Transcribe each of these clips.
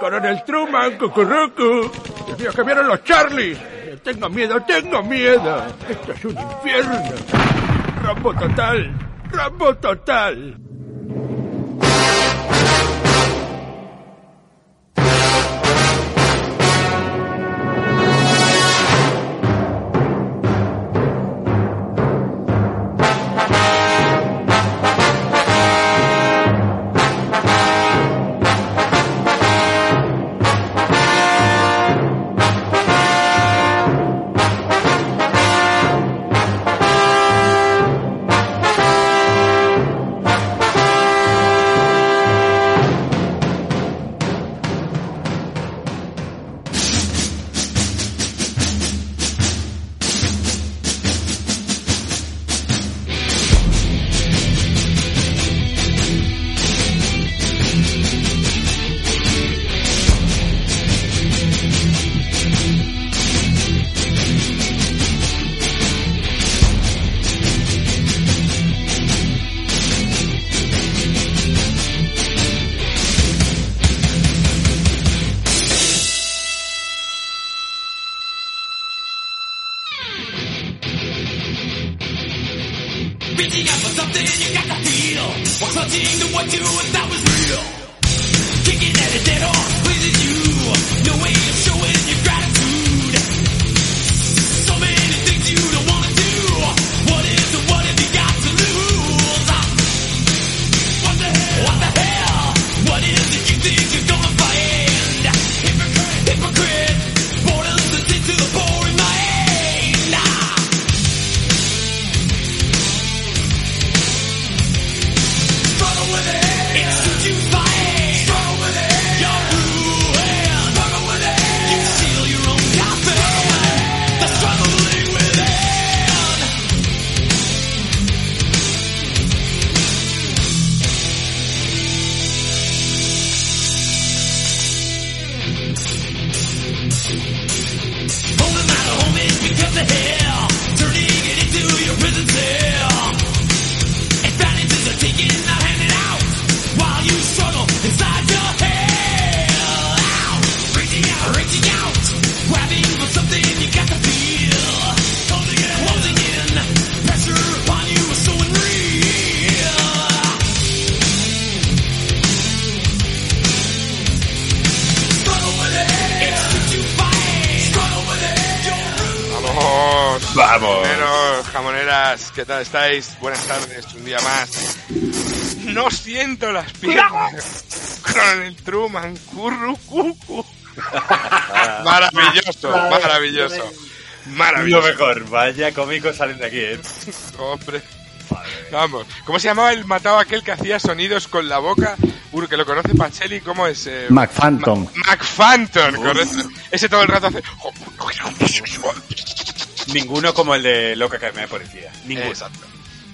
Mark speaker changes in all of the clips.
Speaker 1: Coronel Truman, cucurrucu. El que vieron los Charlies. Tengo miedo, tengo miedo. Esto es un infierno. Rambo total. Rambo total.
Speaker 2: ¿Qué tal estáis? Buenas tardes, un día más. No siento las piernas. Con el Truman, curru, cucu. Maravilloso, maravilloso.
Speaker 3: Lo
Speaker 2: Maravilloso.
Speaker 3: mejor, vaya cómicos salen de aquí, ¿eh?
Speaker 2: Hombre. Vamos. ¿Cómo se llamaba el matado aquel que hacía sonidos con la boca? Ur, que lo conoce Pacheli, ¿cómo es? Eh,
Speaker 4: McPhantom.
Speaker 2: Ma- McPhantom, correcto. Ese todo el rato hace...
Speaker 3: Ninguno como el de Loca Academia de Policía. Ninguno.
Speaker 2: Exacto,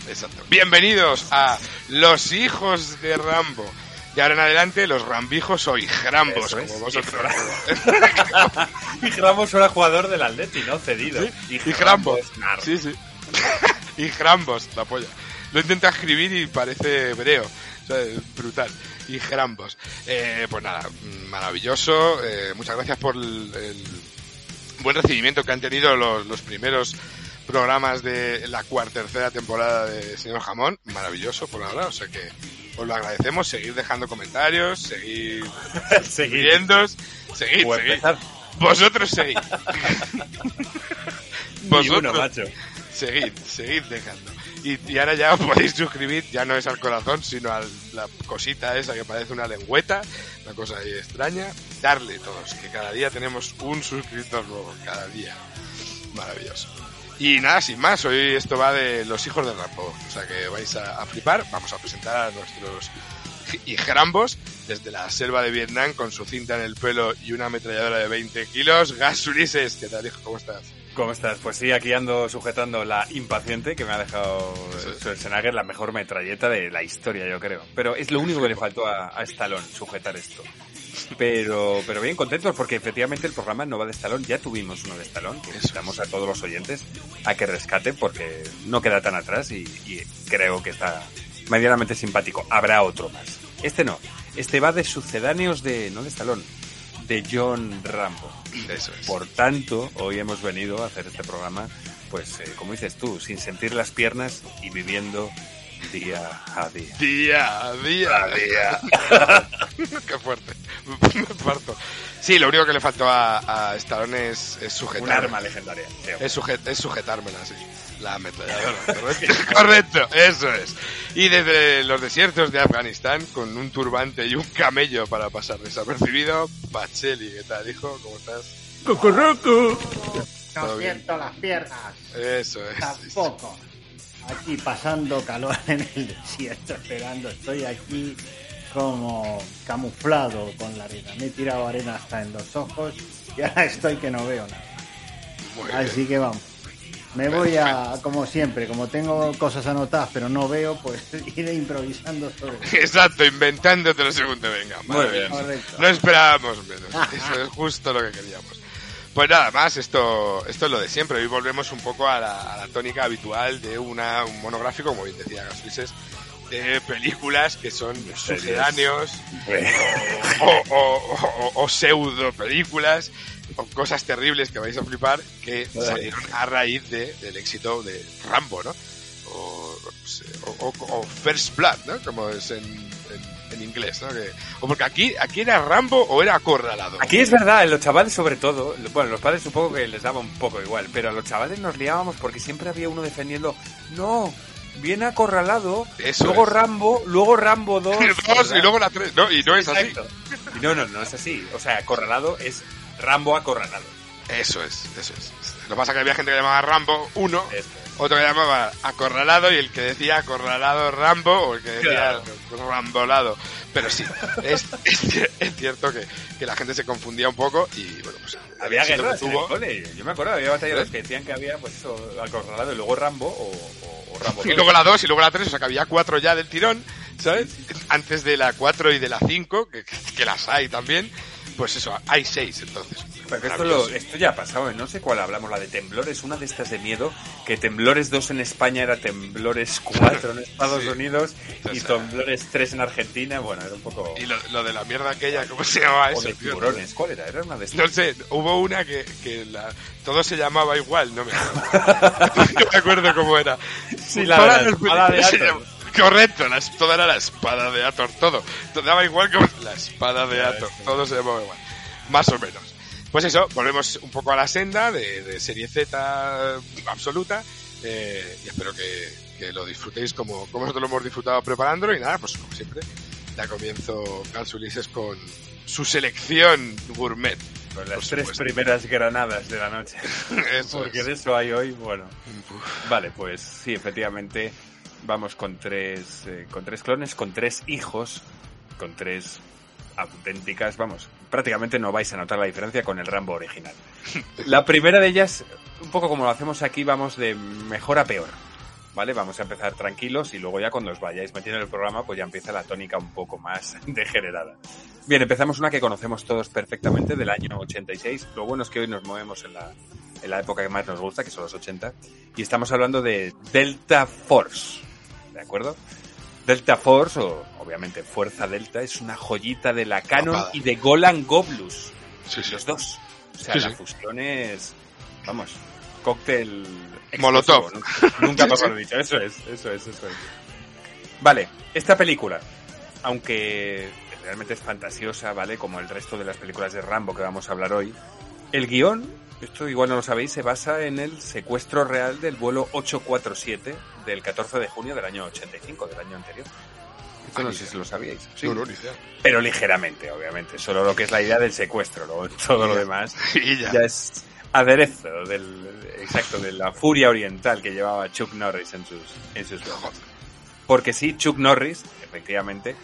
Speaker 2: exacto. Bienvenidos a Los Hijos de Rambo. De ahora en adelante, los rambijos o hijrambos,
Speaker 3: Eso es.
Speaker 2: como vosotros.
Speaker 3: Y Ramos era jugador del Atleti, ¿no? Cedido.
Speaker 2: Sí, Hijrambos. Sí, sí. Hijrambos, la polla. Lo intenta escribir y parece hebreo. O sea, brutal. Hijrambos. Eh, pues nada, maravilloso. Eh, muchas gracias por el, el buen recibimiento que han tenido los, los primeros programas de la cuarta tercera temporada de Señor Jamón. Maravilloso, por ahora. O sea que os lo agradecemos. Seguir dejando comentarios, seguir
Speaker 3: Seguir.
Speaker 2: seguid.
Speaker 3: empezar.
Speaker 2: Vosotros seguid.
Speaker 3: Ni uno, macho.
Speaker 2: Seguid, seguid dejando. Y, ahora ya podéis suscribir, ya no es al corazón, sino a la cosita esa que parece una lengüeta, una cosa ahí extraña. Darle todos, que cada día tenemos un suscriptor nuevo, cada día. Maravilloso. Y nada, sin más, hoy esto va de los hijos del Rambo. O sea que vais a, flipar. Vamos a presentar a nuestros y Grambos, desde la selva de Vietnam, con su cinta en el pelo y una ametralladora de 20 kilos. Gas Ulises, ¿qué tal, hijo? ¿Cómo estás?
Speaker 3: ¿Cómo estás? Pues sí, aquí ando sujetando la impaciente que me ha dejado Schwarzenegger, la mejor metralleta de la historia, yo creo. Pero es lo único que le faltó a, a Stallone, sujetar esto. Pero, pero bien contentos porque efectivamente el programa no va de Stallone. Ya tuvimos uno de Stallone, que invitamos a todos los oyentes a que rescaten porque no queda tan atrás y, y creo que está medianamente simpático. Habrá otro más. Este no. Este va de sucedáneos de, no de Stallone, de John Rambo.
Speaker 2: Eso es.
Speaker 3: Por tanto, hoy hemos venido a hacer este programa, pues, eh, como dices tú, sin sentir las piernas y viviendo día a día.
Speaker 2: Día a día.
Speaker 3: día.
Speaker 2: Qué fuerte. Me parto. Sí, lo único que le faltó a, a Stallone es, es
Speaker 3: Un
Speaker 2: sujetar.
Speaker 3: arma legendaria.
Speaker 2: Es, sujet- es sujetármela, sí. La ametralladora. Correcto. Correcto, eso es. Y desde los desiertos de Afganistán, con un turbante y un camello para pasar desapercibido, Bacheli, ¿qué tal, hijo? ¿Cómo estás? Todo
Speaker 4: No
Speaker 2: bien.
Speaker 4: siento las piernas.
Speaker 2: Eso es.
Speaker 4: Tampoco. Aquí pasando calor en el desierto, esperando. Estoy aquí como camuflado con la arena. Me he tirado arena hasta en los ojos y ahora estoy que no veo nada.
Speaker 2: Muy bien.
Speaker 4: Así que vamos. Me voy a, como siempre, como tengo cosas anotadas pero no veo, pues iré improvisando sobre.
Speaker 2: Exacto, inventándote lo según te venga.
Speaker 3: Muy bien.
Speaker 4: Correcto.
Speaker 2: No esperábamos menos. Eso es justo lo que queríamos. Pues nada más, esto, esto es lo de siempre. Hoy volvemos un poco a la, a la tónica habitual de una, un monográfico, como bien decía Gaslises, de películas que son sucedáneos o, o, o- o pseudo películas o cosas terribles que vais a flipar que salieron a raíz de, del éxito de Rambo, ¿no? O, o First Blood, ¿no? Como es en, en- en inglés, ¿no? Que- o porque aquí, aquí era Rambo o era Acorralado.
Speaker 3: Aquí es verdad, los chavales sobre todo, bueno, los padres supongo que les daba un poco igual, pero a los chavales nos liábamos porque siempre había uno defendiendo, no, viene acorralado,
Speaker 2: Eso
Speaker 3: luego
Speaker 2: es.
Speaker 3: Rambo, luego Rambo 2.
Speaker 2: Dos y luego la tres, no, y no es así.
Speaker 3: Exacto. No, no, no es así. O sea, acorralado es Rambo acorralado.
Speaker 2: Eso es, eso es. Lo que pasa es que había gente que llamaba Rambo 1,
Speaker 3: Esto
Speaker 2: otro que llamaba Acorralado y el que decía Acorralado Rambo o el que decía Rambolado. Pero sí, es, es, cier- es cierto que, que la gente se confundía un poco y bueno, pues
Speaker 3: Había guerras en el
Speaker 2: tuvo.
Speaker 3: cole. Yo me acuerdo, había batallones que decían que había, pues eso, acorralado y luego Rambo o, o- o Rambo
Speaker 2: Y
Speaker 3: 2.
Speaker 2: luego la 2 y luego la 3, o sea que había 4 ya del tirón, ¿sabes? Antes de la 4 y de la 5, que, que las hay también. Pues eso, hay 6 entonces.
Speaker 3: Pero esto,
Speaker 2: Maravilloso.
Speaker 3: lo- esto ya ha pasado, ¿eh? no sé cuál hablamos, la de Temblores, una de estas de miedo, que Temblores 2 en España era Temblores 4 en Estados
Speaker 2: Sí.
Speaker 3: Unidos y
Speaker 2: O sea.
Speaker 3: Temblores 3 en Argentina, bueno, era un poco...
Speaker 2: Y lo, lo de la mierda aquella, ¿cómo se llamaba
Speaker 3: O
Speaker 2: eso?
Speaker 3: de
Speaker 2: tío?
Speaker 3: tiburones, ¿cuál era? Era una de estas.
Speaker 2: No sé, hubo una que, que la, todo se llamaba igual, no me acuerdo. no me acuerdo cómo era.
Speaker 3: Sí, la de la de
Speaker 2: Correcto, la, toda era la espada de Ator, todo. Todo Daba igual como la espada de
Speaker 3: Ya
Speaker 2: Ator, todo se llamaba igual. Más o menos. Pues eso, volvemos un poco a la senda de, de serie Z absoluta eh, y espero que, que lo disfrutéis como, como nosotros lo hemos disfrutado preparándolo y nada, pues como siempre, da comienzo Gans Ulises con su selección gourmet.
Speaker 3: Con las tres primeras granadas de la noche.
Speaker 2: Eso
Speaker 3: Porque
Speaker 2: es.
Speaker 3: de eso hay hoy, bueno. Vale, pues sí, efectivamente, vamos con tres, eh, con tres clones, con tres hijos, con tres auténticas, vamos, prácticamente no vais a notar la diferencia con el Rambo original. La primera de ellas, un poco como lo hacemos aquí, vamos de mejor a peor. ¿Vale? Vamos a empezar tranquilos y luego ya cuando os vayáis metiendo en el programa, pues ya empieza la tónica un poco más degenerada. Bien, empezamos una que conocemos todos perfectamente del año 86. Lo bueno es que hoy nos movemos en la, en la época que más nos gusta, que son los 80. Y estamos hablando de Delta Force. ¿De acuerdo? Delta Force, o obviamente Fuerza Delta, es una joyita de la Canon y de Golan Goblus.
Speaker 2: Sí, sí.
Speaker 3: Los dos. O sea,
Speaker 2: Sí,
Speaker 3: la fusión es. Vamos, cóctel.
Speaker 2: Molotov.
Speaker 3: Nunca mejor dicho. Eso es, eso es, eso es. Vale, esta película, aunque realmente es fantasiosa, ¿vale? Como el resto de las películas de Rambo que vamos a hablar hoy, el guion, esto igual no lo sabéis, se basa en el secuestro real del vuelo 847 del 14 de junio del año 85, del año anterior. Esto no sé si lo sabíais. Sí.
Speaker 2: No, no, ni idea.
Speaker 3: Pero ligeramente, obviamente. Solo lo que es la idea del secuestro, luego todo lo
Speaker 2: Ya.
Speaker 3: demás
Speaker 2: Y ya.
Speaker 3: ya es aderezo del exacto de la furia oriental que llevaba Chuck Norris en sus en sus. Porque sí, Chuck Norris, efectivamente,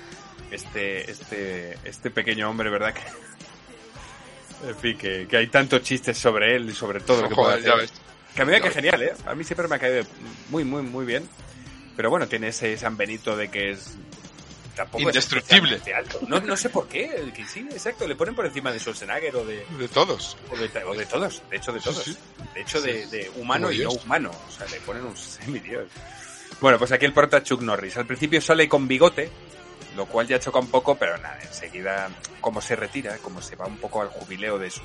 Speaker 3: este, este, este pequeño hombre, ¿verdad? Que, en fin, que, que hay tantos chistes sobre él y sobre todo lo que puede
Speaker 2: Joder,
Speaker 3: hacer.
Speaker 2: ves.
Speaker 3: Que a mí me cae genial, ¿eh? A mí siempre me ha caído muy, muy, muy bien. Pero bueno, tiene ese San Benito de que es... Tampoco es
Speaker 2: Indestructible.
Speaker 3: alto. No, no sé por qué, que sí, exacto, le ponen por encima de Schwarzenegger o de,
Speaker 2: De todos.
Speaker 3: o de, o de todos, de hecho de todos.
Speaker 2: Sí, sí.
Speaker 3: De hecho de, de humano
Speaker 2: Como
Speaker 3: y no humano. O sea, le ponen un semidios. Bueno, pues aquí el prota Chuck Norris. Al principio sale con bigote, lo cual ya choca un poco, pero nada, enseguida, como se retira, como se va un poco al jubileo de su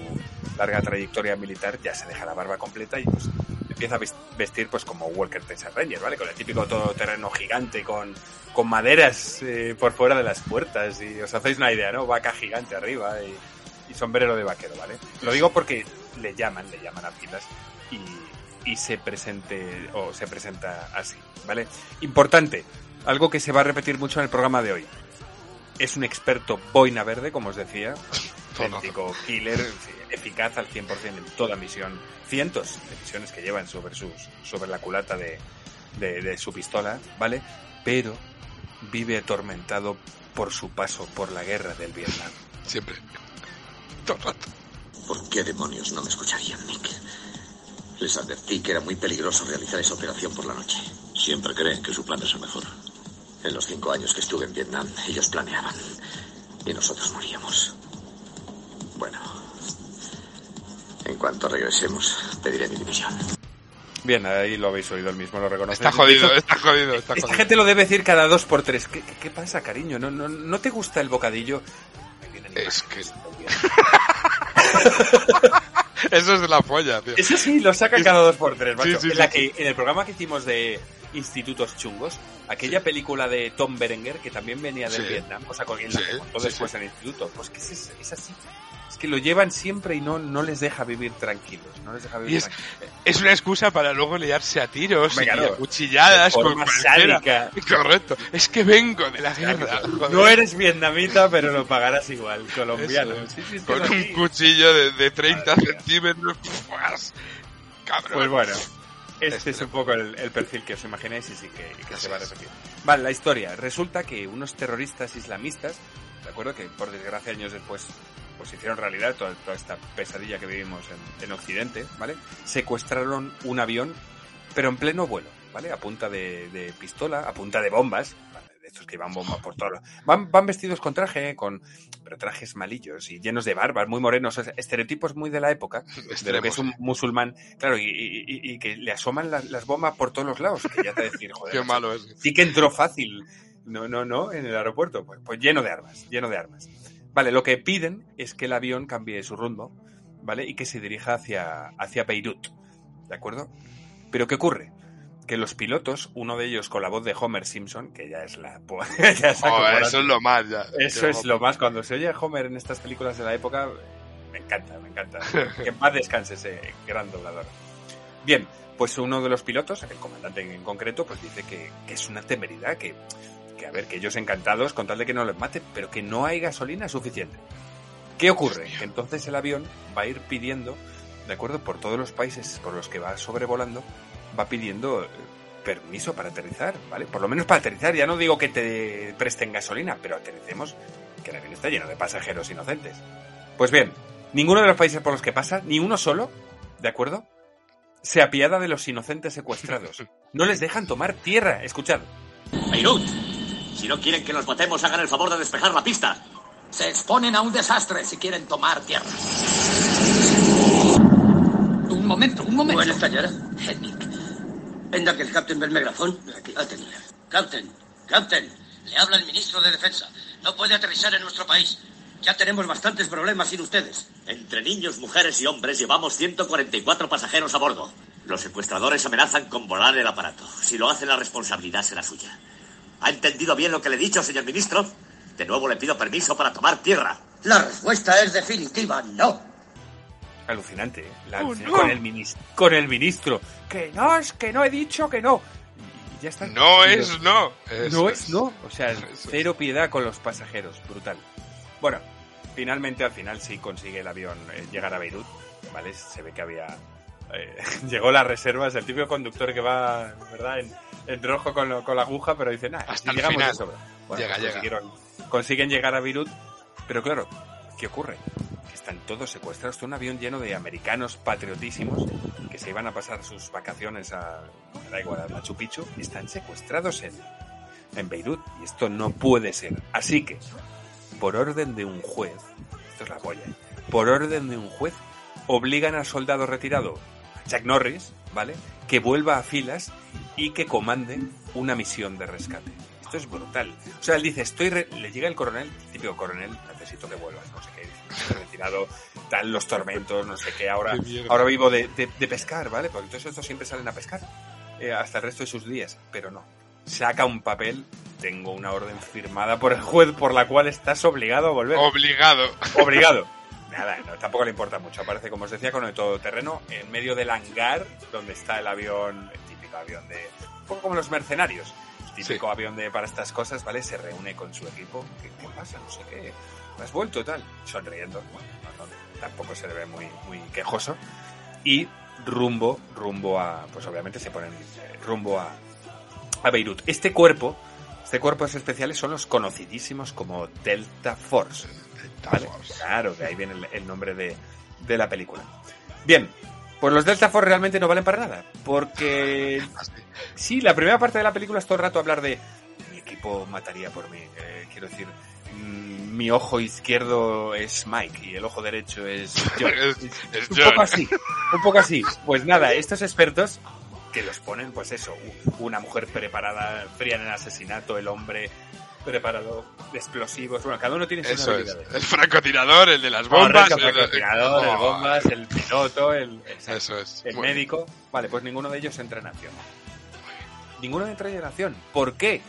Speaker 3: larga trayectoria militar, ya se deja la barba completa y pues empieza a vestir pues como Walker Texas Ranger, ¿vale? Con el típico todoterreno gigante, con, con maderas eh, por fuera de las puertas y os hacéis una idea, ¿no? Vaca gigante arriba y, sombrero de vaquero, ¿vale? Lo digo porque le llaman, le llaman a pilas y, y se presente o se presenta así, ¿vale? Importante, algo que se va a repetir mucho en el programa de hoy. Es un experto boina verde, como os decía, auténtico killer, eficaz al 100% en toda misión. Cientos de misiones que llevan sobre sus sobre la culata de, de, de su pistola, ¿vale? Pero vive atormentado por su paso por la guerra del Vietnam.
Speaker 2: Siempre. Todo el rato.
Speaker 5: ¿Por qué demonios no me escucharían, Nick? Les advertí que era muy peligroso realizar esa operación por la noche. Siempre creen que su plan es el mejor. En los cinco años que estuve en Vietnam, ellos planeaban. Y nosotros moríamos. Bueno. En cuanto regresemos, pediré mi dimisión.
Speaker 3: Bien, ahí lo habéis oído, el mismo lo reconoce.
Speaker 2: Está jodido, está jodido, está
Speaker 3: Esta
Speaker 2: jodido.
Speaker 3: gente lo debe decir cada dos por tres. ¿Qué, qué, qué pasa, cariño? ¿No, no, ¿No te gusta el bocadillo? Me
Speaker 2: Es que-. Eso es de la polla, tío.
Speaker 3: Eso sí, lo saca cada dos por tres, macho.
Speaker 2: Sí, sí,
Speaker 3: en, la que, en el programa que hicimos de institutos chungos, aquella película de Tom Berenger, que también venía del. Vietnam, o sea, con la
Speaker 2: Sí,
Speaker 3: que montó después en el instituto, pues que es, es así. Es que lo llevan siempre y no, no les deja vivir tranquilos. No les deja vivir
Speaker 2: Y es,
Speaker 3: tranquilos.
Speaker 2: es una excusa para luego liarse a tiros
Speaker 3: Hombre,
Speaker 2: y
Speaker 3: claro.
Speaker 2: a cuchilladas
Speaker 3: De
Speaker 2: con
Speaker 3: forma
Speaker 2: cualquiera.
Speaker 3: sádica.
Speaker 2: Correcto. Es que vengo de la guerra. joder.
Speaker 3: No eres vietnamita, pero lo pagarás igual, colombiano. Sí, sí,
Speaker 2: Con un
Speaker 3: así.
Speaker 2: cuchillo de, de 30
Speaker 3: Madre mía.
Speaker 2: centímetros. Pues, Cabrón.
Speaker 3: Pues bueno, este
Speaker 2: Este
Speaker 3: es un poco el, el perfil que os imagináis y sí que, que se va a repetir. Vale, la historia. Resulta que unos terroristas islamistas, ¿de acuerdo? Que por desgracia años después pues hicieron realidad toda, toda esta pesadilla que vivimos en, en Occidente, ¿vale? Secuestraron un avión, pero en pleno vuelo, ¿vale? A punta de, de pistola, a punta de bombas, estos que van bombas por todos lados. Van, van vestidos con traje, con pero trajes malillos y llenos de barbas, muy morenos, o sea, estereotipos muy de la época de lo que es un musulmán, claro, y, y- y- y que le asoman las, las bombas por todos los lados, que ya te decir, joder,
Speaker 2: Qué malo es.
Speaker 3: sí que entró fácil, no, no, no, en el aeropuerto, pues, pues lleno de armas, lleno de armas. Vale, lo que piden es que el avión cambie su rumbo, ¿vale? Y que se dirija hacia, hacia Beirut, ¿de acuerdo? Pero ¿qué ocurre? Que los pilotos, uno de ellos con la voz de Homer Simpson, que ya es la... ya es
Speaker 2: Oh, eso es lo más ya.
Speaker 3: Eso es lo más. Cuando se oye a Homer en estas películas de la época, me encanta, me encanta. que paz descanse ese gran doblador. Bien, pues uno de los pilotos, el comandante en concreto, pues dice que, que es una temeridad, que, que a ver, que ellos encantados con tal de que no los maten, pero que no hay gasolina suficiente. ¿Qué ocurre? Que entonces el avión va a ir pidiendo, ¿de acuerdo? Por todos los países por los que va sobrevolando, va pidiendo eh, permiso para aterrizar, ¿vale? Por lo menos para aterrizar, ya no digo que te presten gasolina, pero aterricemos que el avión está lleno de pasajeros inocentes. Pues bien, ninguno de los países por los que pasa, ni uno solo, ¿de acuerdo? Se apiada de los inocentes secuestrados. No les dejan tomar tierra, escuchad.
Speaker 5: Beirut, si no quieren que nos matemos, hagan el favor de despejar la pista.
Speaker 6: Se exponen a un desastre si quieren tomar tierra. Un momento, un momento.
Speaker 7: Buenas senyora.
Speaker 6: Hednick,
Speaker 7: Hem que el captain ve el megaphone. Aquí. Captain, captain.
Speaker 6: le habla el ministro de Defensa. No puede aterrizar en nuestro país.
Speaker 7: Ya tenemos bastantes problemas sin ustedes.
Speaker 5: Entre niños, mujeres y hombres llevamos 144 pasajeros a bordo. Los secuestradores amenazan con volar el aparato. Si lo hacen, la responsabilidad será suya. ¿Ha entendido bien lo que le he dicho, señor ministro? De nuevo le pido permiso para tomar tierra.
Speaker 7: La respuesta es definitiva, no.
Speaker 3: Alucinante, ¿eh? La-
Speaker 2: Oh, no.
Speaker 3: con, el ministro, con el ministro. Que no, es que no he dicho que no. Y ya está.
Speaker 2: No es no.
Speaker 3: no es no. O sea,
Speaker 2: Eso es.
Speaker 3: cero piedad con los pasajeros. Brutal. Bueno, finalmente, al final sí consigue el avión eh, llegar a Beirut. ¿Vale? Se ve que había. Eh, llegó las reservas, el típico conductor que va, ¿verdad? En, en rojo con, lo- con la aguja, pero dice, nada,
Speaker 2: Hasta
Speaker 3: llegamos
Speaker 2: final.
Speaker 3: de sobra. Bueno,
Speaker 2: Llega, llega.
Speaker 3: consiguieron, consiguen llegar a Beirut, pero claro, ¿qué ocurre? Que están todos secuestrados. Un avión lleno de americanos patriotísimos que se iban a pasar sus vacaciones a, da igual, a Machu Picchu, están secuestrados en, en Beirut. Y esto no puede ser. Así que, por orden de un juez, esto es la polla, por orden de un juez, obligan al soldado retirado, Chuck Norris, ¿vale? Que vuelva a filas y que comande una misión de rescate. Esto es brutal. O sea, él dice, estoy re- le llega el coronel, típico coronel, necesito que vuelvas, no sé qué, retirado, tal, los tormentos, no sé qué, ahora,
Speaker 2: Qué
Speaker 3: ahora vivo de, de- de pescar, ¿vale? Porque todos estos siempre salen a pescar eh, hasta el resto de sus días, pero no. Saca un papel, tengo una orden firmada por el juez por la cual estás obligado a volver.
Speaker 2: Obligado.
Speaker 3: Obligado. Nada, no, tampoco le importa mucho. Aparece, como os decía, con el todoterreno en medio del hangar donde está el avión, el típico avión de. Un poco como los mercenarios. El típico avión de para estas cosas, ¿vale? Se reúne con su equipo. ¿Qué, qué pasa? No sé qué. ¿Has vuelto tal? Sonriendo. Bueno, no, no, tampoco se le ve muy, muy quejoso. Y rumbo, rumbo a. Pues obviamente se ponen eh, rumbo a, a Beirut. Este cuerpo, este cuerpos especiales son los conocidísimos como Delta Force. ¿Vale? Claro, de ahí viene el, el nombre de, de la película. Bien, pues los Delta Force realmente no valen para nada, porque sí, la primera parte de la película es todo el rato hablar de mi equipo mataría por mí, eh, quiero decir, mm, mi ojo izquierdo es Mike y el ojo derecho es John.
Speaker 2: Es- es
Speaker 3: un
Speaker 2: John.
Speaker 3: poco así, un poco así. Pues nada, estos expertos que los ponen, pues eso, una mujer preparada, fría en el asesinato, el hombre preparado de explosivos, bueno, cada uno tiene sus
Speaker 2: Eso es. El francotirador, el de las bombas.
Speaker 3: Correcto,
Speaker 2: el-
Speaker 3: francotirador, el
Speaker 2: Oh,
Speaker 3: bombas, el piloto, el,
Speaker 2: Eso es.
Speaker 3: el
Speaker 2: Muy bien.
Speaker 3: médico. Vale, pues ninguno de ellos entra en acción. Ninguno entra en acción. ¿Por qué?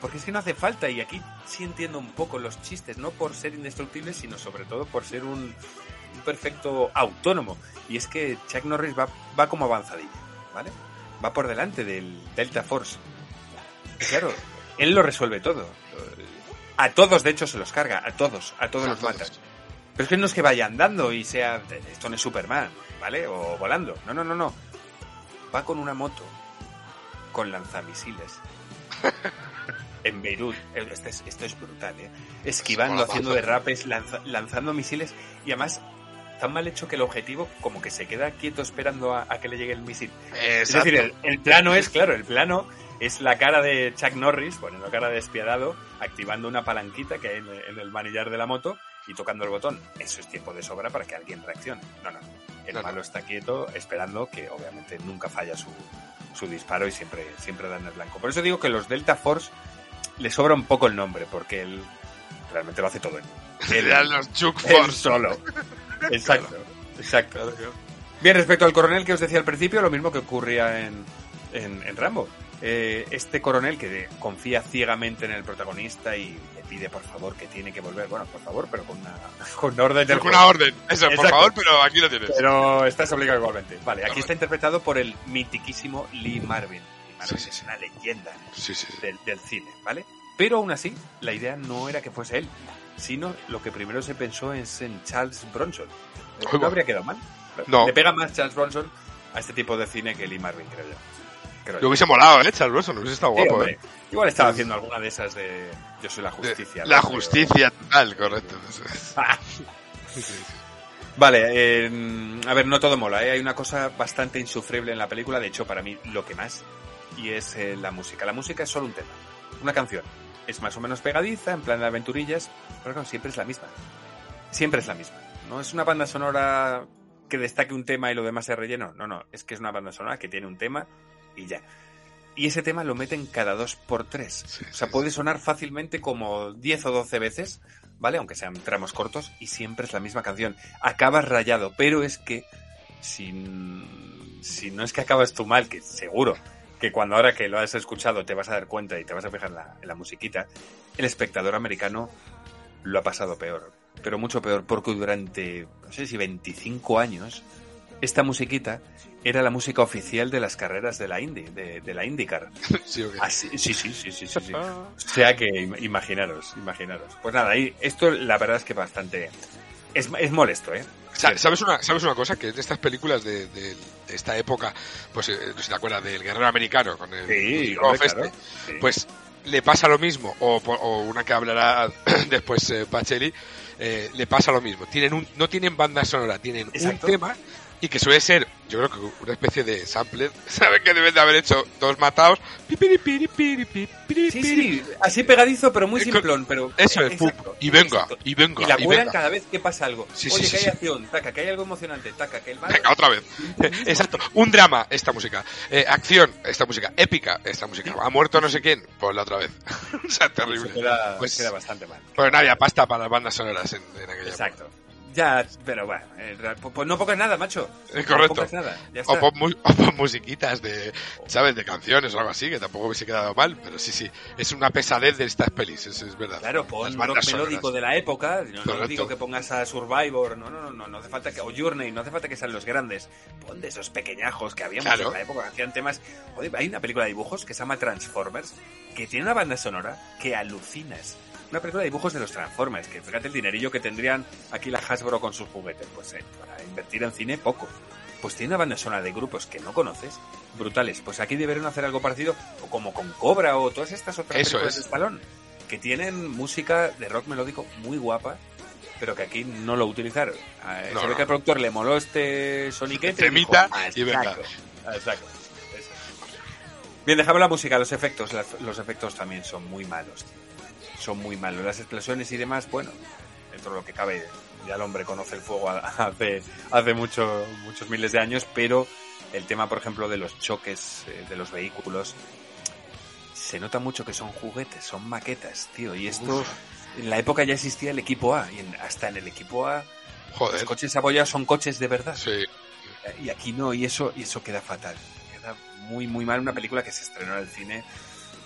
Speaker 3: Porque es que no hace falta y aquí sí entiendo un poco los chistes, no por ser indestructibles, sino sobre todo por ser un, un perfecto autónomo. Y es que Chuck Norris va, va como avanzadilla, ¿vale? Va por delante del Delta Force. Y claro, él lo resuelve todo. A todos, de hecho, se los carga, a todos, a todos
Speaker 2: A
Speaker 3: los
Speaker 2: todos.
Speaker 3: mata. Pero es que no es que vaya andando y sea. Esto no es Superman, ¿vale? O volando. No, no, no, no. Va con una moto con lanzamisiles. en Beirut. Eh, Esto es, esto es brutal, ¿eh? Esquivando, haciendo derrapes, lanza- lanzando misiles y además tan mal hecho que el objetivo como que se queda quieto esperando a, a que le llegue el misil. Es decir, el, el plano es, claro, el plano es la cara de Chuck Norris, poniendo cara de despiadado, activando una palanquita que hay en, en el manillar de la moto y tocando el botón. Eso es tiempo de sobra para que alguien reaccione. No, no. El
Speaker 2: No, no.
Speaker 3: malo está quieto, esperando que obviamente nunca falla su, su disparo y siempre, siempre dan el blanco. Por eso digo que los Delta Force le sobra un poco el nombre, porque él realmente lo hace todo él. Él-
Speaker 2: Eran los Chuck Force.
Speaker 3: solo. Exacto, exacto.
Speaker 2: Claro.
Speaker 3: Bien, respecto al coronel que os decía al principio, lo mismo que ocurría en, en, en Rambo. Eh, este coronel que confía ciegamente en el protagonista y le pide por favor que tiene que volver. Bueno, por favor, pero con una, con una orden del
Speaker 2: Con una orden. Eso, por favor, pero aquí lo tienes.
Speaker 3: Pero estás obligado igualmente. Vale, aquí está interpretado por el mitiquísimo Lee Marvin. Lee Marvin
Speaker 2: Sí,
Speaker 3: es
Speaker 2: sí.
Speaker 3: una leyenda
Speaker 2: Sí,
Speaker 3: del, del cine, ¿vale? Pero aún así, la idea no era que fuese él, sino lo que primero se pensó es en Charles Bronson. No habría quedado mal.
Speaker 2: No.
Speaker 3: Le pega más Charles Bronson a este tipo de cine que Lee Marvin, creo yo. Creo yo.
Speaker 2: hubiese molado, ¿eh? Charles Bronson, hubiese estado guapo,
Speaker 3: hombre.
Speaker 2: ¿eh?
Speaker 3: Igual estaba haciendo alguna de esas de Yo soy la justicia.
Speaker 2: La justicia total, correcto.
Speaker 3: Vale, eh, a ver, no todo mola, ¿eh? hay una cosa bastante insufrible en la película, de hecho para mí lo que más, y es eh, la música. La música es solo un tema, una canción. Es más o menos pegadiza, en plan de aventurillas, pero claro, siempre es la misma. Siempre es la misma. No es una banda sonora que destaque un tema y lo demás se relleno. No, no, es que es una banda sonora que tiene un tema y ya. Y ese tema lo meten cada dos por tres.
Speaker 2: Sí,
Speaker 3: o sea,
Speaker 2: sí,
Speaker 3: puede sonar fácilmente como 10 o 12 veces, ¿vale? Aunque sean tramos cortos y siempre es la misma canción. Acabas rayado, pero es que si, si no es que acabas tú mal, que seguro que cuando ahora que lo has escuchado te vas a dar cuenta y te vas a fijar en la, en la musiquita, el espectador americano lo ha pasado peor. Pero mucho peor, porque durante, no sé si 25 años, esta musiquita era la música oficial de las carreras de la Indy, de, de la IndyCar.
Speaker 2: Sí.
Speaker 3: Así- sí, sí, sí, sí, sí, sí. O sea que im- imaginaros, imaginaros. Pues nada, ahí, esto la verdad es que bastante... Es, es molesto, ¿eh?
Speaker 2: Sa- ¿Sabes una, ¿Sabes una cosa? Que de estas películas de, de- de esta época, pues eh, no sé si te acuerdas del guerrero americano con el
Speaker 3: Sí, hombre, claro.
Speaker 2: este,
Speaker 3: Sí.
Speaker 2: pues le pasa lo mismo, o, po- o una que hablará después eh, Pacelli, eh, le pasa lo mismo. Tienen un, no tienen banda sonora, tienen
Speaker 3: Exacto.
Speaker 2: un tema y que suele ser, yo creo que una especie de sampler, ¿saben que deben de haber hecho dos matados?
Speaker 3: Sí, sí, así pegadizo, pero muy simplón. Pero,
Speaker 2: Eso es,
Speaker 3: exacto,
Speaker 2: y venga,
Speaker 3: exacto.
Speaker 2: y venga,
Speaker 3: Y la cuelan
Speaker 2: venga.
Speaker 3: cada vez que pasa algo.
Speaker 2: Sí,
Speaker 3: Oye,
Speaker 2: sí,
Speaker 3: que
Speaker 2: sí,
Speaker 3: hay acción, taca, que hay algo emocionante, taca, que el malo...
Speaker 2: Venga, otra vez. Exacto. Un drama, esta música. Eh, acción, esta música. Épica, esta música. Ha muerto no sé quién, pues la otra vez. o sea, terrible.
Speaker 3: Se queda,
Speaker 2: Pues-
Speaker 3: queda bastante mal.
Speaker 2: Pues no había pasta para las bandas sonoras en, en aquella
Speaker 3: Exacto. Ya, pero bueno, eh, pues no pongas nada, macho.
Speaker 2: Es correcto.
Speaker 3: nada,
Speaker 2: O pon, mu- o pon musiquitas de, ¿sabes? De canciones o algo así, que tampoco hubiese quedado mal, pero sí, sí. Es una pesadez de estas pelis, eso es verdad.
Speaker 3: Claro, pon rock melódico de la época. No, no digo que pongas a Survivor, no, no, no, no, no hace falta que. O Journey, no hace falta que sean los grandes. Pon de esos pequeñajos que habíamos
Speaker 2: Claro.
Speaker 3: en la época, que hacían temas. Joder, hay una película de dibujos que se llama Transformers, que tiene una banda sonora que alucinas. Una película de dibujos de los Transformers, que fíjate el dinerillo que tendrían aquí la Hasbro con sus juguetes. Pues eh, para invertir en cine, poco. Pues tiene una banda sonora de grupos que no conoces, brutales. Pues aquí deberían hacer algo parecido, o como con Cobra o todas estas otras
Speaker 2: Eso
Speaker 3: películas
Speaker 2: es.
Speaker 3: de Stallone, que tienen música de rock melódico muy guapa, pero que aquí no lo utilizaron. Eh,
Speaker 2: No,
Speaker 3: se ve
Speaker 2: no.
Speaker 3: que al productor le moló este soniquete
Speaker 2: Temita
Speaker 3: dijo, "Ah,
Speaker 2: y venga".
Speaker 3: exacto. Eso. Bien, dejamos la música, los efectos. los efectos también son muy malos. tío. Son muy malos. Las explosiones y demás, bueno, dentro de lo que cabe, ya el hombre conoce el fuego hace, hace mucho, muchos miles de años, pero el tema, por ejemplo, de los choques eh, de los vehículos, se nota mucho que son juguetes, son maquetas, tío. Y esto, en la época ya existía el equipo A, y en- hasta en el equipo A, los
Speaker 2: Joder.
Speaker 3: coches apoyados son coches de verdad.
Speaker 2: Sí.
Speaker 3: Y aquí no, y eso, y eso queda fatal. Queda muy, muy mal. Una película que se estrenó en el cine.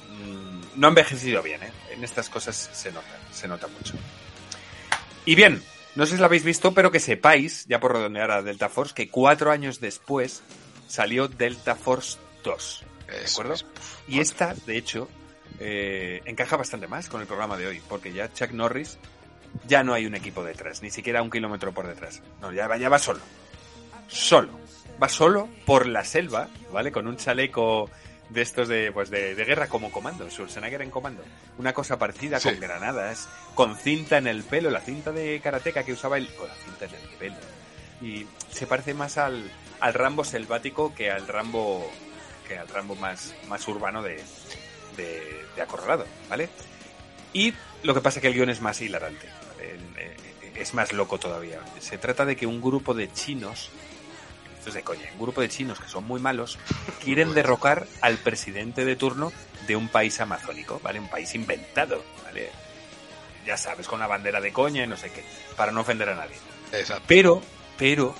Speaker 3: Mm, no ha envejecido bien, ¿eh? En estas cosas se nota, se nota mucho. Y bien, no sé si lo habéis visto, pero que sepáis, ya por redondear a Delta Force, que cuatro años después salió Delta Force 2. ¿De acuerdo?
Speaker 2: es.
Speaker 3: Y esta, de hecho, eh, encaja bastante más con el programa de hoy, porque ya Chuck Norris ya no hay un equipo detrás, ni siquiera un kilómetro por detrás. No, ya va, ya va solo. Solo. Va solo por la selva, ¿vale? Con un chaleco de estos de, pues de, de guerra como comando, Schwarzenegger en comando. Una cosa parecida
Speaker 2: Sí.
Speaker 3: con granadas, con cinta en el pelo, la cinta de karateca que usaba él, con la cinta en el pelo. Y se parece más al, al Rambo selvático que al Rambo que al Rambo más, más urbano de, de, de Acorralado, ¿vale? Y lo que pasa es que el guion es más hilarante, ¿vale? Eh, es más loco todavía. Se trata de que un grupo de chinos, esto es de coña, un grupo de chinos que son muy malos, quieren derrocar al presidente de turno de un país amazónico, ¿vale? Un país inventado, ¿vale? Ya sabes, con una bandera de coña y no sé qué, para no ofender a nadie.
Speaker 2: Exacto.
Speaker 3: Pero, pero,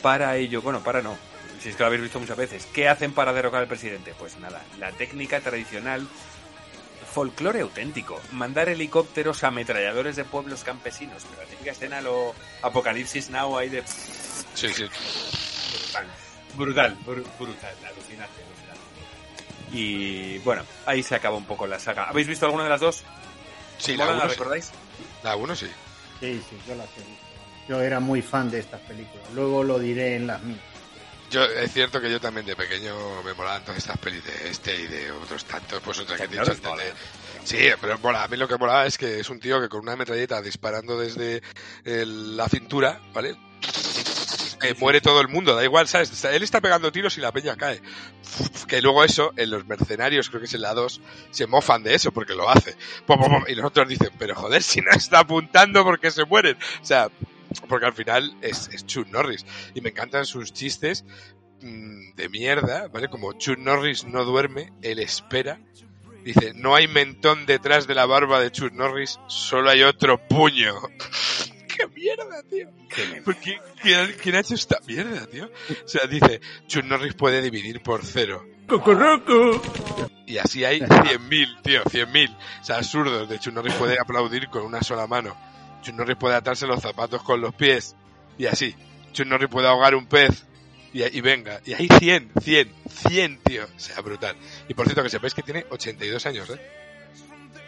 Speaker 3: para ello, bueno, para no, si es que lo habéis visto muchas veces, ¿qué hacen para derrocar al presidente? Pues nada, la técnica tradicional, folclore auténtico, mandar helicópteros a ametralladores de pueblos campesinos, pero la típica escena lo Apocalipsis Now ahí de...
Speaker 2: Sí, sí.
Speaker 3: Brutal, brutal, bru- brutal, alucinante, alucinante. Y bueno, ahí se acaba un poco la saga. ¿Habéis visto alguna de las dos?
Speaker 2: Sí,
Speaker 3: ¿Mola,
Speaker 2: la
Speaker 3: la
Speaker 2: uno sí.
Speaker 3: recordáis?
Speaker 2: La uno sí.
Speaker 4: Sí, sí, yo las he visto. Yo era muy fan de estas películas. Luego lo diré en las mías.
Speaker 2: Yo, es cierto que yo también de pequeño me molaban todas estas pelis de este y de otros tantos, pues otras que he dicho antes de- Sí, pero mola. A mí lo que mola es que es un tío que con una metralleta disparando desde el- la cintura, ¿vale? Que muere todo el mundo, da igual, ¿sabes? Él está pegando tiros y la peña cae. Que luego eso, en los mercenarios, creo que es en la 2, se mofan de eso porque lo hace. Y los otros dicen, pero joder, si no está apuntando porque se mueren. O sea, porque al final es, es Chuck Norris. Y me encantan sus chistes mm, de mierda, ¿vale? Como Chuck Norris no duerme, él espera. Dice, no hay mentón detrás de la barba de Chuck Norris, solo hay otro puño. ¡Qué mierda, tío! ¿Por qué? ¿Quién, quién ha hecho esta mierda, tío? O sea, dice, Chuck Norris puede dividir por cero.
Speaker 1: ¡Cocorroco!
Speaker 2: Y así hay 100.000, tío, 100.000. O sea, absurdos. De Chuck Norris puede aplaudir con una sola mano. Chuck Norris puede atarse los zapatos con los pies. Y así. Chuck Norris puede ahogar un pez. Y, y venga. Y hay 100, 100, 100, tío. O sea, brutal. Y por cierto, que sepáis que tiene 82 años, ¿eh?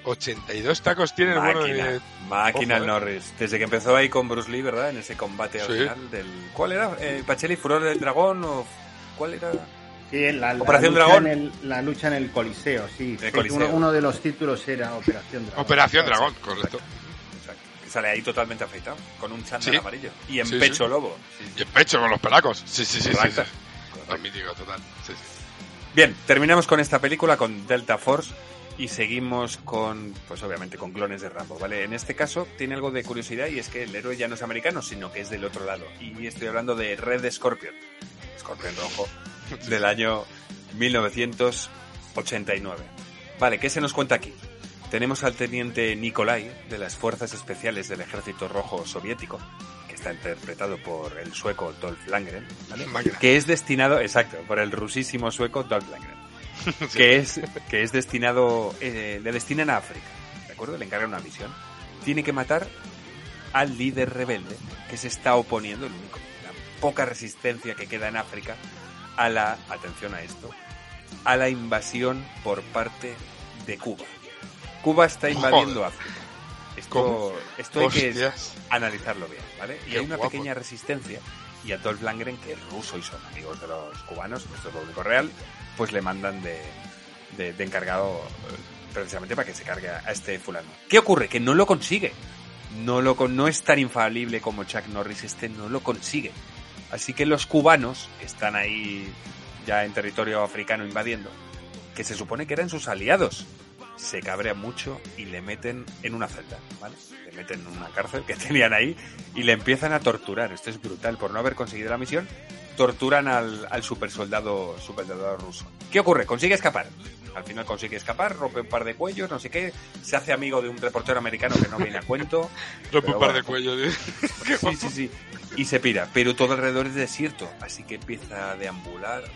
Speaker 2: 82 tacos tiene el bueno
Speaker 3: Máquina,
Speaker 2: de...
Speaker 3: máquina
Speaker 2: Ojo,
Speaker 3: el
Speaker 2: eh.
Speaker 3: Norris. Desde que empezó ahí con Bruce Lee, ¿verdad? En ese combate al
Speaker 2: Sí.
Speaker 3: final del... ¿Cuál era? Eh, ¿Pacheli Furor del Dragón o...? ¿Cuál era?
Speaker 4: Sí, la, la
Speaker 3: Operación
Speaker 4: lucha
Speaker 3: Dragón.
Speaker 4: en el- la lucha en el Coliseo, sí.
Speaker 3: El Coliseo.
Speaker 4: Uno, uno de los títulos era Operación Dragón.
Speaker 2: Operación Dragón, correcto.
Speaker 3: Exacto. Que sale ahí totalmente afeitado, con un chándal
Speaker 2: Sí.
Speaker 3: amarillo. Y en
Speaker 2: Sí,
Speaker 3: pecho
Speaker 2: sí.
Speaker 3: lobo. Sí, sí.
Speaker 2: Y el pecho con los pelacos. Sí, sí, sí. sí,
Speaker 3: Correcto.
Speaker 2: sí. Lo mítico, total. Sí, sí.
Speaker 3: Bien, terminamos con esta película, con Delta Force, y seguimos con, pues obviamente, con clones de Rambo, ¿vale? En este caso tiene algo de curiosidad y es que el héroe ya no es americano, sino que es del otro lado. Y estoy hablando de Red Scorpion, Scorpion rojo, del año 1989. Vale, ¿qué se nos cuenta aquí? Tenemos al teniente Nikolai de las Fuerzas Especiales del Ejército Rojo Soviético, que está interpretado por el sueco Dolph Lundgren, ¿vale? Que es destinado, exacto, por el rusísimo sueco Dolph Lundgren, que es que es destinado, eh, le destinan a África, ¿de acuerdo? Le encargan una misión. Tiene que matar al líder rebelde que se está oponiendo, el único, la poca resistencia que queda en África a la, atención a esto, a la invasión por parte de Cuba. Cuba está invadiendo África. Esto, esto hay que analizarlo bien, ¿vale? Y
Speaker 2: Qué
Speaker 3: hay una
Speaker 2: guapo.
Speaker 3: pequeña resistencia y a Dolph Lundgren, que es ruso y son amigos de los cubanos, esto es lo único real, pues le mandan de, de- encargado eh, precisamente para que se cargue a este fulano. ¿Qué ocurre? Que no lo consigue. No, lo, no es tan infalible como Chuck Norris, este no lo consigue. Así que los cubanos, que están ahí ya en territorio africano invadiendo, que se supone que eran sus aliados, se cabrean mucho y le meten en una celda, ¿vale? Le meten en una cárcel que tenían ahí y le empiezan a torturar. Esto es brutal. Por no haber conseguido la misión, torturan al, al supersoldado, supersoldado ruso. ¿Qué ocurre? Consigue escapar. Al final consigue escapar, rompe un par de cuellos, no sé qué. Se hace amigo de un reportero americano que no viene a cuento.
Speaker 2: Rompe un par
Speaker 3: bueno.
Speaker 2: de cuellos.
Speaker 3: Sí, sí, sí. Y se pira. Pero todo alrededor es desierto. Así que empieza a deambular. ¿vale?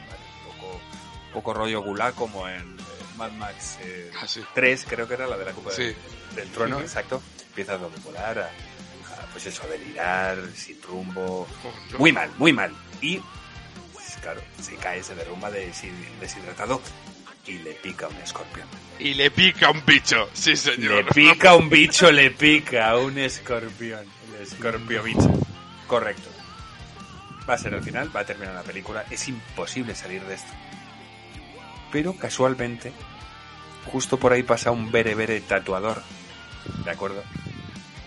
Speaker 3: Un poco, un poco rollo gulag como en Mad Max eh,
Speaker 2: Ah, sí.
Speaker 3: 3, creo que era la de la Copa
Speaker 2: Sí.
Speaker 3: del, del Trono, exacto. Empieza a deambular, a, a, pues eso, a delirar, sin rumbo.
Speaker 2: Oh.
Speaker 3: Muy mal, muy mal. Y, pues, claro, se cae, se derrumba deshi- deshidratado y le pica un escorpión.
Speaker 2: Y le pica un bicho. Sí, señor.
Speaker 3: Le pica un bicho, le pica un escorpión. El escorpio bicho. Correcto. Va a ser el final, va a terminar la película. Es imposible salir de esto. Pero casualmente, justo por ahí pasa un bere bere tatuador. ¿De acuerdo?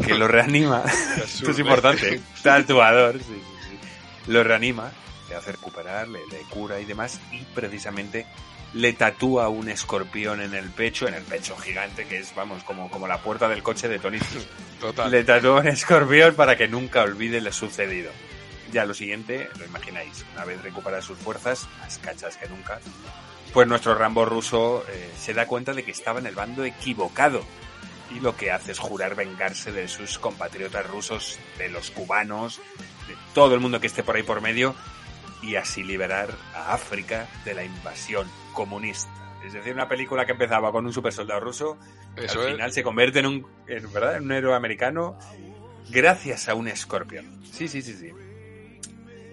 Speaker 3: Que lo reanima. Esto es importante. Tatuador, sí, sí, sí. Lo reanima, le hace recuperar, le, le cura y demás. Y precisamente le tatúa un escorpión en el pecho, en el pecho gigante, que es, vamos, como, como la puerta del coche de Tony.
Speaker 2: Total.
Speaker 3: Le tatúa un escorpión para que nunca olvide lo sucedido. Ya lo siguiente, lo imagináis, una vez recupera sus fuerzas, más cachas que nunca, pues nuestro Rambo ruso eh, se da cuenta de que estaba en el bando equivocado. Y lo que hace es jurar vengarse de sus compatriotas rusos, de los cubanos, de todo el mundo que esté por ahí por medio, y así liberar a África de la invasión comunista. Es decir, una película que empezaba con un supersoldado ruso,
Speaker 2: Eso
Speaker 3: al
Speaker 2: es.
Speaker 3: final se convierte en un, en, ¿verdad? en un héroe americano gracias a un escorpión. Sí, sí, sí, sí.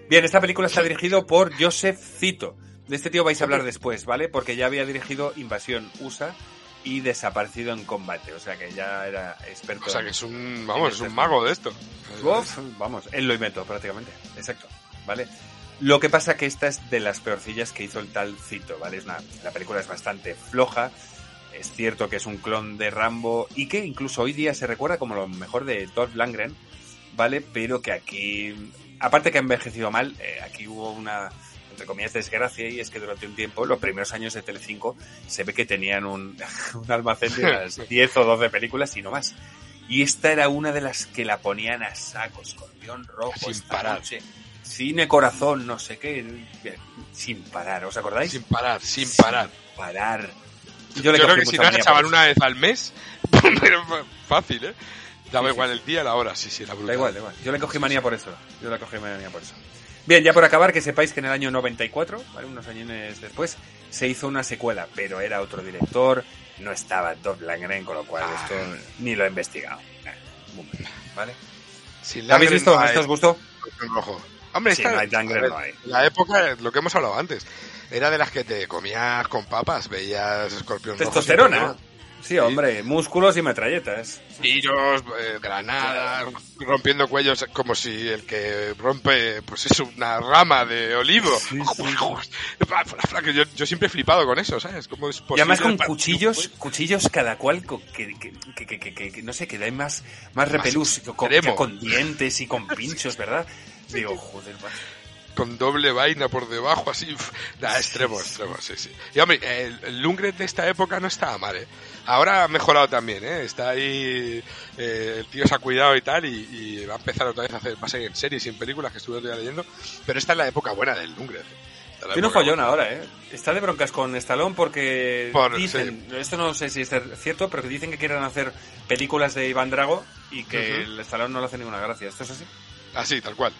Speaker 3: Bien, esta película está dirigido por Joseph Cito. De este tío vais a hablar después, ¿vale? Porque ya había dirigido Invasión USA y Desaparecido en Combate. O sea que ya era experto.
Speaker 2: O sea que es un, vamos, es un
Speaker 3: este
Speaker 2: mago de esto.
Speaker 3: Uf, vamos, él lo inventó prácticamente. Exacto. ¿Vale? Lo que pasa que esta es de las peorcillas que hizo el tal Cito, ¿vale? Es una, la película es bastante floja. Es cierto que es un clon de Rambo y que incluso hoy día se recuerda como lo mejor de Dolph Lundgren, ¿vale? Pero que aquí, aparte que ha envejecido mal, eh, aquí hubo una, entre comillas, desgracia y es que durante un tiempo, los primeros años de Telecinco, se ve que tenían un, un almacén de unas 10 o 12 películas y no más. Y esta era una de las que la ponían a saco, escorpión rojo,
Speaker 2: Sin
Speaker 3: esta
Speaker 2: parar.
Speaker 3: noche, cine corazón, no sé qué, sin parar, ¿os acordáis?
Speaker 2: Sin parar, sin parar.
Speaker 3: parar.
Speaker 2: Yo,
Speaker 3: le
Speaker 2: creo
Speaker 3: cogí
Speaker 2: que si no echaban
Speaker 3: por
Speaker 2: una vez al mes, pero fácil, ¿eh? Daba
Speaker 3: Sí,
Speaker 2: igual
Speaker 3: sí.
Speaker 2: el día, la hora, sí, sí, era
Speaker 3: Da
Speaker 2: brutal.
Speaker 3: igual, da igual. Yo le cogí manía por eso. Yo le cogí manía por eso. Bien, ya por acabar, que sepáis que en el año 94, ¿vale? unos años después, se hizo una secuela, pero era otro director, no estaba Dolph Lundgren, con lo cual
Speaker 2: Ah.
Speaker 3: esto ni lo he investigado. ¿Vale?
Speaker 2: Sin
Speaker 3: ¿Lo habéis visto?
Speaker 2: no
Speaker 3: ¿Esto os gustó?
Speaker 2: rojo. Hombre,
Speaker 3: Sí,
Speaker 2: esta-
Speaker 3: no hay
Speaker 2: ver,
Speaker 3: no hay.
Speaker 2: La época, lo que hemos hablado antes, era de las que te comías con papas, veías escorpión rojo.
Speaker 3: Testosterona. Sí, hombre, músculos y metralletas.
Speaker 2: Tiros, eh, granadas, rompiendo cuellos como si el que rompe, pues es una rama de olivo. yo, yo siempre he flipado con eso, ¿sabes? ¿Cómo es
Speaker 3: Y
Speaker 2: posible
Speaker 3: además con cuchillos, cuchillos cada cual que, que, que, que- no sé, que da más, más repelús, con, con dientes y con pinchos, ¿verdad? Digo, joder.
Speaker 2: Con doble vaina por debajo, así. Nada, extremo, extremo, sí, sí. Y hombre, el, Lundgren de esta época no estaba mal, ¿eh? Ahora ha mejorado también, ¿eh? Está ahí, eh, el tío se ha cuidado y tal, y, y va a empezar otra vez a hacer, va a seguir en series y en películas que estuve día leyendo, pero esta es la época buena del Lundgren.
Speaker 3: Tiene un follón ahora, ¿eh? Está de broncas con Stallone porque
Speaker 2: Por-
Speaker 3: dicen, esto no sé si es cierto, pero que dicen que quieren hacer películas de Iván Drago y que el Stallone no le hace ninguna gracia. ¿Esto es así?
Speaker 2: Así, tal cual.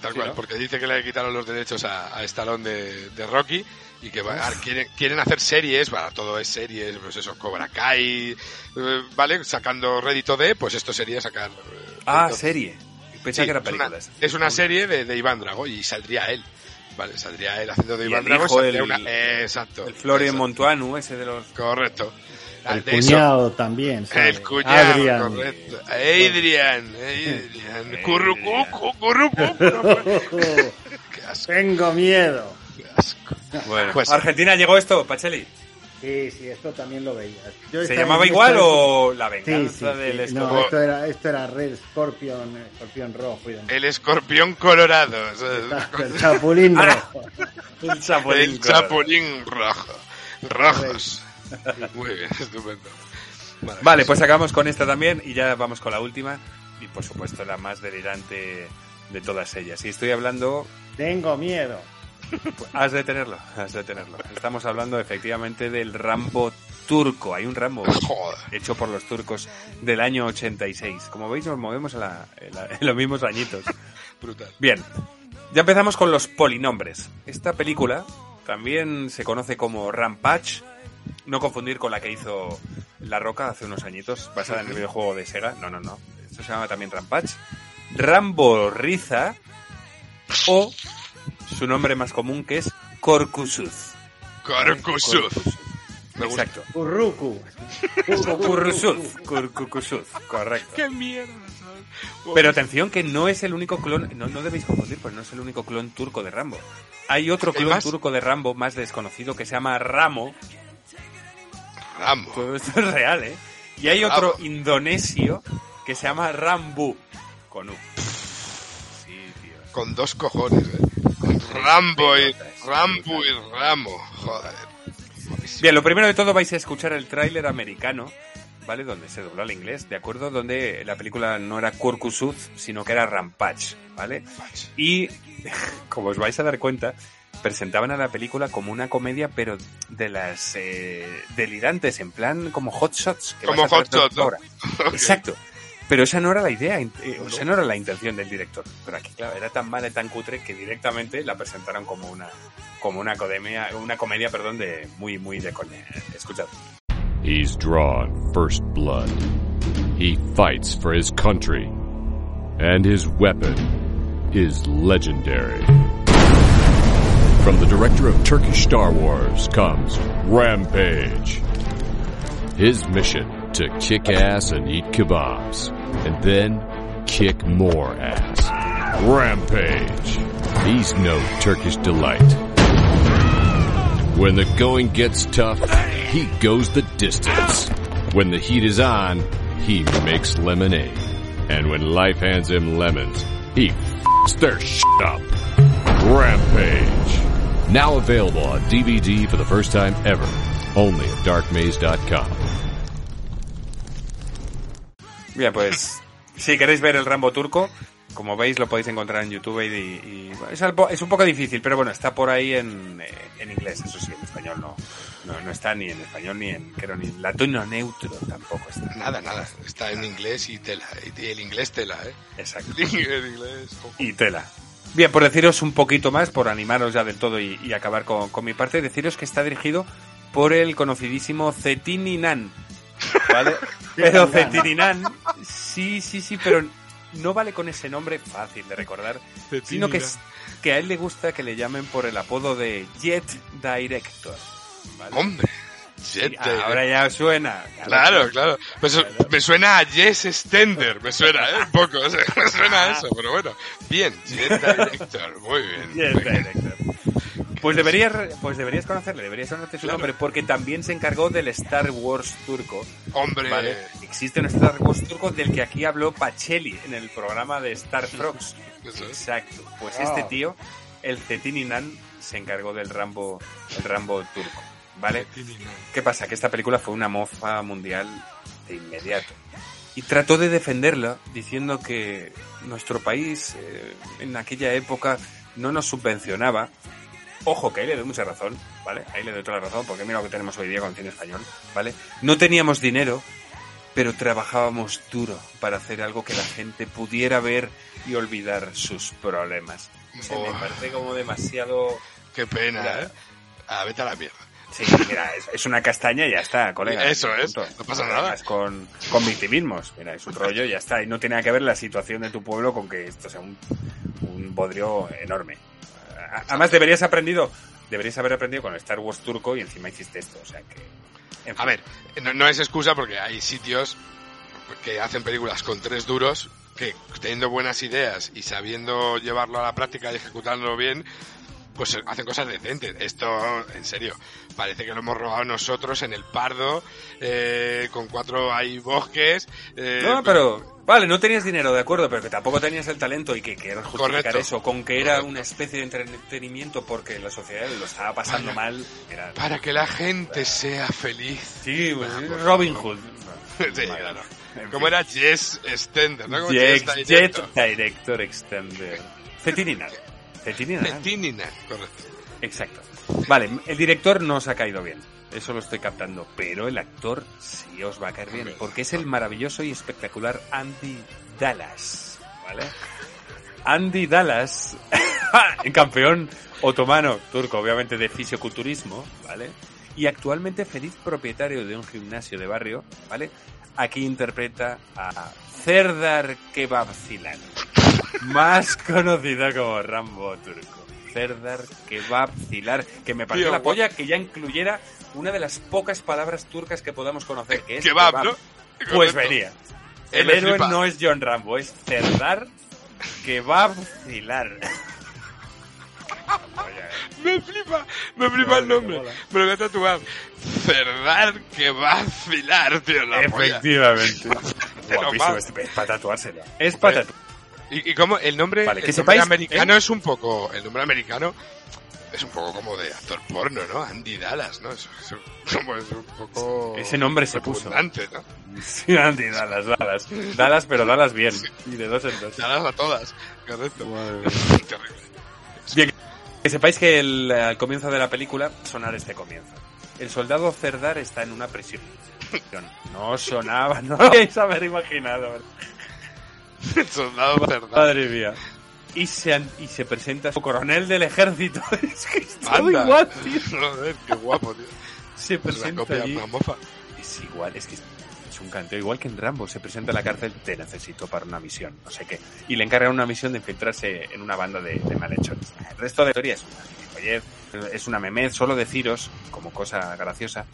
Speaker 2: Tal
Speaker 3: Sí,
Speaker 2: cual,
Speaker 3: ¿no?
Speaker 2: porque dice que le quitaron los derechos a, a Stallone de, de Rocky y que va- quieren, quieren hacer series, para todo es series, pues eso, Cobra Kai, eh, ¿vale? Sacando rédito de, pues esto sería sacar... eh,
Speaker 3: Ah,
Speaker 2: rédito-
Speaker 3: serie.
Speaker 2: Sí,
Speaker 3: que eran
Speaker 2: es una-
Speaker 3: películas.
Speaker 2: Es una serie de, de Iván Drago y saldría él. Vale, saldría él haciendo de Iván Drago.
Speaker 3: el-
Speaker 2: una- exacto.
Speaker 3: El Florian Montuanu, ese de los...
Speaker 2: Correcto.
Speaker 4: El
Speaker 2: De eso.
Speaker 4: cuñado también. ¿sabe?
Speaker 2: El cuñado,
Speaker 4: Adrian.
Speaker 2: correcto. Adrian, Adrian. Currucucu, currucucu. Qué asco,
Speaker 4: Tengo miedo.
Speaker 2: qué asco.
Speaker 3: Bueno,
Speaker 2: Pues-
Speaker 3: Argentina llegó esto, Pacheli.
Speaker 4: Sí, sí, esto también lo veías. Yo
Speaker 3: ¿Se llamaba igual o la
Speaker 4: Sí,
Speaker 3: venganza
Speaker 4: sí,
Speaker 3: del
Speaker 4: sí. No, esto era, esto era Red Scorpion, eh, Escorpión Rojo. y.
Speaker 2: El escorpión colorado.
Speaker 4: El Chapulín
Speaker 3: Ah,
Speaker 4: Rojo.
Speaker 3: El chapulín.
Speaker 2: El chapulín rojo. Rojos. Muy bien, estupendo.
Speaker 3: Vale, pues acabamos con esta también y ya vamos con la última. Y por supuesto la más delirante de todas ellas. Y estoy hablando...
Speaker 4: Tengo miedo.
Speaker 3: Has de tenerlo, has de tenerlo. Estamos hablando efectivamente del Rambo turco. Hay un Rambo
Speaker 2: Joder.
Speaker 3: hecho por los turcos del año 86. Como veis, nos movemos en, la- en la- en los mismos añitos.
Speaker 2: Brutal.
Speaker 3: Bien, ya empezamos con los polinombres. Esta película también se conoce como Rampage, no confundir con la que hizo La Roca hace unos añitos, basada en el videojuego de Sega. No, no, no. Esto se llama también Rampage. Rambo Riza o su nombre más común que es Corcusuz.
Speaker 2: Corcusuz.
Speaker 3: Exacto.
Speaker 4: Urruku.
Speaker 3: Curcusuz. Curcusuz. Correcto.
Speaker 2: ¡Qué mierda!
Speaker 3: Pero atención que no es el único clon, no, no debéis confundir, pues no es el único clon turco de Rambo. Hay otro
Speaker 2: ¿Hay
Speaker 3: clon turco de Rambo más desconocido que se llama Ramo.
Speaker 2: Rambo.
Speaker 3: Todo esto es real, ¿eh? Y hay otro indonesio que se llama Rambu. Con U. Sí, tío.
Speaker 2: Con dos cojones, eh. Rambo y Rambo y Ramo. Joder.
Speaker 3: Bien, lo primero de todo vais a escuchar el tráiler americano, ¿vale? Donde se dobló al inglés, ¿de acuerdo? Donde la película no era Kurkusuz, sino que era Rampage, ¿vale? Y, como os vais a dar cuenta, presentaban a la película como una comedia, pero de las eh, delirantes, en plan como Hot Shots. que
Speaker 2: Como Hot Shots, ¿no?
Speaker 3: ahora. Exacto. Pero esa no era la idea, eh, o sea, no era la intención del director. Pero aquí, claro, era tan mala y tan cutre que directamente la presentaron como una, como una comedia, una comedia, perdón, de muy, muy de coña. Escuchad.
Speaker 8: He's drawn first blood. He fights for his country. And his weapon is legendary. From the director of Turkish Star Wars comes Rampage. His mission to kick ass and eat kebabs. And then kick more ass. Rampage. He's no Turkish delight. When the going gets tough, he goes the distance. When the heat is on, he makes lemonade. And when life hands him lemons, he f***s their shit up. Rampage. Now available on DVD for the first time ever. Only at darkmaze.com.
Speaker 3: Bien, pues si queréis ver el Rambo turco, como veis lo podéis encontrar en YouTube y, y- es, algo- es un poco difícil, pero bueno, está por ahí en, en inglés, eso sí, en español no, no, no está ni en español ni en, creo, ni en latino neutro tampoco está.
Speaker 2: Nada, nada. Está en inglés y tela. Y el inglés tela, ¿eh?
Speaker 3: Exacto.
Speaker 2: El inglés.
Speaker 3: Y tela. Bien, por deciros un poquito más, por animaros ya del todo y, y acabar con, con mi parte, deciros que está dirigido por el conocidísimo Cetininan. ¿Vale? pero Cetininan, sí, sí, sí, pero no vale con ese nombre fácil de recordar, sino que, es- que a él le gusta que le llamen por el apodo de Jet Director. ¿vale?
Speaker 2: Hombre. Jet
Speaker 3: ahora ya suena.
Speaker 2: Claro, claro. Pues me suena a Yes Stender, me suena, ¿eh? Un poco, o sea, me suena a eso, pero bueno. Bien, Jet Director, muy bien.
Speaker 3: Jet Director. Pues deberías, pues deberías conocerle, deberías conocer su
Speaker 2: Claro.
Speaker 3: nombre, porque también se encargó del Star Wars turco.
Speaker 2: Hombre,
Speaker 3: ¿vale? Existe un Star Wars turco del que aquí habló Pacelli en el programa de Star Frogs.
Speaker 2: Eso es.
Speaker 3: Exacto. Pues
Speaker 4: Ah.
Speaker 3: este tío, el Cetininan, se encargó del Rambo, el Rambo turco. ¿Vale? ¿Qué pasa? Que esta película fue una mofa mundial de inmediato. Y trató de defenderla diciendo que nuestro país eh, en aquella época no nos subvencionaba. Ojo, que ahí le doy mucha razón, ¿vale? Ahí le doy toda la razón, porque mira lo que tenemos hoy día con cine español, ¿vale? No teníamos dinero, pero trabajábamos duro para hacer algo que la gente pudiera ver y olvidar sus problemas. Se me
Speaker 2: Oh.
Speaker 3: parece como demasiado...
Speaker 2: qué pena,
Speaker 3: Mira.
Speaker 2: ¿eh? Ah, vete a la mierda.
Speaker 3: Sí, mira, es, es una castaña y ya está, colega.
Speaker 2: Eso es, no pasa nada.
Speaker 3: Con, con victimismos, mira, es un rollo y ya está. Y no tiene nada que ver la situación de tu pueblo con que esto sea un, un bodrio enorme. Además, deberías aprendido, deberías haber aprendido con el Star Wars turco y encima hiciste esto, o sea que... en
Speaker 2: A ver, no, no es excusa porque hay sitios que hacen películas con tres duros que teniendo buenas ideas y sabiendo llevarlo a la práctica y ejecutándolo bien, pues hacen cosas decentes. Esto, en serio, parece que lo hemos robado nosotros en el Pardo, eh, con cuatro hay bosques. eh,
Speaker 3: No, pero... Vale, no tenías dinero, de acuerdo, pero que tampoco tenías el talento y que quieras justificar
Speaker 2: Correcto.
Speaker 3: eso con que era
Speaker 2: Correcto.
Speaker 3: una especie de entretenimiento porque la sociedad lo estaba pasando
Speaker 2: Para-
Speaker 3: mal. Era...
Speaker 2: Para que la gente sea feliz.
Speaker 3: Sí, pues,
Speaker 2: Ah,
Speaker 3: Robin. Hood.
Speaker 2: Sí, claro.
Speaker 3: En fin.
Speaker 2: era Jess Stender, ¿no? Como Jess Director.
Speaker 3: Director Extender. Cetinina. Cetinina.
Speaker 2: Cetinina, correcto.
Speaker 3: Exacto. Vale, el director no os ha caído bien. Eso lo estoy captando. Pero el actor sí os va a caer bien. Porque es el maravilloso y espectacular Andy Dallas. ¿Vale? Andy Dallas, campeón otomano turco, obviamente de fisioculturismo, ¿vale? Y actualmente feliz propietario de un gimnasio de barrio, ¿vale? Aquí interpreta a Serdar Kebabzilan, más conocido como Rambo turco. Serdar Kebabzilar, que me pareció la polla que ya incluyera una de las pocas palabras turcas que podamos conocer, que es
Speaker 2: Kebab, ¿no?
Speaker 3: Pues
Speaker 2: Correcto.
Speaker 3: venía. El héroe
Speaker 2: flipa.
Speaker 3: no es John Rambo, es Serdar Kebabzilar.
Speaker 2: Me flipa, me flipa el nombre. Me lo voy a tatuar. Cerdar que va a afilar, tío, la.
Speaker 3: Efectivamente. Guapísimo, es, es para tatuárselo. Es para
Speaker 2: Pues, ¿Y, y cómo el nombre,
Speaker 3: Vale, que
Speaker 2: el nombre
Speaker 3: sepáis,
Speaker 2: americano
Speaker 3: ¿eh?
Speaker 2: es un poco, el nombre americano es un poco como de actor porno, ¿no? Andy Dallas, ¿no? Es, es- como es un poco
Speaker 3: Ese nombre se puso.
Speaker 2: ¿no?
Speaker 3: Sí, Andy, Dallas, Dallas. Dallas, pero Dallas bien. Y de dos en dos.
Speaker 2: Dallas a todas, correcto. Terrible.
Speaker 3: Bien, que sepáis que el, al comienzo de la película sonar este comienzo. El soldado Cerdar está en una prisión. No sonaba, no lo podéis haber imaginado.
Speaker 2: Soldado Cerdar.
Speaker 3: Madre mía. Y se, y se presenta su coronel del ejército. Es que es todo
Speaker 2: Anda.
Speaker 3: igual, tío.
Speaker 2: Joder, qué guapo, tío.
Speaker 3: Se presenta
Speaker 2: copia,
Speaker 3: allí. Es igual, es que es un canteo igual que en Rambo. Se presenta a la cárcel, te necesito para una misión, no sé qué. Y le encargan una misión de infiltrarse en una banda de, de malhechores. El resto de la historia es una gilipollez, es una memez, solo deciros, como cosa graciosa,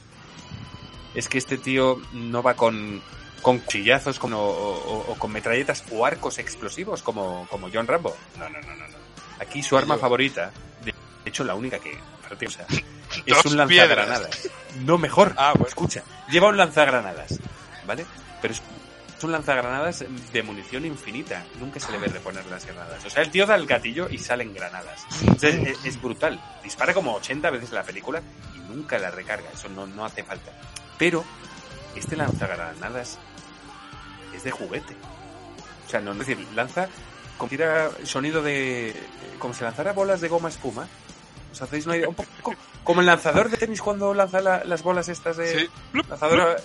Speaker 3: es que este tío no va con, con cuchillazos con- o, o- o con metralletas o arcos explosivos como, como John Rambo. No, no, no, no. no. Aquí su arma favorita, de hecho la única que... o sea, es un lanzagranadas. No, mejor.
Speaker 2: Ah, bueno.
Speaker 3: Escucha, lleva un lanzagranadas, ¿vale? Pero es un lanzagranadas de munición infinita. Nunca se le ve reponer las granadas. O sea, el tío da el gatillo y salen granadas. Es, es brutal. Dispara como 80 veces la película y nunca la recarga. Eso no, no hace falta. Pero este lanzagranadas es de juguete. O sea, no, es decir, lanza como tira sonido de... como si lanzara bolas de goma espuma. ¿Os hacéis una idea? Un poco como el lanzador de tenis cuando lanza la- las bolas estas de...
Speaker 2: Sí. Blup.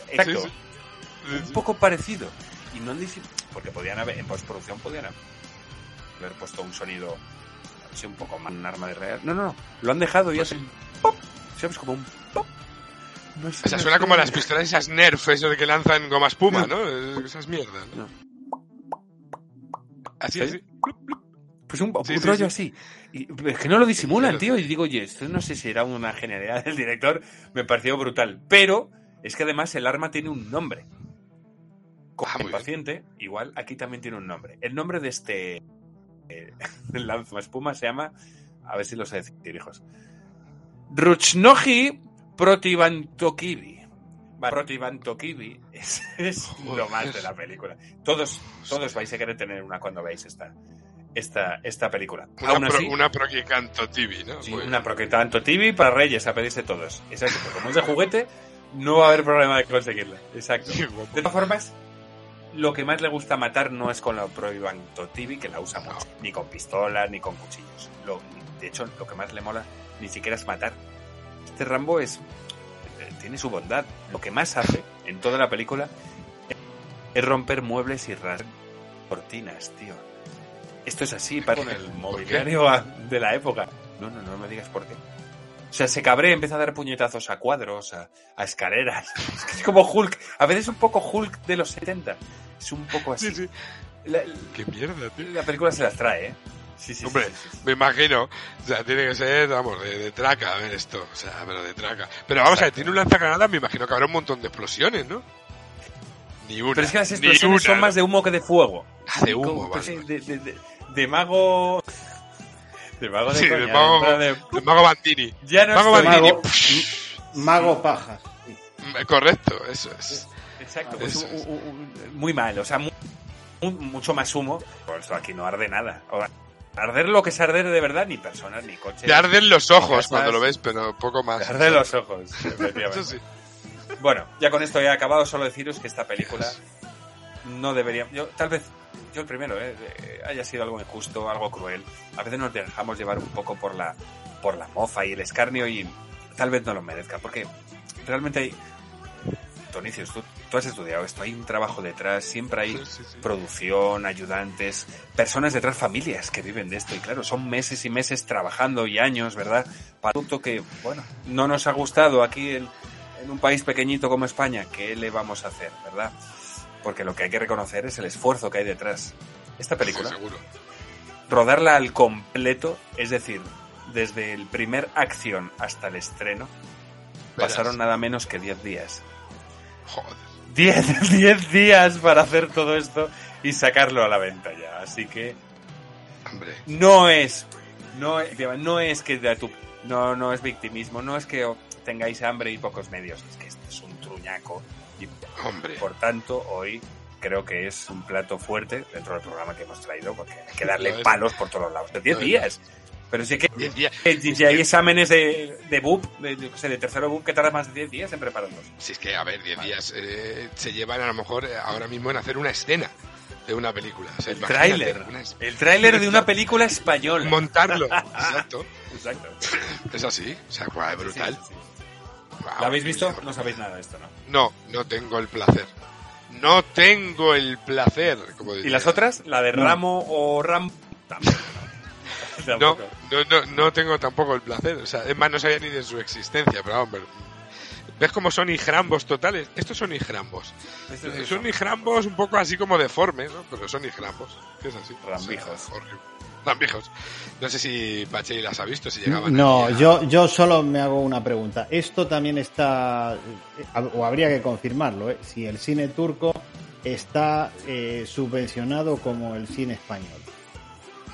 Speaker 3: exacto.
Speaker 2: Sí, sí. Sí,
Speaker 3: Un poco parecido. Y no han Porque podían haber, en postproducción podían haber puesto un sonido así un poco más un arma de real. No, no, no. Lo han dejado y
Speaker 2: Pues
Speaker 3: hacen pop. ¿Sabes? Como un. No es
Speaker 2: O sea, suena como las pistolas esas Nerf, eso de que lanzan goma espuma,
Speaker 3: No.
Speaker 2: ¿no? Esas mierdas. Así,
Speaker 3: ¿Sí?
Speaker 2: así.
Speaker 3: Pues un, un
Speaker 2: Sí, sí,
Speaker 3: rollo
Speaker 2: sí.
Speaker 3: así. Y, es que no lo disimulan, tío. Y digo, oye, esto no sé si era una genialidad del director. Me pareció brutal. Pero es que además el arma tiene un nombre. Como
Speaker 2: Ah,
Speaker 3: el
Speaker 2: bien.
Speaker 3: paciente, igual, aquí también tiene un nombre. El nombre de este eh, lanzaespuma se llama, a ver si lo sé decir, hijos. Ruchnoji Protivantokivi. Protivantokivi es, es lo más de la película. Todos, todos vais a querer tener una cuando veáis esta, esta, esta película.
Speaker 2: Una,
Speaker 3: Aún
Speaker 2: pro,
Speaker 3: así,
Speaker 2: una ¿no?
Speaker 3: sí,
Speaker 2: bien.
Speaker 3: una TV para Reyes a pedirse todos. Exacto. porque Como es de juguete, no va a haber problema de conseguirla. Exacto. De todas formas, lo que más le gusta matar no es con la Proibanto TV, que la usa mucho, ni con pistolas, ni con cuchillos. Lo, de hecho, lo que más le mola ni siquiera es matar. Este Rambo es eh, tiene su bondad. Lo que más hace en toda la película es romper muebles y rasgar cortinas, tío. Esto es así, para con el mobiliario a- de la época. No, no, no me digas por qué. O sea, se cabrea, empieza a dar puñetazos a cuadros, a, a escaleras. Es, que es como Hulk. A veces un poco Hulk de los 70. Es un poco así.
Speaker 2: Sí, sí.
Speaker 3: La,
Speaker 2: Qué mierda, tío.
Speaker 3: la película se las trae, ¿eh? Sí, sí, sí,
Speaker 2: Hombre,
Speaker 3: sí, sí, sí.
Speaker 2: me imagino. O sea, tiene que ser, vamos, de, de traca, a ver esto. O sea, pero de traca. Pero vamos a ver, tiene un lanzagranadas, me imagino que habrá un montón de explosiones, ¿no? Ni una.
Speaker 3: Pero es que las explosiones
Speaker 2: una,
Speaker 3: son más de humo que de fuego.
Speaker 2: Ah, de humo,
Speaker 3: Como-
Speaker 2: vale,
Speaker 3: de, de- de- de mago... De mago de
Speaker 2: Sí,
Speaker 3: coña,
Speaker 2: de mago,
Speaker 3: de-
Speaker 2: de mago Bandini.
Speaker 3: Ya no
Speaker 2: Mago Bandini.
Speaker 4: Mago, mago pajas.
Speaker 2: Mm, Correcto, eso es.
Speaker 3: Exacto, pues
Speaker 2: Eso
Speaker 3: un-
Speaker 2: es.
Speaker 3: un- un- muy mal, o sea, mu- mu- mucho más humo. Por eso aquí no arde nada. Arder lo que es arder de verdad, ni personas, ni coches.
Speaker 2: Te arden los ojos cuando lo ves, pero poco más.
Speaker 3: Te arde los ojos, efectivamente.
Speaker 2: Eso sí.
Speaker 3: Bueno, ya con esto ya he acabado, solo deciros que esta película no debería... Yo, tal vez, yo el primero, eh, eh, haya sido algo injusto, algo cruel. A veces nos dejamos llevar un poco por la, por la mofa y el escarnio y tal vez no lo merezca, porque realmente hay... Tonicios, tú, tú has estudiado esto, hay un trabajo detrás, siempre hay
Speaker 2: Sí, sí, sí.
Speaker 3: producción, ayudantes, personas detrás, familias que viven de esto. Y claro, son meses y meses trabajando y años, ¿verdad? Para un producto que, bueno, no nos ha gustado aquí en, en un país pequeñito como España. ¿Qué le vamos a hacer, verdad? Porque lo que hay que reconocer es el esfuerzo que hay detrás. Esta película,
Speaker 2: seguro.
Speaker 3: rodarla al completo, es decir, desde el primer acción hasta el estreno,
Speaker 2: Verás.
Speaker 3: pasaron nada menos que 10 días.
Speaker 2: Joder.
Speaker 3: 10, 10 días para hacer todo esto y sacarlo a la venta ya. Así que
Speaker 2: Hombre.
Speaker 3: no es, no, es- no es que de tu- no, no es victimismo, no es que tengáis hambre y pocos medios, es que esto es un truñaco y
Speaker 2: Hombre.
Speaker 3: por tanto hoy creo que es un plato fuerte dentro del programa que hemos traído porque hay que darle palos por todos lados. De 10
Speaker 2: Lo es.
Speaker 3: días. Pero sí que si hay exámenes de, de BUP, de, de tercero BUP que tarda más de 10 días en prepararlos.
Speaker 2: Si es que, a ver, 10 días eh, se llevan a lo mejor eh, ahora mismo en hacer una escena de una película. O sea,
Speaker 3: El tráiler.
Speaker 2: una
Speaker 3: El tráiler de una película española.
Speaker 2: Montarlo. Exacto.
Speaker 3: Exacto.
Speaker 2: Es así. O sea, guau, es brutal.
Speaker 3: Sí, sí, sí.
Speaker 2: Guau,
Speaker 3: ¿La habéis visto? No sabéis nada de esto, ¿no?
Speaker 2: No, no tengo el placer. No tengo el placer. Como
Speaker 3: ¿Y las otras? ¿La de Ramo o Ram? Tampoco, no.
Speaker 2: No, no, tengo tampoco el placer. O sea, es más, no sabía ni de su existencia, pero hombre. ¿Ves cómo son hijrambos totales? Estos son hijrambos.
Speaker 3: Esto es
Speaker 2: Son hijrambos un poco así como deformes, ¿no? Pero son hijrambos. ¿Qué es así?
Speaker 3: Rambijos.
Speaker 2: O sea, horrible. Rambijos. No sé si Pachei las ha visto, si llegaban
Speaker 4: No,
Speaker 2: a-
Speaker 4: yo, yo solo me hago una pregunta. Esto también está, eh, o habría que confirmarlo, ¿eh? si el cine turco está eh, subvencionado como el cine español.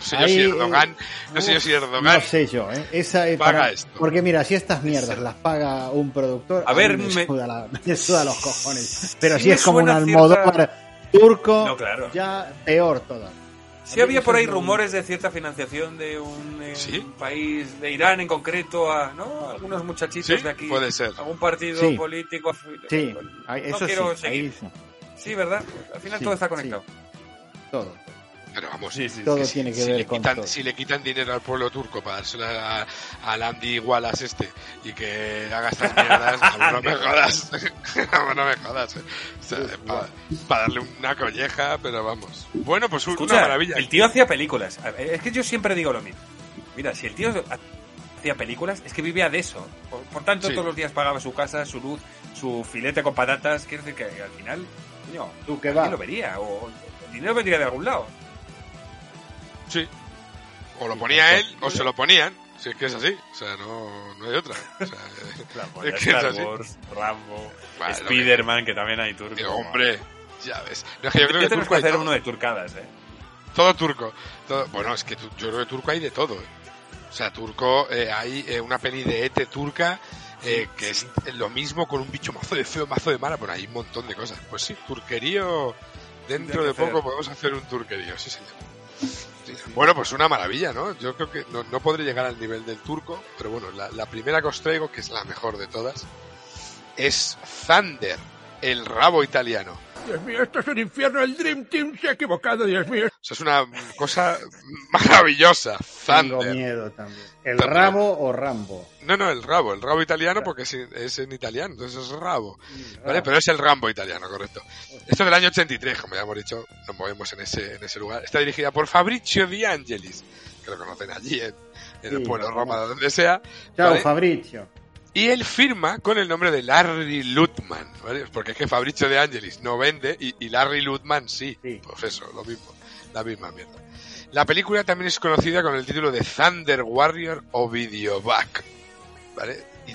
Speaker 2: No sé yo si
Speaker 4: Ahí,
Speaker 2: Erdogan, no sé yo si Erdogan
Speaker 4: No sé yo, ¿eh? Esa
Speaker 2: paga
Speaker 4: para-
Speaker 2: esto.
Speaker 4: Porque mira, si estas mierdas las paga un productor,
Speaker 3: A ver,
Speaker 4: me,
Speaker 3: me-
Speaker 4: suda la- me suda los cojones. Pero
Speaker 3: Sí
Speaker 4: si es como un Almodóvar turco,
Speaker 3: No, claro.
Speaker 4: ya peor todavía.
Speaker 3: Sí había por ahí rumores de cierta financiación de un, eh,
Speaker 2: ¿Sí?
Speaker 3: un país, de Irán en concreto, a ¿no? algunos muchachitos
Speaker 2: Sí,
Speaker 3: de aquí.
Speaker 2: puede ser.
Speaker 3: Algún partido
Speaker 4: Sí.
Speaker 3: político.
Speaker 4: Sí,
Speaker 3: No
Speaker 4: eso
Speaker 3: quiero
Speaker 4: sí,
Speaker 3: seguir.
Speaker 4: ahí sí,
Speaker 3: Sí, ¿verdad? Al final
Speaker 4: Sí,
Speaker 3: todo está
Speaker 4: sí.
Speaker 3: conectado.
Speaker 4: todo.
Speaker 2: Pero vamos,
Speaker 3: Sí, sí,
Speaker 4: Todo
Speaker 2: que si-
Speaker 4: tiene que
Speaker 2: si
Speaker 4: ver
Speaker 2: le
Speaker 4: con
Speaker 2: quitan,
Speaker 4: todo.
Speaker 2: Si le quitan dinero al pueblo turco para dárselo a- al Andy Wallace este y que haga estas mierdas, no me jodas. No me jodas. eh. para darle una colleja, pero vamos. Bueno, pues un-
Speaker 3: Escucha,
Speaker 2: una maravilla.
Speaker 3: el tío hacía películas. Es que yo siempre digo lo mismo. Mira, si el tío hacía películas, es que vivía de eso. Por, por tanto,
Speaker 2: Sí.
Speaker 3: todos los días pagaba su casa, su luz, su filete con patatas. Quiere decir que al final, coño,
Speaker 4: Tú
Speaker 3: alguien
Speaker 4: va.
Speaker 3: lo vería. O el dinero vendría de algún lado.
Speaker 2: Sí. o lo ponía él o se lo ponían. Si es que es así, o sea, no, no hay otra. O sea, es que es así.
Speaker 3: Wars, Rambo,
Speaker 2: Vale,
Speaker 3: Spiderman, que también hay turco.
Speaker 2: Eh, hombre, ya ves. No, es que yo creo que
Speaker 3: tenemos
Speaker 2: turco
Speaker 3: que hacer
Speaker 2: todo.
Speaker 3: uno de turcadas, ¿eh?
Speaker 2: Todo turco. Todo- bueno, es que tu- yo creo que turco hay de todo. ¿eh? O sea, turco, eh, hay eh, una peli de Ete turca eh, que es lo mismo con un bicho mazo de feo, mazo de mala. Bueno, hay un montón de cosas. Pues sí, turquerío. Dentro de
Speaker 3: hacer.
Speaker 2: poco podemos hacer un turquerío, sí, señor. Bueno, pues una maravilla, ¿no? Yo creo que no, no podré llegar al nivel del turco, pero bueno, la, la primera que os traigo, que es la mejor de todas, es Thunder, el rabo italiano.
Speaker 1: Dios mío, esto es un infierno. El Dream Team se ha equivocado, Dios mío.
Speaker 2: O sea, es una cosa maravillosa.
Speaker 4: Tengo
Speaker 2: Thunder.
Speaker 4: miedo también. ¿El
Speaker 2: Thunder.
Speaker 4: rabo o Rambo?
Speaker 2: No, no, el rabo, el rabo italiano porque es, es en italiano, entonces es rabo. ¿Vale? Pero es el Rambo italiano, correcto. Esto es del año 83, como ya hemos dicho, nos movemos en ese, en ese lugar. Está dirigida por Fabrizio Di Angelis, que lo conocen allí en, en el pueblo de Roma, donde sea.
Speaker 4: Chao,
Speaker 2: ¿vale?
Speaker 4: Fabrizio.
Speaker 2: Y él firma con el nombre de Larry Lutman, ¿vale? Porque es que Fabrizio de Angelis no vende y, y Larry Lutman sí. Pues eso, lo mismo, la misma mierda. La película también es conocida con el título de Thunder Warrior o Videoback, ¿vale? Y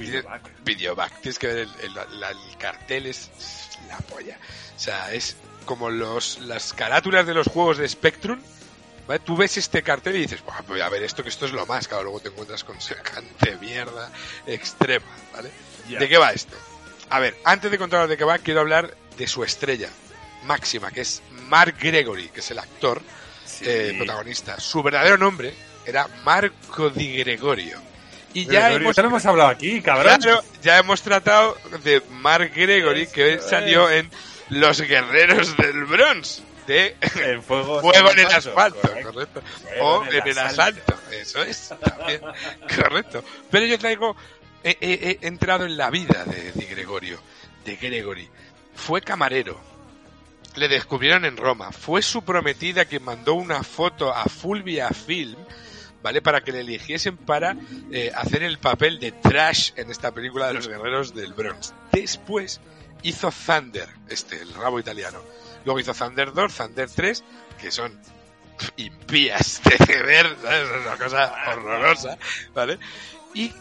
Speaker 2: Videoback. Tienes que ver el, el- la- el cartel, es la polla. O sea, es como los, las carátulas de los juegos de Spectrum, ¿vale? Tú ves este cartel y dices, "Buah, voy a ver esto, que esto es lo más. Claro, luego te encuentras con semejante mierda extrema, ¿vale? ¿De qué va esto? A ver, antes de contaros de qué va, quiero hablar de su estrella máxima, que es Mark Gregory, que es el actor eh, protagonista. Su verdadero nombre era Marco Di Gregorio. Y ya
Speaker 3: Gregorio,
Speaker 2: hemos,
Speaker 3: ya lo hemos hablado aquí, cabrón.
Speaker 2: Claro, ya hemos tratado de Mark Gregory, que salió en Los Guerreros del Bronze. De
Speaker 3: En fuego,
Speaker 2: Fuego en el
Speaker 3: asfalto, correcto.
Speaker 2: correcto. O
Speaker 3: en el
Speaker 2: el
Speaker 3: asalto.
Speaker 2: asalto, eso es, también, correcto. Pero yo traigo, he, he- he entrado en la vida de, de Gregorio, de Gregory. Fue camarero, le descubrieron en Roma, fue su prometida quien mandó una foto a Fulvia Film, ¿vale? Para que le eligiesen para eh, hacer el papel de Trash en esta película de los guerreros del Bronx. Después hizo Thunder, este, el rabo italiano. Luego hizo Thunder 2, Thunder 3, que son impías de ver. Es una cosa horrorosa, ¿vale? Y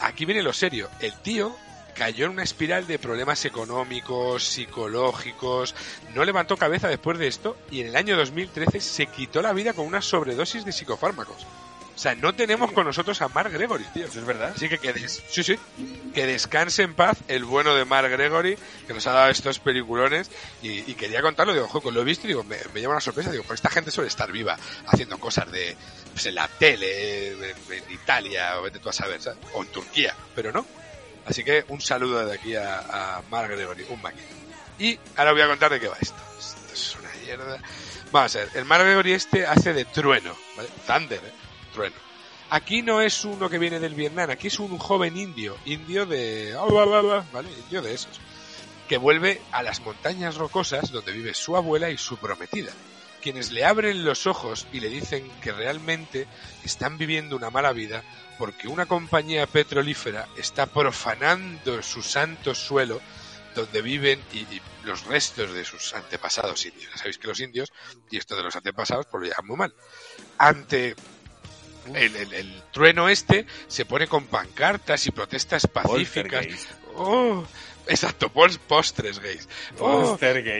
Speaker 2: aquí viene lo serio. El tío cayó en una espiral de problemas económicos, psicológicos, no levantó cabeza después de esto y en el año 2013 se quitó la vida con una sobredosis de psicofármacos. O sea, no tenemos con nosotros a Mark Gregory, tío.
Speaker 3: Eso es verdad.
Speaker 2: Así que que, des- sí, sí, que descanse en paz el bueno de Mark Gregory, que nos ha dado estos peliculones. Y, y quería contarlo, digo, ojo, lo he visto y digo, me, me lleva una sorpresa. Digo, pues esta gente suele estar viva, haciendo cosas de pues, en la tele, en, en Italia, o vete tú a saber, ¿sabes? o en Turquía, pero no. Así que un saludo de aquí a, a Mark Gregory, un máquina. Y ahora voy a contar de qué va esto. Esto es una mierda. Vamos a ver, el Mark Gregory este hace de trueno, ¿vale? Thunder, ¿eh? Trueno. Aquí no es uno que viene del Vietnam, aquí es un joven indio, indio de... ¿vale? Indio de esos. Que vuelve a las montañas rocosas donde vive su abuela y su prometida. Quienes le abren los ojos y le dicen que realmente están viviendo una mala vida porque una compañía petrolífera está profanando su santo suelo donde viven y, los restos de sus antepasados indios. Sabéis que los indios, y esto de los antepasados, pues lo llevan muy mal. Ante el, el- el trueno este se pone con pancartas y protestas pacíficas. Oh, exacto, pos- postres gays. Oh,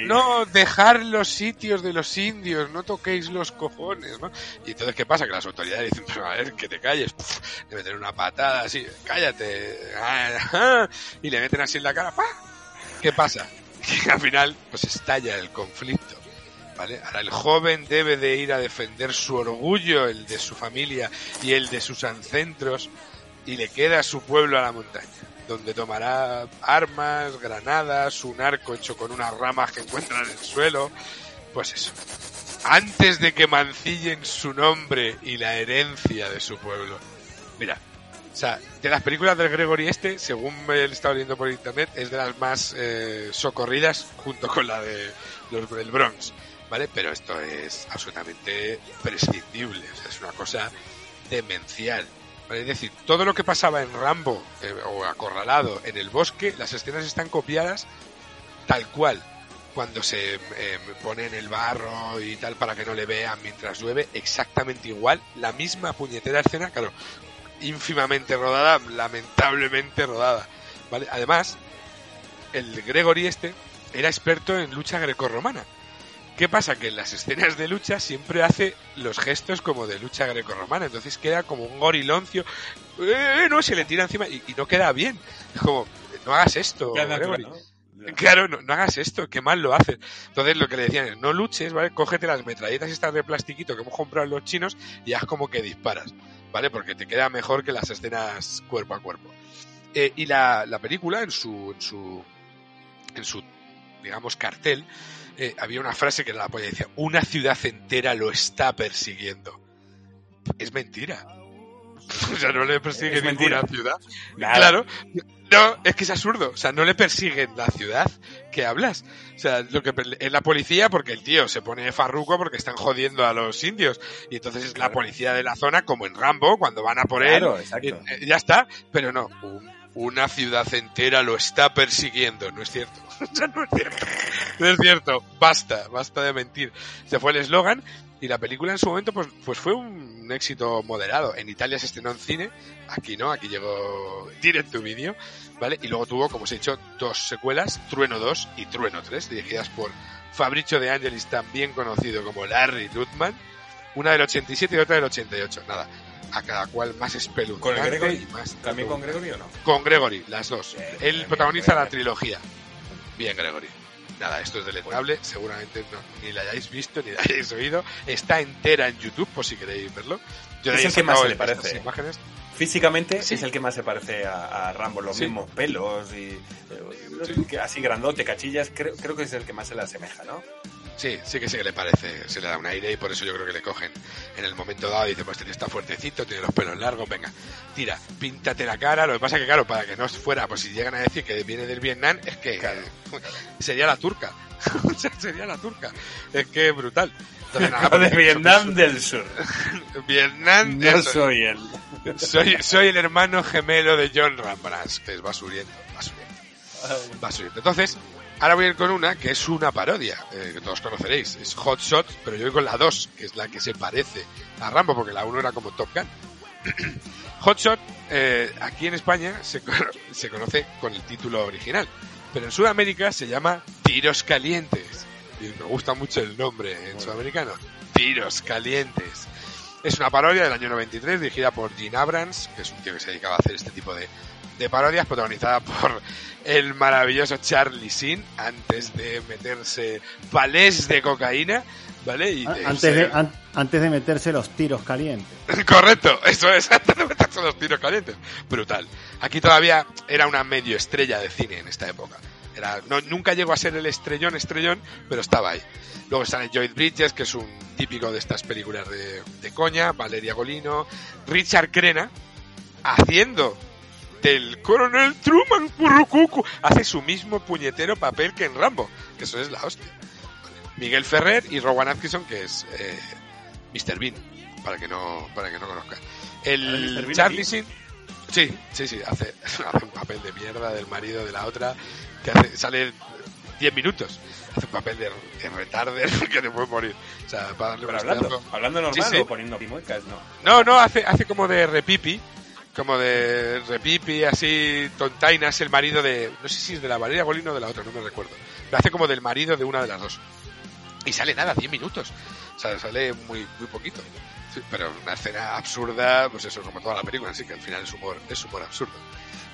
Speaker 2: no, dejar los sitios de los indios, no toquéis los cojones, ¿no? Y entonces, ¿qué pasa? Que las autoridades dicen, pero a ver, que te calles, Puf, le meten una patada así, cállate, ah, y le meten así en la cara, ¡pa! ¿Qué pasa? Que al final, pues estalla el conflicto. ¿Vale? Ahora el joven debe de ir a defender su orgullo, el de su familia y el de sus ancestros, y le queda su pueblo a la montaña, donde tomará armas, granadas, un arco hecho con unas ramas que encuentra en el suelo, pues eso. Antes de que mancillen su nombre y la herencia de su pueblo. Mira, o sea, de las películas del Gregory este, según me he estado leyendo por internet, es de las más eh, socorridas junto con la de los del Bronx, ¿vale? Pero esto es absolutamente prescindible, o sea, es una cosa demencial. ¿vale? Es decir, todo lo que pasaba en Rambo eh, o acorralado en el bosque, las escenas están copiadas tal cual. cuando se eh, pone en el barro y tal para que no le vean mientras llueve, exactamente igual, la misma puñetera escena, claro, ínfimamente rodada, lamentablemente rodada, ¿vale? Además, el Gregory este era experto en lucha grecorromana. ¿Qué pasa? Que en las escenas de lucha siempre hace los gestos como de lucha grecorromana, entonces queda como un goriloncio, ¡eh! no, se le tira encima y, y no queda bien. Es como, no hagas esto. Claro, no, no hagas esto, qué mal lo haces. Entonces lo que le decían es, no luches, ¿vale? Cógete las metralletas estas de plastiquito que hemos comprado los chinos y haz como que disparas, ¿vale? Porque te queda mejor que las escenas cuerpo a cuerpo. Eh, y la, la película, en su, en su, en su, digamos, cartel, eh, había una frase que era la polla, decía, una ciudad entera lo está persiguiendo. Es mentira. O sea, no le persigue
Speaker 3: Es
Speaker 2: ninguna
Speaker 3: mentira.
Speaker 2: ciudad.
Speaker 3: Nada.
Speaker 2: Claro. No, es que es absurdo. O sea, no le persiguen la ciudad que hablas. O sea, lo que es la policía porque el tío se pone farruco porque están jodiendo a los indios. Y entonces es la policía de la zona, como en Rambo, cuando van a por
Speaker 3: Claro,
Speaker 2: él.
Speaker 3: exacto.
Speaker 2: y, eh, ya está. Pero no, un- una ciudad entera lo está persiguiendo. No es cierto. O sea, no es cierto. No es cierto. Basta, basta de mentir. Se fue el eslogan y la película en su momento pues, pues fue un éxito moderado. En Italia se estrenó en cine, aquí no, aquí llegó direct to video, ¿vale? Y luego tuvo, como os he dicho, dos secuelas, Trueno 2 y Trueno 3, dirigidas por Fabricio de Angelis, también conocido como Larry Ludman, una del 87 y otra del 88. Nada, a cada cual más espeluznante
Speaker 3: ¿Con Gregory?
Speaker 2: y más...
Speaker 3: ¿También con Gregory o no?
Speaker 2: Con Gregory, las dos.
Speaker 3: Bien,
Speaker 2: Él
Speaker 3: bien,
Speaker 2: protagoniza
Speaker 3: bien,
Speaker 2: la trilogía. Bien, Gregory. Nada, esto es deleznable, seguramente no, ni la hayáis visto ni la hayáis oído. Está entera en YouTube, por si queréis verlo. Yo
Speaker 3: Es el que más se le parece.
Speaker 2: imágenes.
Speaker 3: Físicamente
Speaker 2: Sí.
Speaker 3: es el que más se parece a, a Rambo, los
Speaker 2: Sí.
Speaker 3: mismos pelos y eh, así grandote, cachillas, creo, creo que es el que más se le asemeja, ¿no?
Speaker 2: Sí, sí que sí que le parece, se le da un aire y por eso yo creo que le cogen en el momento dado y dice, pues tiene está fuertecito, tiene los pelos largos, venga, tira, píntate la cara, lo que pasa que claro, para que no fuera, pues si llegan a decir que viene del Vietnam, es que eh, sería la turca, sería la turca, es que es brutal. Entonces, nada,
Speaker 3: de Vietnam del Sur.
Speaker 2: Vietnam,
Speaker 3: No
Speaker 2: eso,
Speaker 3: soy él.
Speaker 2: soy, soy el hermano gemelo de John Rembrandt, que es basuriento, basuriento, basuriento. Entonces, ahora voy a ir con una que es una parodia, eh, que todos conoceréis. Es Hot Shot, pero yo voy con la 2, que es la que se parece a Rambo, porque la 1 era como Top Gun. Hot Shot, eh, aquí en España se, se conoce con el título original, pero en Sudamérica se llama Tiros Calientes. Y me gusta mucho el nombre en sudamericano. Tiros Calientes. Es una parodia del año 93 dirigida por Gene Abrams, que es un tío que se dedicaba a hacer este tipo de, de parodias, protagonizada por el maravilloso Charlie Sheen, antes de meterse palés de cocaína, ¿vale? Y de
Speaker 4: Antes de, an- antes de meterse los tiros calientes.
Speaker 2: Correcto, eso es, antes de meterse los tiros calientes. Brutal. Aquí todavía era una medio estrella de cine en esta época. Era, no, nunca llegó a ser el estrellón, estrellón, pero estaba ahí. Luego sale Lloyd Bridges, que es un típico de estas películas de, de coña, Valeria Golino, Richard Crenna, haciendo del coronel Truman Currucucu, hace su mismo puñetero papel que en Rambo, que eso es la hostia. Miguel Ferrer y Rowan Atkinson, que es eh, Mr. Bean, para que no, para que no conozca.
Speaker 3: ¿Mr.
Speaker 2: El Charlie? Sheen, sí, sí, sí, hace, hace un papel de mierda del marido de la otra, que hace, sale 10 minutos. Hace un papel de, de retarder que te puede morir. O sea, para darle
Speaker 3: Pero
Speaker 2: un
Speaker 3: hablando, hablando normal
Speaker 2: Sí, sí.
Speaker 3: o poniendo pimuecas, no.
Speaker 2: No, no, hace, hace como de repipi. Como de repipi, así, tontainas, el marido de. No sé si es de la Valeria Golino o de la otra, no me recuerdo. Lo hace como del marido de una de las dos. Y sale nada, 10 minutos. O sea, sale muy, muy poquito. Pero una escena absurda, pues eso, como toda la película, así que al final es humor, es humor absurdo.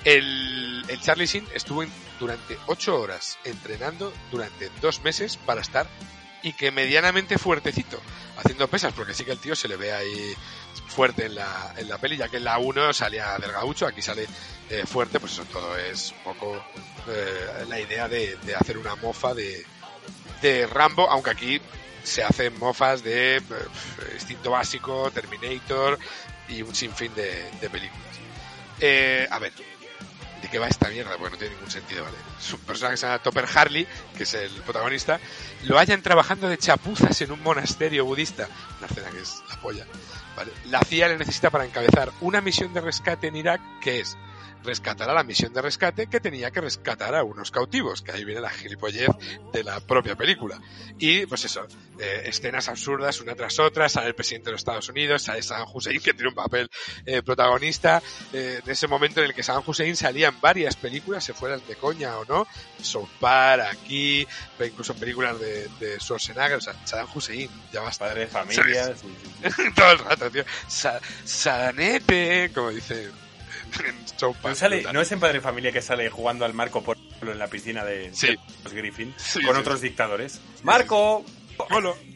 Speaker 2: El, el Charlie Sheen estuvo durante 8 horas entrenando durante dos meses para estar y que medianamente fuertecito haciendo pesas, porque sí que el tío se le ve ahí fuerte en la, en la peli, ya que en la 1 salía delgaducho, aquí sale eh, fuerte, pues eso todo es un poco eh, la idea de, de hacer una mofa de, de Rambo, aunque aquí se hacen mofas de eh, Instinto Básico, Terminator y un sinfín de, de películas. Eh, a ver, ¿de qué va esta mierda? Porque no tiene ningún sentido, ¿vale? Es un personaje que se llama Topper Harley, que es el protagonista, lo hayan trabajando de chapuzas en un monasterio budista, una escena que es la polla, ¿vale? La CIA le necesita para encabezar una misión de rescate en Irak que es rescatará la misión de rescate que tenía que rescatar a unos cautivos, que ahí viene la gilipollez de la propia película. Y pues eso, eh, escenas absurdas una tras otra, sale el presidente de los Estados Unidos, sale Saddam Hussein que tiene un papel eh, protagonista, eh, en ese momento en el que Saddam Hussein salía en varias películas, se fueran de coña o no, South Park, aquí, incluso en películas de, de Schwarzenegger, o sea, Saddam Hussein, ya basta.
Speaker 3: Padre de familia. sí, sí.
Speaker 2: Todo el rato, tío. Sa Sadanete, como dice en
Speaker 3: No, sale, es en Padre de Familia que sale jugando al Marco Polo en la piscina de,
Speaker 2: Sí.
Speaker 3: de los Griffin
Speaker 2: Sí,
Speaker 3: con
Speaker 2: sí.
Speaker 3: otros dictadores. ¡Marco!
Speaker 2: Polo.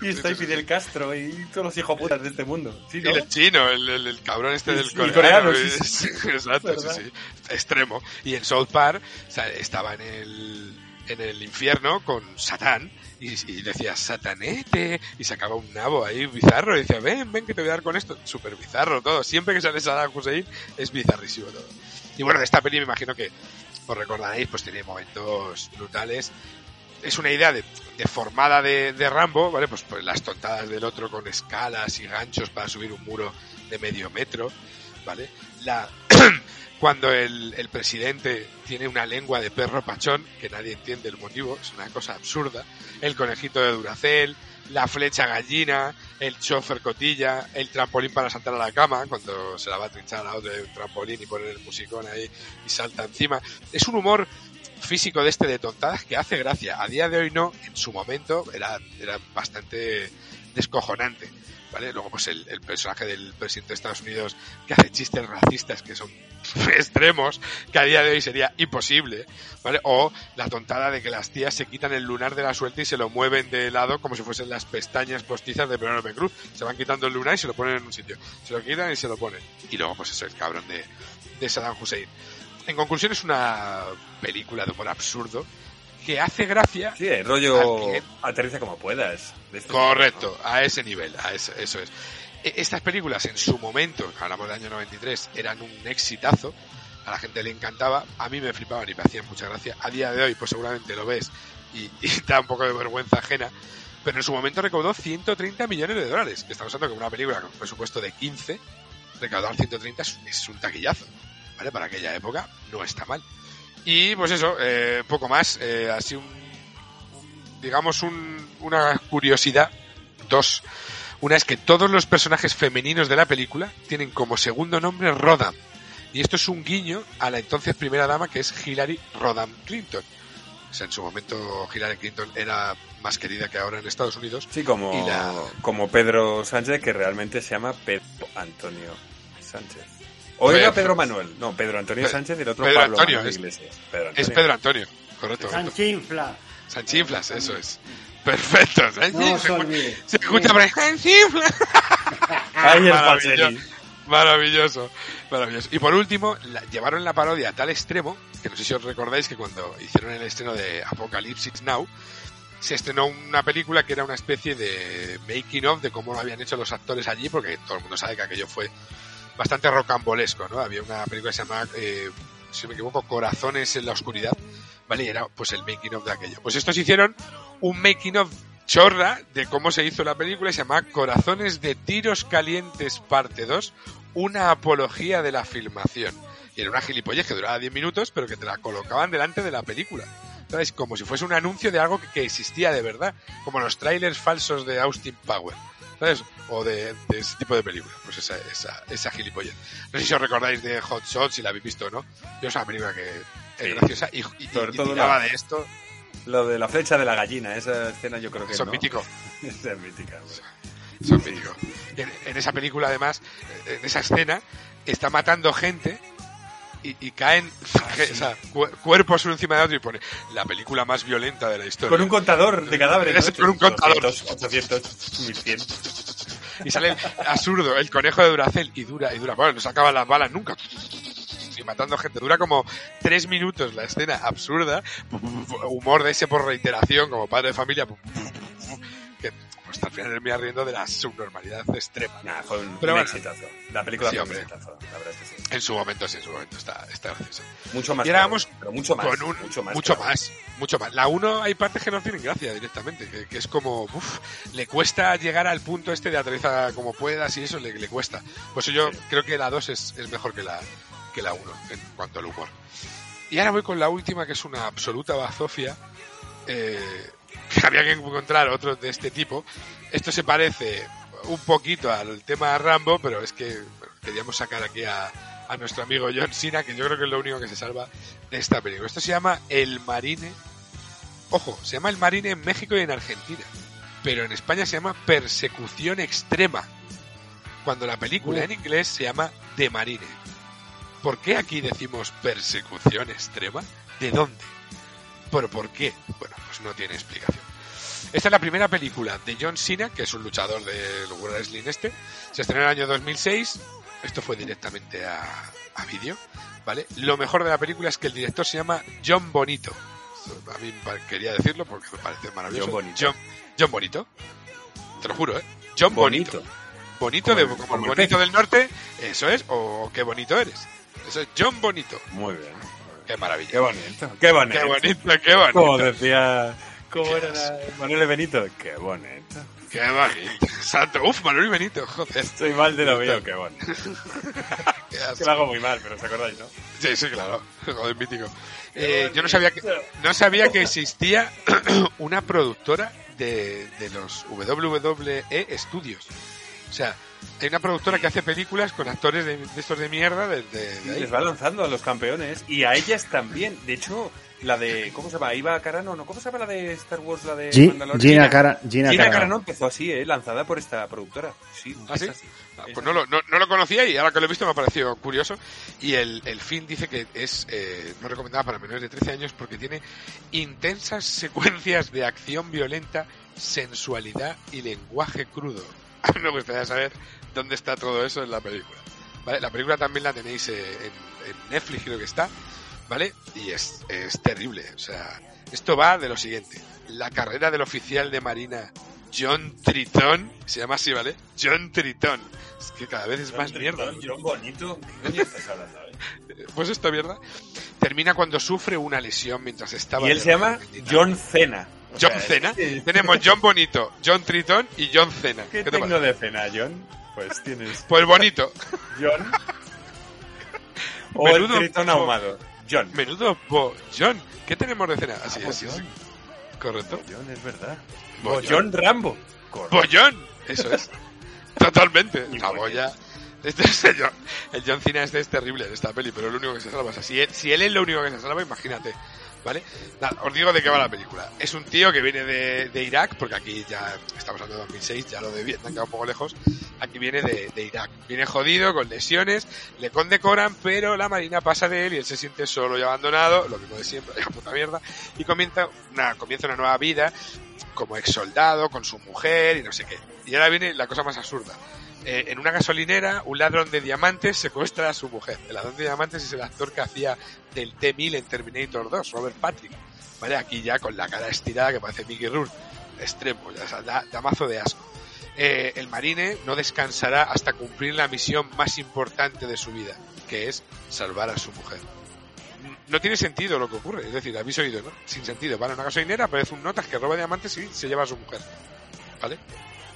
Speaker 3: Y está Fidel Castro y todos los hijoputas de este mundo. ¿Sí,
Speaker 2: Y
Speaker 3: no?
Speaker 2: el chino, el, el- el cabrón este del
Speaker 3: El
Speaker 2: coreano.
Speaker 3: coreano, sí,
Speaker 2: es-
Speaker 3: sí.
Speaker 2: Exacto,
Speaker 3: ¿Verdad?
Speaker 2: sí, sí. Extremo. Y en South Park o sea, estaba en el, en el infierno con Satán y, decía Satanete y sacaba un nabo ahí bizarro y decía ven, ven que te voy a dar con esto. Súper bizarro todo. Siempre que sale Saddam Hussein es bizarrísimo todo. Y bueno, de esta peli me imagino que os recordaréis, pues tiene momentos brutales. Es una idea de, de, de Rambo, ¿vale? Pues, pues las tontadas del otro con escalas y ganchos para subir un muro de medio metro, ¿vale? La, cuando el, el presidente tiene una lengua de perro pachón, que nadie entiende el motivo, es una cosa absurda, el conejito de Duracel, la flecha gallina, el chofer cotilla, el trampolín para saltar a la cama, cuando se la va a trinchar a la de un trampolín y poner el musicón ahí y salta encima. Es un humor físico de este de tontadas que hace gracia. A día de hoy no, en su momento era, era bastante descojonante. Luego, pues el, personaje del presidente de Estados Unidos que hace chistes racistas que son extremos, que a día de hoy sería imposible, ¿vale? O la tontada de que las tías se quitan el lunar de la suerte y se lo mueven de lado como si fuesen las pestañas postizas de Penélope Cruz. Se van quitando el lunar y se lo ponen en un sitio. Se lo quitan y se lo ponen. Y luego, pues eso, el cabrón de, de Saddam Hussein. En conclusión, es una película de humor absurdo que hace gracia.
Speaker 3: Sí, el rollo
Speaker 2: que-
Speaker 3: aterriza como puedas. de este
Speaker 2: Correcto, a ese nivel, a ese- eso es. E- Estas películas en su momento, hablamos del año 93, eran un exitazo, a la gente le encantaba, a mí me flipaban y me hacían mucha gracia. A día de hoy, pues seguramente lo ves y, y da un poco de vergüenza ajena, pero en su momento recaudó 130 millones de dólares, que estamos hablando que una película con un presupuesto de 15, recaudar 130 es, es un taquillazo, ¿vale? Para aquella época no está mal. Y pues eso, eh, poco más, eh, así un, un- digamos un- una curiosidad, dos. Una es que todos los personajes femeninos de la película tienen como segundo nombre Rodham. Y esto es un guiño a la entonces primera dama que es Hillary Rodham Clinton. O sea, en su momento Hillary Clinton era más querida que ahora en Estados Unidos.
Speaker 3: Sí, como,
Speaker 2: la-
Speaker 3: como Pedro Sánchez, que realmente se llama Pedro Antonio Sánchez. O era Pedro Manuel. No, Pedro Antonio
Speaker 2: Pe-
Speaker 3: Sánchez y el otro
Speaker 2: Pedro
Speaker 3: Pablo
Speaker 2: Antonio,
Speaker 3: Manuel
Speaker 2: es-
Speaker 3: Iglesias. Pedro
Speaker 2: Es
Speaker 3: Antonio.
Speaker 2: Pedro Antonio, correcto.
Speaker 4: Sanchinfla.
Speaker 2: Sanchinflas, eso es. Perfecto, Sanchinflas.
Speaker 4: No se olvide.
Speaker 2: Se escucha por ahí, Sanchinflas.
Speaker 3: Ahí el
Speaker 2: Maravilloso. Maravilloso, maravilloso. Y por último, la- llevaron la parodia a tal extremo, que no sé si os recordáis que cuando hicieron el estreno de Apocalypse Now, se estrenó una película que era una especie de making of de cómo lo habían hecho los actores allí, porque todo el mundo sabe que aquello fue bastante rocambolesco, ¿no? Había una película que se llamaba, eh, si me equivoco, Corazones en la Oscuridad, ¿vale? Y era pues el making of de aquello. Pues estos hicieron un making of chorra de cómo se hizo la película se llama Corazones de Tiros Calientes parte 2, una apología de la filmación. Y era una gilipollez que duraba 10 minutos, pero que te la colocaban delante de la película. ¿Sabes? Como si fuese un anuncio de algo que, que existía de verdad, como los trailers falsos de Austin Power. ¿Sabes? O de, de ese tipo de películas. Pues esa, esa, esa gilipollez. No sé si os recordáis de Hot Shots, si la habéis visto o no. Yo es una película que es graciosa y, y,
Speaker 3: Sobre
Speaker 2: y
Speaker 3: todo
Speaker 2: tiraba
Speaker 3: la-
Speaker 2: de esto.
Speaker 3: Lo de la flecha de la gallina, esa escena yo creo que
Speaker 2: es
Speaker 3: no.
Speaker 2: mítico.
Speaker 3: Esa es mítica.
Speaker 2: mítico. En esa película, además, en esa escena, está matando gente y, y caen o sea, cu- cuerpos uno encima de otro y pone la película más violenta de la historia.
Speaker 3: Con un contador de cadáveres. ¿no?
Speaker 2: con un contador.
Speaker 3: 800, 800, 1100.
Speaker 2: Y sale el absurdo, el conejo de Duracel y dura y dura. Bueno, no se acaban las balas nunca. Y matando gente. Dura como tres minutos la escena absurda. Humor de ese por reiteración, como padre de familia. Que pues, al final termina riendo de la subnormalidad extrema.
Speaker 3: Nah, fue un,
Speaker 2: Pero
Speaker 3: un
Speaker 2: bueno.
Speaker 3: exitazo. La película
Speaker 2: Sí,
Speaker 3: fue un exitazo, la verdad es que sí.
Speaker 2: En su momento, sí, en su momento está, está graciosa.
Speaker 3: Mucho más.
Speaker 2: Y ahora vamos
Speaker 3: pero mucho más.
Speaker 2: con un
Speaker 3: mucho más.
Speaker 2: mucho
Speaker 3: claro.
Speaker 2: más, mucho más. La 1 hay partes que no tienen gracia directamente, que, que es como, uf, le cuesta llegar al punto este de aterrizar como puedas y eso le, le cuesta. Pues yo
Speaker 3: Sí.
Speaker 2: creo que la 2 es, es mejor que la, que la 1 en cuanto al humor. Y ahora voy con la última, que es una absoluta bazofia. Eh, que había que encontrar otros de este tipo. Esto se parece un poquito al tema Rambo, pero es que bueno, queríamos sacar aquí a, a nuestro amigo John Cena, que yo creo que es lo único que se salva de esta película. Esto se llama El Marine. Ojo, se llama El Marine en México y en Argentina. Pero en España se llama Persecución Extrema. Cuando la película en inglés se llama The Marine. ¿Por qué aquí decimos persecución extrema? ¿De dónde? ¿Pero por qué? Bueno, pues no tiene explicación. Esta es la primera película de John Cena, que es un luchador del wrestling este. Se estrenó en el año 2006. Esto fue directamente a, a vídeo, ¿vale? Lo mejor de la película es que el director se llama John Bonito. A mí quería decirlo porque me parece maravilloso.
Speaker 3: John Bonito.
Speaker 2: John, John Bonito. Te lo juro, ¿eh? John Bonito. Bonito, de,
Speaker 3: Como el-
Speaker 2: como
Speaker 3: como
Speaker 2: el
Speaker 3: el
Speaker 2: bonito
Speaker 3: pez.
Speaker 2: del norte, eso es, o qué bonito eres. Eso es John Bonito.
Speaker 3: Muy bien.
Speaker 2: Qué maravilla.
Speaker 3: Qué bonito. Qué bonito.
Speaker 2: Qué bonito, qué bonito.
Speaker 3: Como decía. ¿Cómo era Manuel Benito? Qué bonito.
Speaker 2: Qué bonito. Exacto. Uf, Manuel y Benito, joder.
Speaker 3: Estoy mal de lo mío, qué
Speaker 2: asco.
Speaker 3: Que lo hago muy mal, pero os acordáis, ¿no?
Speaker 2: Sí, sí, claro. Joder, mítico. Eh, yo no sabía que no sabía que existía una productora de, de los WWE Studios. O sea, hay una productora que hace películas con actores de, de estos de mierda de, de- de ahí.
Speaker 3: Les va lanzando a los campeones y a ellas también. De hecho, la de. ¿Cómo se llama? Iva Carano, ¿no? ¿Cómo se llama la de Star Wars? La de
Speaker 4: Gi-
Speaker 3: Mandalorian?
Speaker 4: Gina Cara- Gina
Speaker 3: Gina
Speaker 4: Carano.
Speaker 3: Carano empezó así, ¿eh? Lanzada por esta productora. Sí,
Speaker 2: ¿Ah,
Speaker 3: es
Speaker 2: sí?
Speaker 3: así.
Speaker 2: Ah,
Speaker 3: Es
Speaker 2: Pues no lo, no, no lo conocía y ahora que lo he visto me ha parecido curioso. Y el, el film dice que es eh, no recomendada para menores de 13 años porque tiene intensas secuencias de acción violenta, sensualidad y lenguaje crudo. A mí me gustaría saber dónde está todo eso en la película. ¿Vale? La película también la tenéis eh, en, en Netflix, creo que está. ¿Vale? Y es, es terrible. O sea, esto va de lo siguiente. La carrera del oficial de Marina John Triton, se llama así, ¿vale? John Triton. Es que cada vez es más mierda.
Speaker 3: John Bonito. ¿Qué estás hablando, eh?
Speaker 2: Pues esta mierda termina cuando sufre una lesión mientras estaba...
Speaker 3: Y él se llama. John Cena. O
Speaker 2: John
Speaker 3: sea,
Speaker 2: Cena.
Speaker 3: ¿qué-
Speaker 2: Tenemos John Bonito, John Triton y John Cena.
Speaker 3: ¿Qué
Speaker 2: ¿Qué te
Speaker 3: tengo
Speaker 2: parece?
Speaker 3: de cena, John? Pues tienes
Speaker 2: Pues bonito.
Speaker 3: John. O el tritón ahumado. John.
Speaker 2: Menudo. John, ¿qué tenemos de cena? Así,
Speaker 3: Ah,
Speaker 2: así. Correcto.
Speaker 3: John, es verdad.
Speaker 2: Bollón.
Speaker 3: Rambo. Correcto.
Speaker 2: Bollón, eso es. Totalmente. La
Speaker 3: bollón.
Speaker 2: boya. Este es el, John, el John Cena este es terrible en esta peli, pero es lo único que se salva. O sea, si él, si él es lo único que se salva, imagínate. ¿Vale? Nada, os digo de qué va la película. Es un tío que viene de, Irak, porque aquí ya estamos hablando de 2006, ya lo de Vietnam queda un poco lejos. Aquí viene de, Irak. Viene jodido, con lesiones, le condecoran, pero la marina pasa de él y él se siente solo y abandonado, lo mismo de siempre, puta mierda, y comienza una, comienza una nueva vida como ex soldado, con su mujer y no sé qué. Y ahora viene la cosa más absurda. Eh, en una gasolinera, un ladrón de diamantes secuestra a su mujer. El ladrón de diamantes es el actor que hacía del T-1000 en Terminator 2, Robert Patrick. ¿Vale? Aquí ya con la cara estirada que parece Mickey Rourke. Extremo, ya, o sea, da, da de asco. Eh, el marine no descansará hasta cumplir la misión más importante de su vida, que es salvar a su mujer. No tiene sentido lo que ocurre, es decir, habéis oído, ¿no? Sin sentido. Van a una gasolinera, aparece un notas que roba diamantes y se lleva a su mujer. ¿Vale?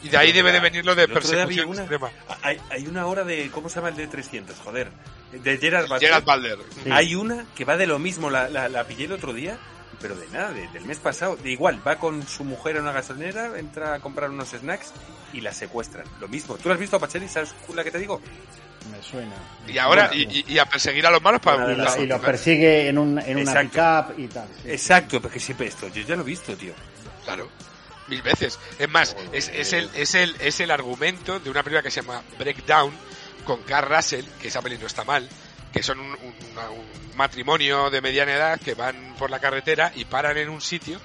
Speaker 2: Y de ahí debe de venir lo de persecución
Speaker 3: una-
Speaker 2: extrema.
Speaker 3: Hay, hay una hora de. ¿Cómo se llama el de 300? Joder. De Gerard Butler.
Speaker 2: Gerard Butler.
Speaker 3: Hay una que va de lo mismo. La, la, la pillé el otro día. Pero de nada, de- del mes pasado. De igual, va con su mujer a una gasolinera, entra a comprar unos snacks y la secuestran. Lo mismo. ¿Tú la has visto, Pacheli? ¿Sabes la que te digo?
Speaker 4: Me suena.
Speaker 2: Y ahora,
Speaker 4: Bueno,
Speaker 2: y, a perseguir a los malos para
Speaker 4: y,
Speaker 2: buscar a
Speaker 4: lo,
Speaker 2: su
Speaker 4: y lo
Speaker 2: mujer.
Speaker 4: persigue en, un, en una
Speaker 3: Exacto.
Speaker 4: pickup y tal. sí.
Speaker 3: Exacto, porque siempre esto. Yo ya lo he visto, tío.
Speaker 2: Claro. Mil veces. Es más, es, es, el, es, el, es el argumento de una película que se llama Breakdown con Carl Russell, que esa peli no está mal, que son un, un- una- un matrimonio de mediana edad que van por la carretera y paran en un sitio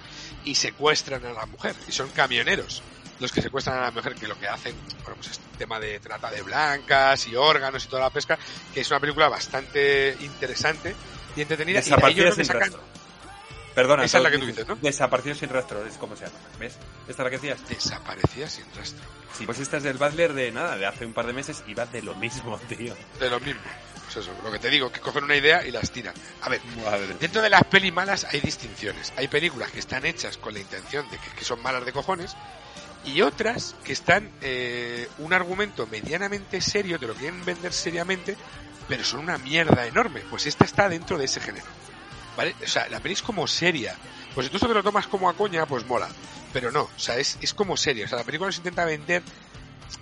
Speaker 2: y secuestran a la mujer. Y son camioneros los que secuestran a la mujer, que lo que hacen, bueno, pues es tema de trata de blancas y órganos y toda la pesca, que es una película bastante interesante y entretenida. Y de ahí yo creo que sacan
Speaker 3: rastro. Perdona.
Speaker 2: Esa es la que tú
Speaker 3: dices,
Speaker 2: ¿no?
Speaker 3: Desapareció sin rastro, es como se llama. ¿Ves? ¿Esta es la que decías?
Speaker 2: desaparecida sin rastro.
Speaker 3: Sí, pues esta es del Butler de nada, de hace un par de meses y va de lo mismo, tío.
Speaker 2: de lo mismo. Pues eso, lo que te digo, que cogen una idea y las tiran. A ver,
Speaker 3: Madre.
Speaker 2: dentro de las peli malas hay distinciones. Hay películas que están hechas con la intención de que, que son malas de cojones y otras que están eh, un argumento medianamente serio, te lo quieren vender seriamente, pero son una mierda enorme. Pues esta está dentro de ese género. ¿Vale? O sea, la peli es como seria. Pues si tú te lo tomas como a coña, pues mola. Pero no, o sea, es, es como seria. O sea, la película nos intenta vender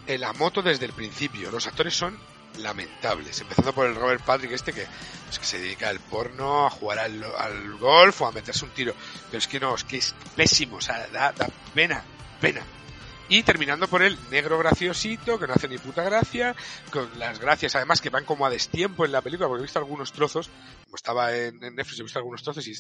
Speaker 2: eh, la moto desde el principio. Los actores son lamentables, empezando por el Robert Patrick este que, pues, que se dedica al porno, a jugar al, al golf o a meterse un tiro. Pero es que no, es que es pésimo, o sea, da, da pena, pena. Y terminando por el negro graciosito, que no hace ni puta gracia, con las gracias además que van como a destiempo en la película, porque he visto algunos trozos, como estaba en, Netflix, he visto algunos trozos y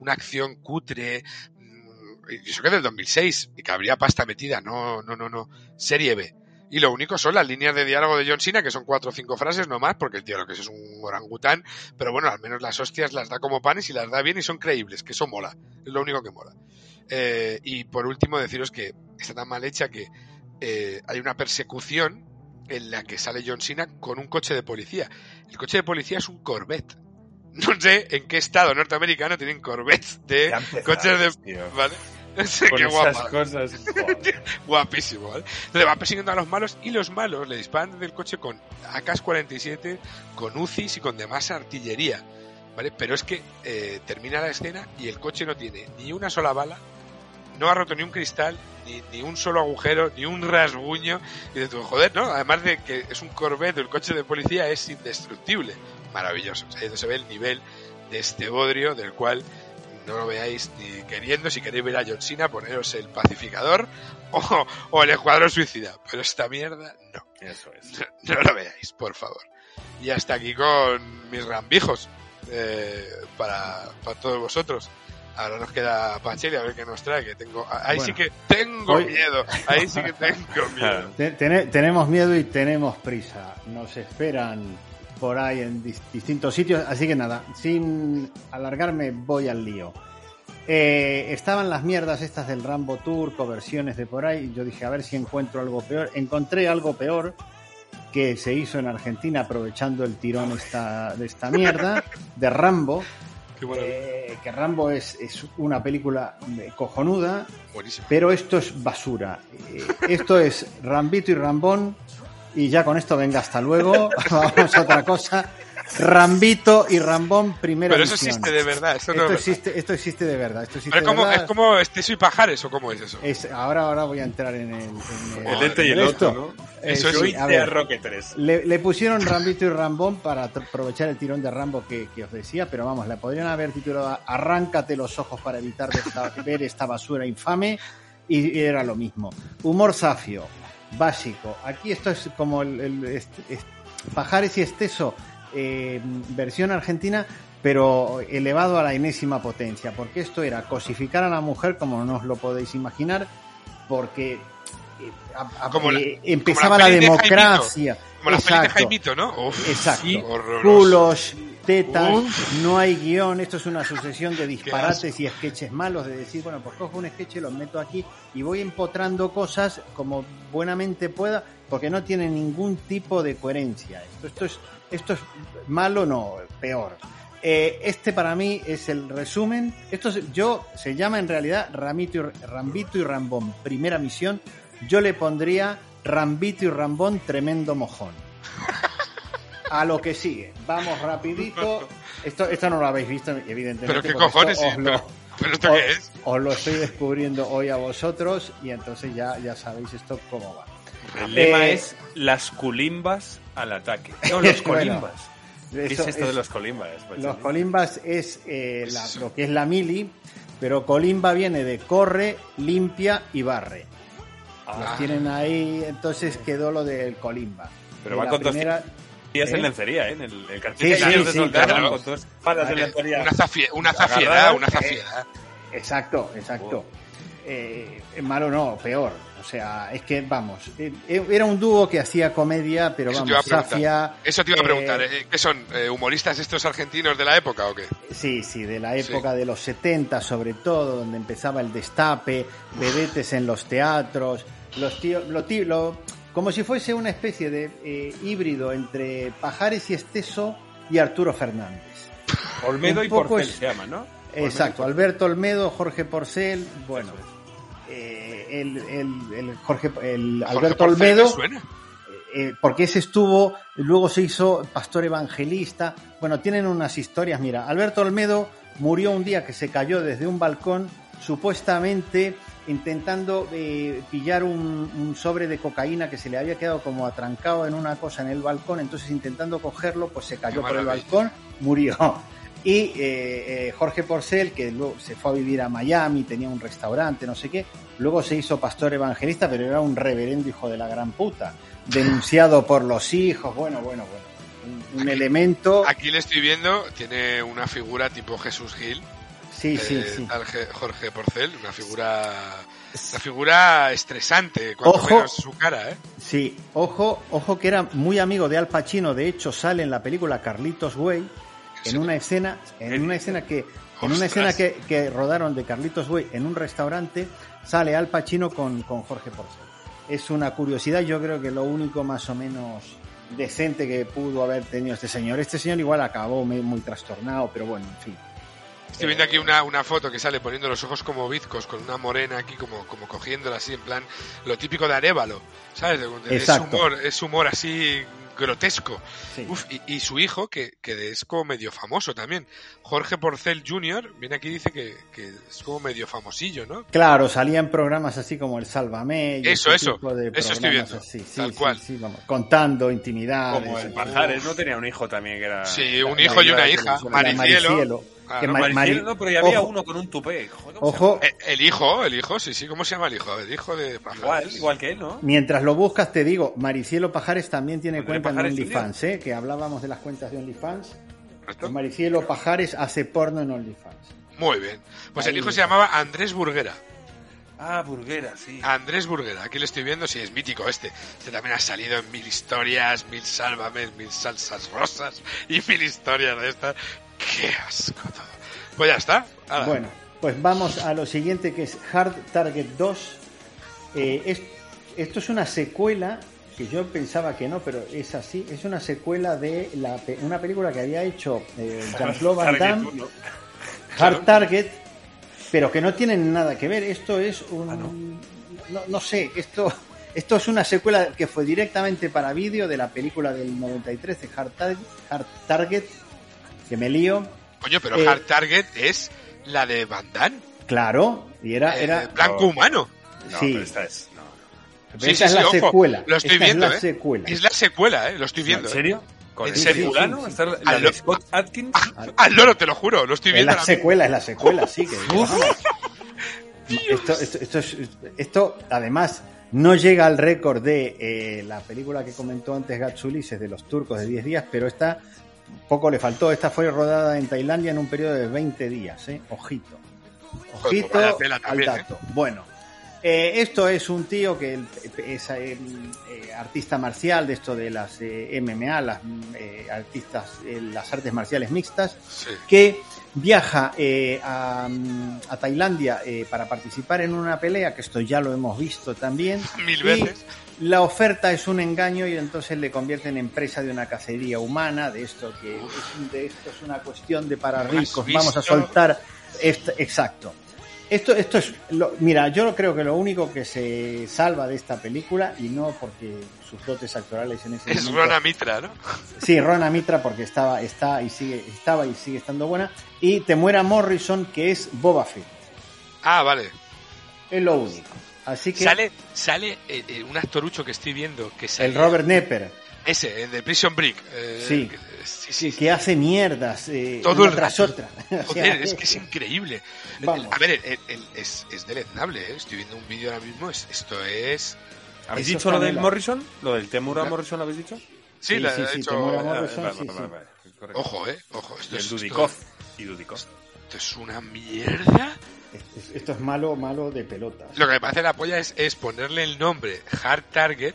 Speaker 2: una acción cutre, mm, y eso que es del 2006, y que habría pasta metida, no, no, no, no, serie B. Y lo único son las líneas de diálogo de John Cena, que son cuatro o cinco frases no más, porque el tío lo que es es un orangután, pero bueno, al menos las hostias las da como panes y las da bien y son creíbles, que eso mola, es lo único que mola. Eh, y por último deciros que está tan mal hecha que eh, hay una persecución en la que sale John Cena con un coche de policía. El coche de policía es un Corvette. No sé en qué estado norteamericano tienen Corvettes de coches de...
Speaker 3: tío.
Speaker 2: ¿Vale?
Speaker 3: Con
Speaker 2: qué
Speaker 3: esas
Speaker 2: guapa.
Speaker 3: cosas. joder.
Speaker 2: Guapísimo, ¿vale? Entonces va persiguiendo a los malos y los malos le disparan desde el coche con AK-47, con UCIs y con demás artillería, ¿vale? Pero es que eh, termina la escena y el coche no tiene ni una sola bala, no ha roto ni un cristal, ni, ni un solo agujero, ni un rasguño. Y de tu joder, ¿no? Además de que es un Corvette, el coche de policía es indestructible. Maravilloso. O sea, ahí se ve el nivel de este bodrio del cual no lo veáis ni queriendo. Si queréis ver a John Cena, poneros el pacificador o, o el escuadrón suicida. Pero esta mierda, no.
Speaker 3: Eso es.
Speaker 2: No, no lo veáis, por favor. Y hasta aquí con mis rambijos eh, para, para todos vosotros. Ahora nos queda Pacheli a ver qué nos trae, que tengo... Ahí sí que tengo
Speaker 4: Hoy-
Speaker 2: miedo, ahí sí que tengo miedo.
Speaker 4: Te- tene- tenemos miedo y tenemos prisa. Nos esperan por ahí en dis- distintos sitios. Así que nada, sin alargarme, voy al lío. Eh, estaban las mierdas estas del Rambo Turco, versiones de por ahí. y Yo dije, a ver si encuentro algo peor. Encontré algo peor que se hizo en Argentina aprovechando el tirón esta, de esta mierda, de Rambo. Eh, que Rambo es, es una película eh, cojonuda,
Speaker 2: Buenísimo.
Speaker 4: pero esto es basura. Eh, esto es Rambito y Rambón. Y ya con esto venga hasta luego. Vamos a otra cosa. Rambito y Rambón, primera
Speaker 2: Pero eso
Speaker 4: edición.
Speaker 2: existe de verdad, esto no
Speaker 4: esto,
Speaker 2: es verdad.
Speaker 4: existe, esto existe de verdad. Esto existe
Speaker 2: Pero es
Speaker 4: de
Speaker 2: como,
Speaker 4: verdad.
Speaker 2: es como Esteso y Pajares, ¿o cómo es eso?
Speaker 4: Es- ahora, ahora voy a entrar en el. en
Speaker 3: El ente y el
Speaker 4: en
Speaker 3: otro,
Speaker 4: esto.
Speaker 3: ¿no?
Speaker 4: Eh,
Speaker 2: Eso es
Speaker 4: sí, ver.
Speaker 3: Roque 3.
Speaker 4: Le, le pusieron Rambito y Rambón para aprovechar el tirón de Rambo que, que os decía, pero vamos, la podrían haber titulado Arráncate los ojos para evitar de esta- ver esta basura infame y, y era lo mismo. Humor safio, básico. Aquí esto es como el, el- est- Pajares y Esteso, eh, versión argentina, pero elevado a la enésima potencia, porque esto era cosificar a la mujer como no os lo podéis imaginar, porque eh, a- a-
Speaker 2: Como la-
Speaker 4: eh, empezaba
Speaker 2: como la
Speaker 4: la,
Speaker 2: peli de Jaimito.
Speaker 4: democracia.
Speaker 2: Como pelis de. Jaimito, ¿no? Uf,
Speaker 4: Exacto.
Speaker 2: sí.
Speaker 4: Culos, tetas,
Speaker 2: Uf.
Speaker 4: no hay guion. Esto es una sucesión de disparates y sketches malos. De decir, bueno, pues cojo un sketch y lo meto aquí y voy empotrando cosas como buenamente pueda, porque no tiene ningún tipo de coherencia. Esto, esto, es, esto es malo, no, peor. Eh, este para mí es el resumen. Esto es- yo se llama en realidad Ramito y, Rambito y Rambón, primera misión. Yo le pondría Rambito y Rambón, tremendo mojón. A lo que sigue. Vamos rapidito. Esto, esto no lo habéis visto, evidentemente.
Speaker 2: Pero qué cojones,
Speaker 4: esto os
Speaker 2: pero,
Speaker 4: lo-
Speaker 2: pero ¿esto
Speaker 4: os-
Speaker 2: qué es?
Speaker 4: os lo estoy descubriendo hoy a vosotros y entonces ya, ya sabéis esto cómo va.
Speaker 3: El lema
Speaker 4: Eh,
Speaker 3: es las culimbas al ataque. No, los
Speaker 4: Bueno,
Speaker 3: colimbas. ¿Qué es esto de los colimbas? Pues,
Speaker 4: Los colimbas es eh, la- lo que es la mili, pero colimba viene de corre, limpia y barre. Los
Speaker 3: Ah,
Speaker 4: tienen ahí, entonces quedó lo del colimba.
Speaker 3: Pero va con dos
Speaker 4: primera-
Speaker 3: días
Speaker 4: ¿eh?
Speaker 3: en lencería, ¿eh? En el, el cartel
Speaker 4: Sí,
Speaker 3: de
Speaker 4: sí,
Speaker 3: de
Speaker 4: sí,
Speaker 2: claro.
Speaker 3: con dos palas de lencería.
Speaker 2: Una, zafie- una zafiedad, una
Speaker 4: eh,
Speaker 2: zafiedad.
Speaker 4: Exacto, exacto. Eh, malo no, peor. O sea, es que, vamos, eh, era un dúo que hacía comedia, pero
Speaker 2: Eso
Speaker 4: vamos. Safia...
Speaker 2: Eso te iba a
Speaker 4: eh,
Speaker 2: preguntar, ¿eh? ¿qué son? eh, ¿Humoristas estos argentinos de la época o qué?
Speaker 4: Sí, sí, de la época de los 70 sobre todo, donde empezaba el destape, vedetes en los teatros, los tíos, lo tí- lo- como si fuese una especie de eh, híbrido entre Pajares y Esteso y Arturo Fernández.
Speaker 3: Olmedo y Porcel
Speaker 4: es-
Speaker 3: se llama, ¿no?
Speaker 4: Exacto, Alberto Olmedo, Jorge Porcel, bueno, eh, el, el- el Jorge, el
Speaker 2: Jorge
Speaker 4: Alberto
Speaker 2: me
Speaker 4: Olmedo
Speaker 2: suena.
Speaker 4: eh, porque ese estuvo, luego se hizo pastor evangelista. Bueno, tienen unas historias. Mira, Alberto Olmedo murió un día que se cayó desde un balcón, supuestamente intentando eh, pillar un, un sobre de cocaína que se le había quedado como atrancado en una cosa en el balcón, entonces intentando cogerlo, pues se cayó por el balcón, murió. Y eh, eh, Jorge Porcel, que luego se fue a vivir a Miami, tenía un restaurante, no sé qué, luego se hizo pastor evangelista, pero era un reverendo hijo de la gran puta, denunciado por los hijos, bueno, bueno, bueno, un, un elemento...
Speaker 2: Aquí le estoy viendo, tiene una figura tipo Jesús Gil.
Speaker 4: Sí, sí,
Speaker 2: eh,
Speaker 4: sí.
Speaker 2: Jorge Porcel, una figura, una figura estresante, cuanto
Speaker 4: Ojo.
Speaker 2: menos su cara, ¿eh?
Speaker 4: Sí, ojo, ojo que era muy amigo de Al Pacino, de hecho sale en la película Carlitos Way en una escena, en una escena que en una escena que, que rodaron de Carlitos Way en un restaurante, sale Al Pacino con, con Jorge Porcel. Es una curiosidad, yo creo que lo único más o menos decente que pudo haber tenido este señor. Este señor igual acabó muy, muy trastornado, pero bueno, en fin.
Speaker 2: Estoy viendo aquí una, una foto que sale poniendo los ojos como bizcos, con una morena aquí como, como cogiéndola así, en plan, lo típico de Arevalo, ¿sabes? Es humor, es humor así grotesco.
Speaker 4: Sí.
Speaker 2: Uf, y, y su hijo, que, que es como medio famoso también, Jorge Porcel Jr., viene aquí y dice que, que es como medio famosillo, ¿no?
Speaker 4: Claro, salía en programas así como el Sálvame. y
Speaker 2: Eso, eso.
Speaker 4: tipo de
Speaker 2: Eso estoy viendo.
Speaker 4: así. Sí,
Speaker 2: Tal
Speaker 4: sí,
Speaker 2: cual.
Speaker 4: sí, vamos, contando intimidades.
Speaker 3: Como el Pajares, ¿no? Tenía un hijo también que era...
Speaker 2: Sí, un
Speaker 3: la-
Speaker 2: hijo y una hija, Maricielo.
Speaker 4: Maricielo.
Speaker 2: Claro,
Speaker 4: Que
Speaker 3: no, pero ya había
Speaker 4: Ojo.
Speaker 3: uno con un tupé. Joder, ¿cómo se
Speaker 4: Ojo,
Speaker 2: Eh, El hijo, el hijo, sí, sí, ¿cómo se llama el hijo? El hijo de?
Speaker 3: Igual,
Speaker 2: Pajares.
Speaker 3: igual que él, ¿no?
Speaker 4: mientras lo buscas te digo, Maricielo Pajares también tiene cuenta en OnlyFans, ¿eh? que hablábamos de las cuentas de OnlyFans. Maricielo Pajares hace porno en OnlyFans.
Speaker 2: Muy bien. Pues el hijo
Speaker 4: está.
Speaker 2: se llamaba Andrés Burguera.
Speaker 3: Ah, Burguera, sí.
Speaker 2: Andrés Burguera, aquí le estoy viendo, sí, es mítico este. Este también ha salido en mil historias, mil sálvames, mil salsas rosas y mil historias de estas. ¡Qué asco todo! Pues ya está.
Speaker 4: Bueno, pues vamos a lo siguiente que es Hard Target 2. Eh, es- esto es una secuela que yo pensaba que no, pero es así. Es una secuela de la, pe- una película que había hecho eh, Jean-Claude Van
Speaker 3: Target
Speaker 4: Damme. Hard Target, pero que no tienen nada que ver. Esto es un.
Speaker 3: Ah, ¿no?
Speaker 4: no, no sé, esto. Esto es una secuela que fue directamente para vídeo de la película del 93 de Hard Target, Hard Target que me lío.
Speaker 2: Coño, pero
Speaker 4: eh,
Speaker 2: Hard Target es la de Van Damme.
Speaker 4: Claro, y era,
Speaker 2: eh,
Speaker 4: era
Speaker 2: Blanco Humano.
Speaker 3: No,
Speaker 4: Sí.
Speaker 3: pero esta es... No, no.
Speaker 4: Pero
Speaker 2: Sí,
Speaker 4: esta
Speaker 2: sí,
Speaker 4: es
Speaker 2: sí,
Speaker 4: la
Speaker 2: ojo,
Speaker 4: secuela.
Speaker 2: Lo estoy
Speaker 4: Esta
Speaker 2: viendo,
Speaker 4: es la
Speaker 2: ¿eh?
Speaker 4: secuela.
Speaker 2: Es la secuela, ¿eh? Lo estoy viendo.
Speaker 3: ¿En
Speaker 2: ¿eh?
Speaker 3: serio? ¿Con
Speaker 2: ¿En
Speaker 3: el
Speaker 2: serio?
Speaker 3: fulano?
Speaker 4: Sí, sí,
Speaker 3: ¿Está la
Speaker 2: Al
Speaker 3: de Scott Atkins?
Speaker 2: Al loro, te lo juro, lo estoy
Speaker 4: Es
Speaker 2: viendo.
Speaker 4: la
Speaker 2: ahora mismo.
Speaker 4: secuela, es la secuela, sí. Que, esto, esto, esto, es- esto, además, no llega al récord de eh, la película que comentó antes Gatsulises de los turcos de 10 días, pero esta poco le faltó. Esta fue rodada en Tailandia en un periodo de 20 días, ¿eh? Ojito. Ojito
Speaker 2: pues
Speaker 4: al
Speaker 2: también, ¿eh?
Speaker 4: dato. Bueno, eh, esto es un tío que es eh, eh, artista marcial de esto de las eh, MMA, las eh, artistas, eh, las artes marciales mixtas,
Speaker 2: Sí.
Speaker 4: que viaja eh, a, a Tailandia eh, para participar en una pelea, que esto ya lo hemos visto también.
Speaker 2: Mil veces.
Speaker 4: La oferta es un engaño y entonces le convierten en presa de una cacería humana, de esto que es, de esto es una cuestión de para
Speaker 2: ¿Has
Speaker 4: ricos, vamos a soltar esto, exacto. Esto, esto es, lo- mira, yo creo que lo único que se salva de esta película, y no porque sus dotes actorales en ese
Speaker 2: Es
Speaker 4: momento-
Speaker 2: Rona Mitra, ¿no?
Speaker 4: Sí, Rona Mitra porque estaba, está y sigue, estaba y sigue estando buena. Y Temuera Morrison, que es Boba Fett.
Speaker 2: Ah, vale.
Speaker 4: Es lo único. Así que
Speaker 2: Sale, sale eh, eh, un actorucho que estoy viendo que sale.
Speaker 4: el Robert Nepper,
Speaker 2: Ese, el de Prison Break. eh,
Speaker 4: Sí.
Speaker 2: que- sí,
Speaker 4: sí,
Speaker 2: sí,
Speaker 4: que hace mierdas eh,
Speaker 2: Todo
Speaker 4: una
Speaker 2: el
Speaker 4: tras
Speaker 2: rato.
Speaker 4: otra. O sea,
Speaker 2: Joder, es que es increíble.
Speaker 4: Vamos.
Speaker 2: A ver, el- el- el- es, es deleznable, ¿eh? Estoy viendo un vídeo ahora mismo. es- esto es.
Speaker 3: ¿Habéis
Speaker 4: Eso
Speaker 3: dicho lo del. Morrison? ¿Lo del Temura
Speaker 2: Claro.
Speaker 3: Morrison lo habéis dicho?
Speaker 2: Sí,
Speaker 4: Sí,
Speaker 2: la
Speaker 4: sí,
Speaker 2: ha
Speaker 4: sí,
Speaker 2: hecho-
Speaker 4: Temuera Morrison,
Speaker 3: vale,
Speaker 4: sí,
Speaker 3: vale,
Speaker 4: sí.
Speaker 3: vale, es correcto.
Speaker 2: Ojo, eh. Ojo. Esto
Speaker 3: Y
Speaker 2: es,
Speaker 3: el
Speaker 2: esto,
Speaker 3: Dudikov. Y Dudikov.
Speaker 2: esto es una mierda.
Speaker 4: Es- Esto es malo, malo de pelotas.
Speaker 2: Lo que me parece la polla es, es ponerle el nombre Hard Target,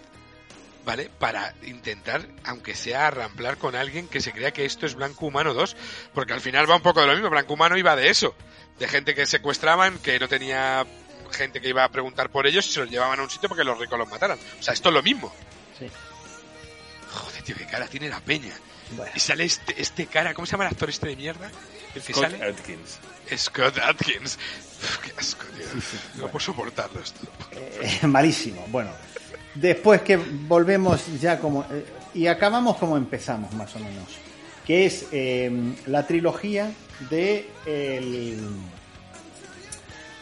Speaker 2: ¿vale? Para intentar, aunque sea, arramplar con alguien que se crea que esto es Blanco Humano 2. Porque al final va un poco de lo mismo. Blanco Humano iba de eso. De gente que secuestraban, que no tenía gente que iba a preguntar por ellos y se los llevaban a un sitio porque los ricos los mataran. O sea, esto es lo mismo.
Speaker 4: Sí.
Speaker 2: Joder, tío, qué cara tiene la peña.
Speaker 4: Bueno.
Speaker 2: Y sale este, este cara, ¿cómo se llama el actor este de mierda? El que
Speaker 3: Scott
Speaker 2: sale.
Speaker 3: Atkins.
Speaker 2: Scott Atkins. Uf, qué asco, tío. No puedo soportarlo esto.
Speaker 4: Eh, malísimo. Bueno, Después que volvemos ya como... eh, y acabamos como empezamos, más o menos. Que es eh, la trilogía de, el,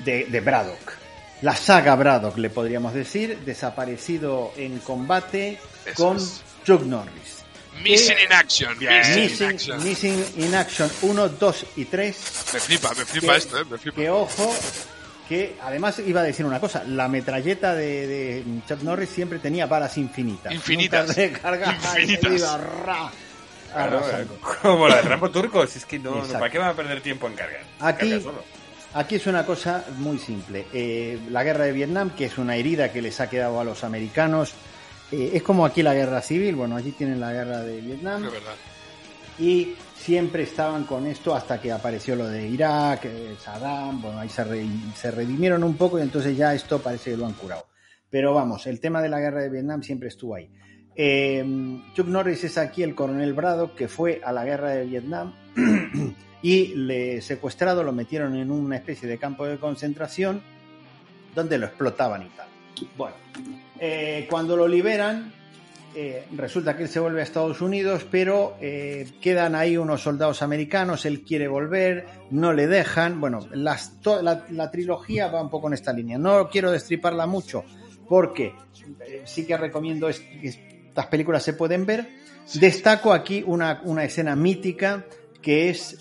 Speaker 4: de, de Braddock. La saga Braddock, le podríamos decir, desaparecido en combate
Speaker 2: Eso
Speaker 4: con
Speaker 2: es.
Speaker 4: Chuck Norris.
Speaker 2: Missing in action. Missing in
Speaker 4: Missing,
Speaker 2: action.
Speaker 4: Missing in Action 1, 2 y 3.
Speaker 2: Me flipa, me flipa
Speaker 4: que-
Speaker 2: esto, eh, me flipa.
Speaker 4: Que ojo, que además iba a decir una cosa, la metralleta de, de Chuck Norris siempre tenía balas infinitas.
Speaker 2: Infinitas.
Speaker 4: Nunca recargaba y
Speaker 2: Infinitas.
Speaker 4: iba ra-
Speaker 3: Claro,
Speaker 4: arrasando.
Speaker 3: como la de Rambo Turco, si es que no, no. ¿para qué van a perder tiempo en cargar?
Speaker 4: Aquí,
Speaker 3: Carga
Speaker 4: aquí es una cosa muy simple. Eh, la guerra de Vietnam, que es una herida que les ha quedado a los americanos, eh, es como aquí la guerra civil, bueno, allí tienen la guerra de Vietnam.
Speaker 2: De verdad.
Speaker 4: y siempre estaban con esto hasta que apareció lo de Irak, eh, Saddam, bueno, ahí se, re- se redimieron un poco y entonces ya esto parece que lo han curado. Pero vamos, el tema de la guerra de Vietnam siempre estuvo ahí. Eh, Chuck Norris es aquí el coronel Braddock que fue a la guerra de Vietnam y le secuestrado lo metieron en una especie de campo de concentración donde lo explotaban y tal. Bueno, eh, cuando lo liberan, eh, resulta que él se vuelve a Estados Unidos, pero eh, quedan ahí unos soldados americanos, él quiere volver, no le dejan. Bueno, las, la, la trilogía va un poco en esta línea. No quiero destriparla mucho porque eh, sí que recomiendo es- estas películas se pueden ver. Destaco aquí una, una escena mítica que es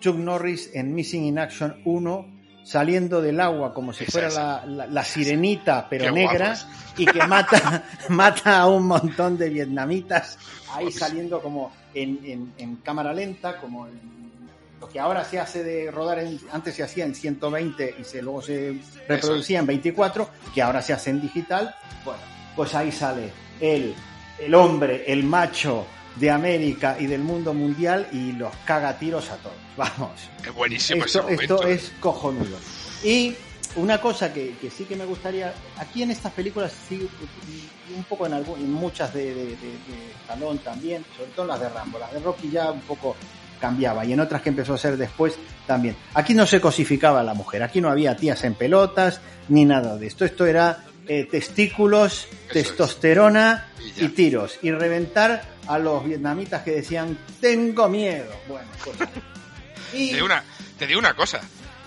Speaker 4: Chuck Norris en Missing in Action 1 saliendo del agua como si fuera la, la- la sirenita pero
Speaker 2: Qué
Speaker 4: negra y que mata, mata a un montón de vietnamitas ahí saliendo como en, en- en cámara lenta, como en lo que ahora se hace de rodar, en- antes se hacía en 120 y se, luego se reproducía en 24, que ahora se hace en digital. Bueno, pues ahí sale el, el hombre, el macho de América y del mundo mundial y los caga tiros a todos. Vamos.
Speaker 2: Es buenísimo
Speaker 4: Esto,
Speaker 2: ese momento.
Speaker 4: esto es cojonudo. Y una cosa que, que sí que me gustaría, aquí en estas películas, sí, un poco en, algu- en muchas de, de, de, de Stallone también, sobre todo las de Rambo, las de Rocky ya un poco cambiaba y en otras que empezó a ser después también. Aquí no se cosificaba a la mujer, aquí no había tías en pelotas ni nada de esto. Esto era eh, testículos, testosterona
Speaker 2: y
Speaker 4: tiros y reventar a los vietnamitas que decían tengo miedo. Bueno, pues, y
Speaker 2: Te digo una, te digo una cosa.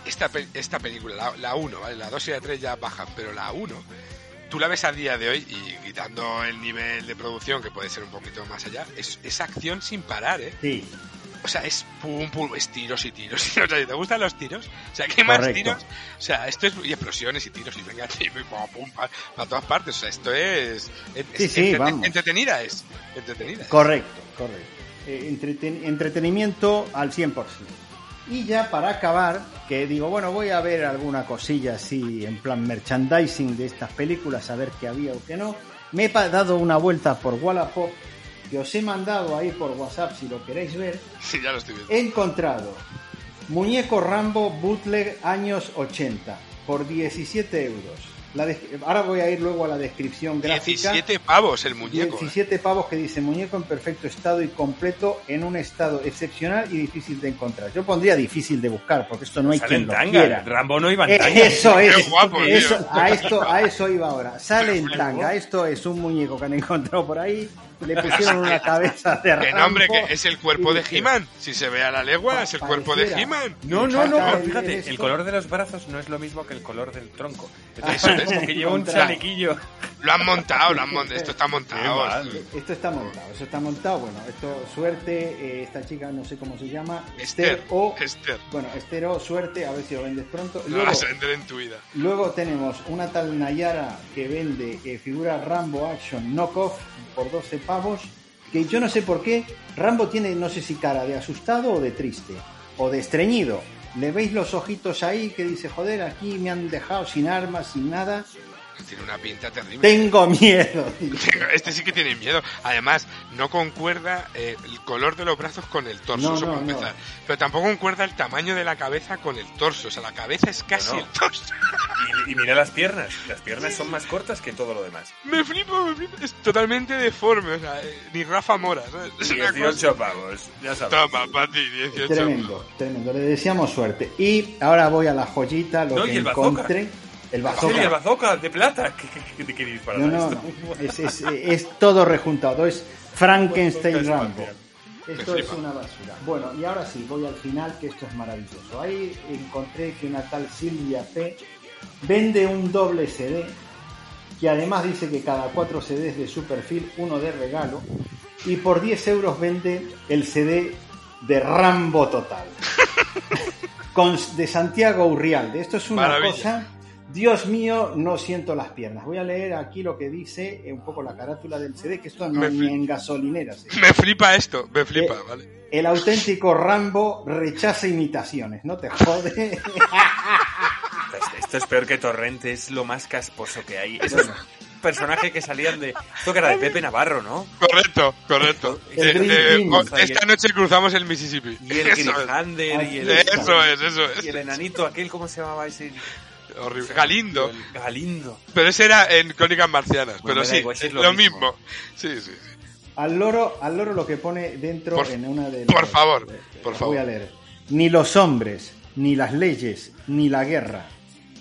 Speaker 2: Esta, esta película, la, la 1, ¿vale? La 2 y la 3 ya bajan, pero la 1, tú la ves a día de hoy y quitando el nivel de producción, que puede ser un poquito más allá, es, es acción sin parar, ¿eh?
Speaker 4: sí,
Speaker 2: O sea, es pum, pum, es tiros y tiros. O sea, ¿te gustan los tiros? O sea, ¿qué más
Speaker 4: Correcto.
Speaker 2: tiros? O sea, esto es. Y explosiones y tiros y venga, y pum, pum, pa- para todas partes. O sea, esto es. es-
Speaker 4: Sí,
Speaker 2: es
Speaker 4: sí, vamos.
Speaker 2: Entretenida es. Entretenida. es.
Speaker 4: Correcto, correcto. Eh, entreten- entretenimiento al 100%. Y ya para acabar, que digo, bueno, voy a ver alguna cosilla así en plan merchandising de estas películas, a ver qué había o qué no. Me he dado una vuelta por Wallapop, que os he mandado ahí por WhatsApp si lo queréis ver.
Speaker 2: Sí, ya lo estoy viendo.
Speaker 4: He encontrado Muñeco Rambo Bootleg años 80 por 17 euros. La des- Ahora voy a ir luego a la descripción gráfica.
Speaker 2: 17 pavos el muñeco. ¿eh?
Speaker 4: 17 pavos que dice muñeco en perfecto estado y completo en un estado excepcional y difícil de encontrar. Yo pondría difícil de buscar porque esto no hay
Speaker 3: Sale
Speaker 4: quien
Speaker 3: en
Speaker 4: lo
Speaker 3: tanga.
Speaker 4: quiera.
Speaker 3: Rambo no iba en
Speaker 4: Eh,
Speaker 3: tanga.
Speaker 4: Eso es,
Speaker 2: Qué guapo,
Speaker 4: eso, a esto, a eso iba ahora. Sale en tanga. Esto es un muñeco que han encontrado por ahí. Le pusieron una cabeza de
Speaker 2: Que no, hombre,
Speaker 4: Rambo
Speaker 2: que es el cuerpo de He-Man. Si se ve a la legua, es el cuerpo de. He-Man.
Speaker 3: No, no, no, pero fíjate, el color de los brazos no es lo mismo que el color del tronco. Eso es que lleva un chalequillo.
Speaker 2: Lo han montado, lo han montado. Esto está montado.
Speaker 4: Esto está montado, eso está montado. Bueno, esto, suerte, eh, esta chica no sé cómo se llama.
Speaker 2: Esther.
Speaker 4: o.
Speaker 2: Esther.
Speaker 4: Bueno, Esther o suerte, a ver si lo vendes pronto.
Speaker 2: No
Speaker 4: Luego,
Speaker 2: vas a vender en tu vida.
Speaker 4: luego tenemos una tal Nayara que vende eh, figura Rambo Action Knockoff por 12 pavos. Que yo no sé por qué. Rambo tiene, no sé si cara de asustado o de triste. O de estreñido. Le veis los ojitos ahí que dice, joder, aquí me han dejado sin armas, sin nada.
Speaker 2: Tiene una pinta terrible.
Speaker 4: Tengo miedo.
Speaker 2: Este sí que tiene miedo. Además, no concuerda eh, el color de los brazos con el torso,
Speaker 4: No,
Speaker 2: eso
Speaker 4: no,
Speaker 2: para
Speaker 4: no.
Speaker 2: empezar. Pero tampoco concuerda el tamaño de la cabeza con el torso. O sea, la cabeza es casi
Speaker 3: No.
Speaker 2: el torso.
Speaker 3: Y, y mira las piernas. Las piernas son más cortas que todo lo demás.
Speaker 2: Me flipo, me flipo. Es totalmente deforme. O sea, eh, ni Rafa Mora. ¿sabes? Es una
Speaker 3: 18
Speaker 2: cosa-
Speaker 3: pavos. Ya sabes.
Speaker 2: Toma, para ti, 18.
Speaker 4: Tremendo, tremendo. Le deseamos suerte. Y ahora voy a la joyita, lo
Speaker 3: No,
Speaker 4: que
Speaker 3: y el bazooka. Sí, el bazooka de plata. ¿Qué, disparate
Speaker 4: No, no,
Speaker 3: esto?
Speaker 4: es, es- es todo rejuntado, es Frankenstein
Speaker 3: Bazooka
Speaker 4: Rambo.
Speaker 3: espacial.
Speaker 4: Esto es una basura. Bueno, y ahora sí, voy al final, que esto es maravilloso. Ahí encontré que una tal Silvia P vende un doble CD, que además dice que cada cuatro CDs de su perfil, uno de regalo, y por 10 euros vende el CD de Rambo Total. Con, de Santiago Urrialde. Esto es una
Speaker 2: Maravilla.
Speaker 4: cosa Dios mío, no siento las piernas. Voy a leer aquí lo que dice eh, un poco la carátula del CD, que esto no
Speaker 2: Me
Speaker 4: ni en gasolineras. ¿eh?
Speaker 2: Me flipa esto, me flipa,
Speaker 4: Eh,
Speaker 2: ¿vale?
Speaker 4: El auténtico Rambo rechaza imitaciones, no te jode.
Speaker 3: Esto- Esto es peor que Torrente, es lo más casposo que hay. Esos personajes que salían de. Esto que era de Pepe Navarro, ¿no?
Speaker 2: Correcto, correcto.
Speaker 4: El
Speaker 2: Eh, esta noche cruzamos el Mississippi.
Speaker 3: Y el
Speaker 2: Eso es.
Speaker 3: Y el.
Speaker 2: Eso es, eso es.
Speaker 3: Y el enanito, aquel, ¿cómo se llamaba ese?
Speaker 2: Horrible. Galindo.
Speaker 3: El Galindo.
Speaker 2: Pero ese era en Crónicas Marcianas.
Speaker 3: Bueno,
Speaker 2: pero sí,
Speaker 3: igual, si es
Speaker 2: lo,
Speaker 3: lo
Speaker 2: mismo.
Speaker 3: mismo.
Speaker 2: Sí, sí, sí.
Speaker 4: Al loro, al loro lo que pone dentro
Speaker 2: Por-
Speaker 4: en una de
Speaker 2: por
Speaker 4: los-
Speaker 2: favor, por
Speaker 4: voy
Speaker 2: favor.
Speaker 4: a leer. Ni los hombres, ni las leyes, ni la guerra.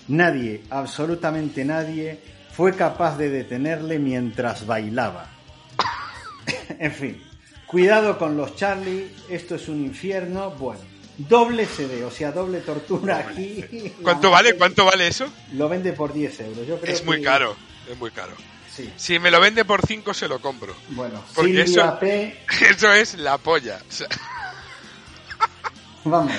Speaker 4: Nadie, absolutamente nadie, fue capaz de detenerle mientras bailaba. en fin, cuidado con los Charlie, esto es un infierno. Bueno, doble CD, o sea, doble tortura aquí.
Speaker 2: ¿Cuánto
Speaker 4: La
Speaker 2: vale? ¿Cuánto vale eso?
Speaker 4: Lo vende por 10 euros. Yo creo
Speaker 2: Es muy
Speaker 4: que-
Speaker 2: caro. Es muy caro.
Speaker 4: Sí.
Speaker 2: Si me lo vende por 5 se lo compro.
Speaker 4: Bueno,
Speaker 2: Porque
Speaker 4: Silvia
Speaker 2: eso-
Speaker 4: P.
Speaker 2: Eso es la polla. O sea,
Speaker 4: Vamos.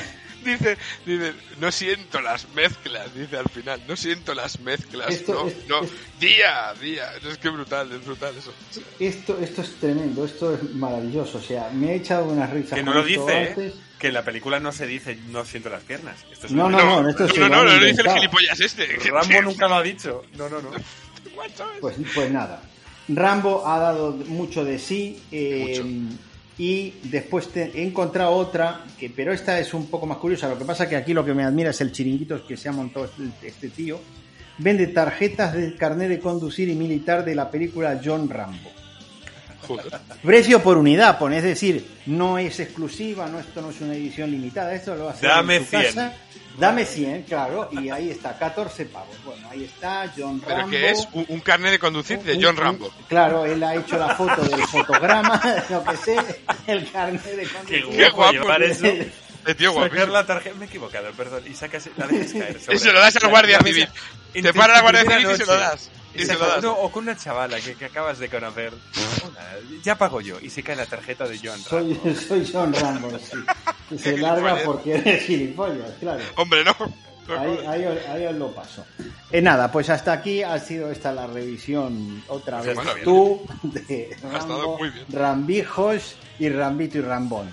Speaker 2: Dice, dice, no siento las mezclas, dice al final, no siento las mezclas,
Speaker 4: Esto
Speaker 2: no,
Speaker 4: es-
Speaker 2: no,
Speaker 4: es-
Speaker 2: día, día, es que brutal, es brutal eso.
Speaker 4: Esto, esto es tremendo, esto es maravilloso. O sea, me he echado unas risas.
Speaker 3: Que no lo dice, ¿eh? Que en la película no se dice no siento las piernas. Esto es
Speaker 4: No,
Speaker 3: un-
Speaker 4: no, no, esto
Speaker 2: no,
Speaker 4: lo
Speaker 2: no, no, lo dice el gilipollas este. que-
Speaker 3: Rambo nunca lo ha dicho. No, no, no.
Speaker 4: Pues, pues nada. Rambo ha dado mucho de sí. eh, y después he encontrado otra, que, pero esta es un poco más curiosa. Lo que pasa que aquí lo que me admira es el chiringuito que se ha montado este, este tío. Vende tarjetas de carnet de conducir y militar de la película John Rambo.
Speaker 2: Joder.
Speaker 4: Precio por unidad, pone, es decir, no es exclusiva, no esto no es una edición limitada, esto lo hacer
Speaker 3: Dame
Speaker 4: en su
Speaker 3: 100.
Speaker 4: casa. Dame 100, claro, y ahí está, 14 pavos. Bueno, ahí está John
Speaker 2: Pero
Speaker 4: Rambo.
Speaker 2: que es un, un carnet de conducir de
Speaker 4: Un-
Speaker 2: John
Speaker 4: un-
Speaker 2: Rambo.
Speaker 4: Claro, él ha hecho la foto del fotograma, lo que sé, el carnet de conducir.
Speaker 2: Qué guapo,
Speaker 3: llevar
Speaker 2: tío.
Speaker 3: eso.
Speaker 2: Eh, tío,
Speaker 3: Sacar la tarjeta, me he equivocado, perdón, y sacas, la dejas caer. sobre-
Speaker 2: Y se lo das al
Speaker 3: la-
Speaker 2: guardia civil. Te
Speaker 3: tu-
Speaker 2: para la
Speaker 3: tu
Speaker 2: guardia civil y se lo das. Y se lo
Speaker 3: Exacto,
Speaker 2: das.
Speaker 3: no, o con una chavala que, que acabas de conocer. Hola, ya pago yo. Y se cae la tarjeta de John
Speaker 4: Soy,
Speaker 3: Rambo.
Speaker 4: soy John Rambo, sí. Y se larga porque eres gilipollas, claro.
Speaker 2: Hombre, no.
Speaker 4: Ahí, ahí, os- ahí os lo paso. Eh, nada, pues hasta aquí ha sido esta la revisión otra vez.
Speaker 2: Bueno, bien.
Speaker 4: Tú, de Rambo. Rambijos y Rambito y Rambón.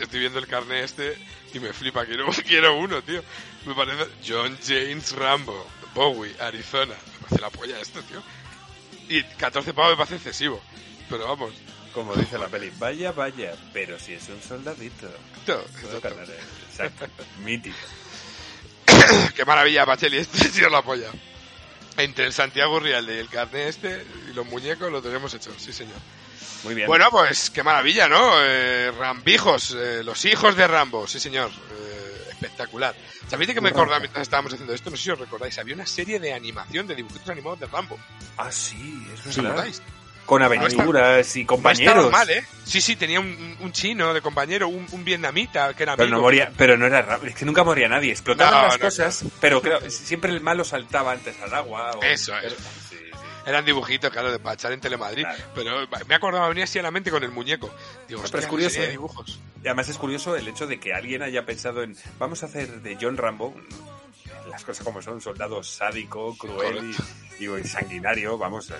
Speaker 2: Estoy viendo el carnet este y me flipa. Quiero, quiero uno, tío. Me parece John James Rambo, Bowie, Arizona. Me parece la polla esto, tío. Y 14 pavos me parece excesivo. Pero vamos.
Speaker 3: Como dice la peli, vaya, vaya, pero si es un soldadito.
Speaker 2: No, exacto.
Speaker 3: Exacto, mítico.
Speaker 2: Qué maravilla, Pacheli. Este sido la polla. Entre el Santiago Real y el carnet este y los muñecos lo tenemos hecho, sí señor.
Speaker 3: Muy bien.
Speaker 2: Bueno, pues qué maravilla, ¿no? Eh, Rambijos, eh, los hijos de Rambo, sí señor. Eh, espectacular. ¿Sabéis de qué me acordaba mientras estábamos haciendo esto? No sé si os recordáis. Había una serie de animación de dibujitos animados de Rambo.
Speaker 3: ah, sí, es
Speaker 2: ¿Os
Speaker 3: verdad. Con aventuras y
Speaker 2: No
Speaker 3: compañeros.
Speaker 2: estaba mal, ¿eh? Sí, sí, tenía un, un chino de compañero, un, un vietnamita que era
Speaker 3: Pero no moría, pero no era Rambo. Es que nunca moría nadie. Explotaban
Speaker 2: No,
Speaker 3: las
Speaker 2: no,
Speaker 3: cosas, pero creo, siempre el malo saltaba antes al agua. o-
Speaker 2: Eso es.
Speaker 3: pero-.
Speaker 2: Eran dibujitos, claro, de para echar en Telemadrid.
Speaker 3: Claro.
Speaker 2: Pero me acordaba, venía así a la mente con el muñeco. Digo,
Speaker 3: pero es curioso,
Speaker 2: de
Speaker 3: ¿eh?
Speaker 2: dibujos.
Speaker 3: Y además es curioso el hecho de que alguien haya pensado en vamos a hacer de John Rambo las cosas como son, un soldado sádico, cruel y, y sanguinario, vamos, eh,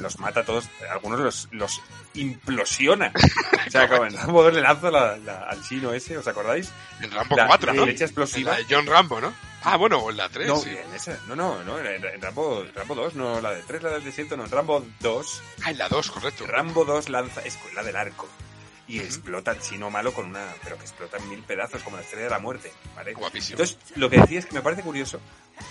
Speaker 3: los mata a todos, algunos los, los implosiona. o sea, como en Rambo 2 le lanza la- la- al chino ese, ¿os acordáis?
Speaker 2: En Rambo
Speaker 3: La-
Speaker 2: 4,
Speaker 3: la
Speaker 2: ¿no?
Speaker 3: explosiva.
Speaker 2: La de John Rambo, ¿no? Ah, bueno, o en la 3,
Speaker 3: No,
Speaker 2: sí.
Speaker 3: en esa, no, no, no, en, en Rambo, Rambo 2, no la de 3, la del desierto, no, en Rambo 2
Speaker 2: Ah, en la 2, correcto.
Speaker 3: Rambo 2 lanza, es la del arco. Y explota al chino malo con una. Pero que explota en mil pedazos, como la estrella de la muerte. ¿vale?
Speaker 2: Guapísimo.
Speaker 3: Entonces, lo que decía es que me parece curioso.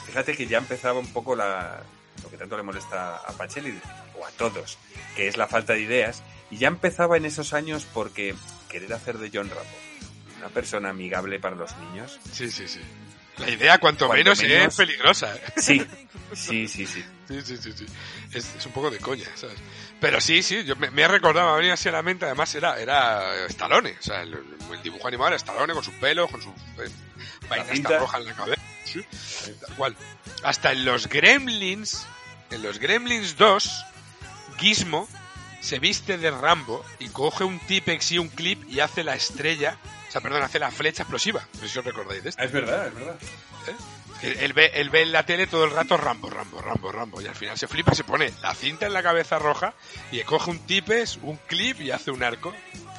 Speaker 3: Fíjate que ya empezaba un poco la. Lo que tanto le molesta a Pacheli, o a todos, que es la falta de ideas. Y ya empezaba en esos años porque querer hacer de John Rambo una persona amigable para los niños
Speaker 2: Sí, sí, sí. La idea, cuanto,
Speaker 3: Cuanto
Speaker 2: menos,
Speaker 3: menos-
Speaker 2: es peligrosa.
Speaker 3: Sí, sí, sí, sí.
Speaker 2: Sí, sí, sí, sí. Es, es un poco de coña, ¿sabes? Pero sí, sí, yo me, me he recordado, me ha venido así a la mente, además era, era Stallone, o sea, el, el dibujo animado era Stallone con sus pelos, con su eh, vaina roja en la cabeza, sí, tal cual. Hasta en los Gremlins, en los Gremlins 2, Gizmo se viste de Rambo y coge un Tipex y un clip y hace la estrella, o sea, perdón, hace la flecha explosiva, no sé si os recordáis de esto.
Speaker 3: Es verdad, es verdad.
Speaker 2: Él, él ve, él ve en la tele todo el rato Rambo, Rambo, Rambo, Rambo. Y al final se flipa, se pone la cinta en la cabeza roja y coge un tipes, un clip y hace un arco.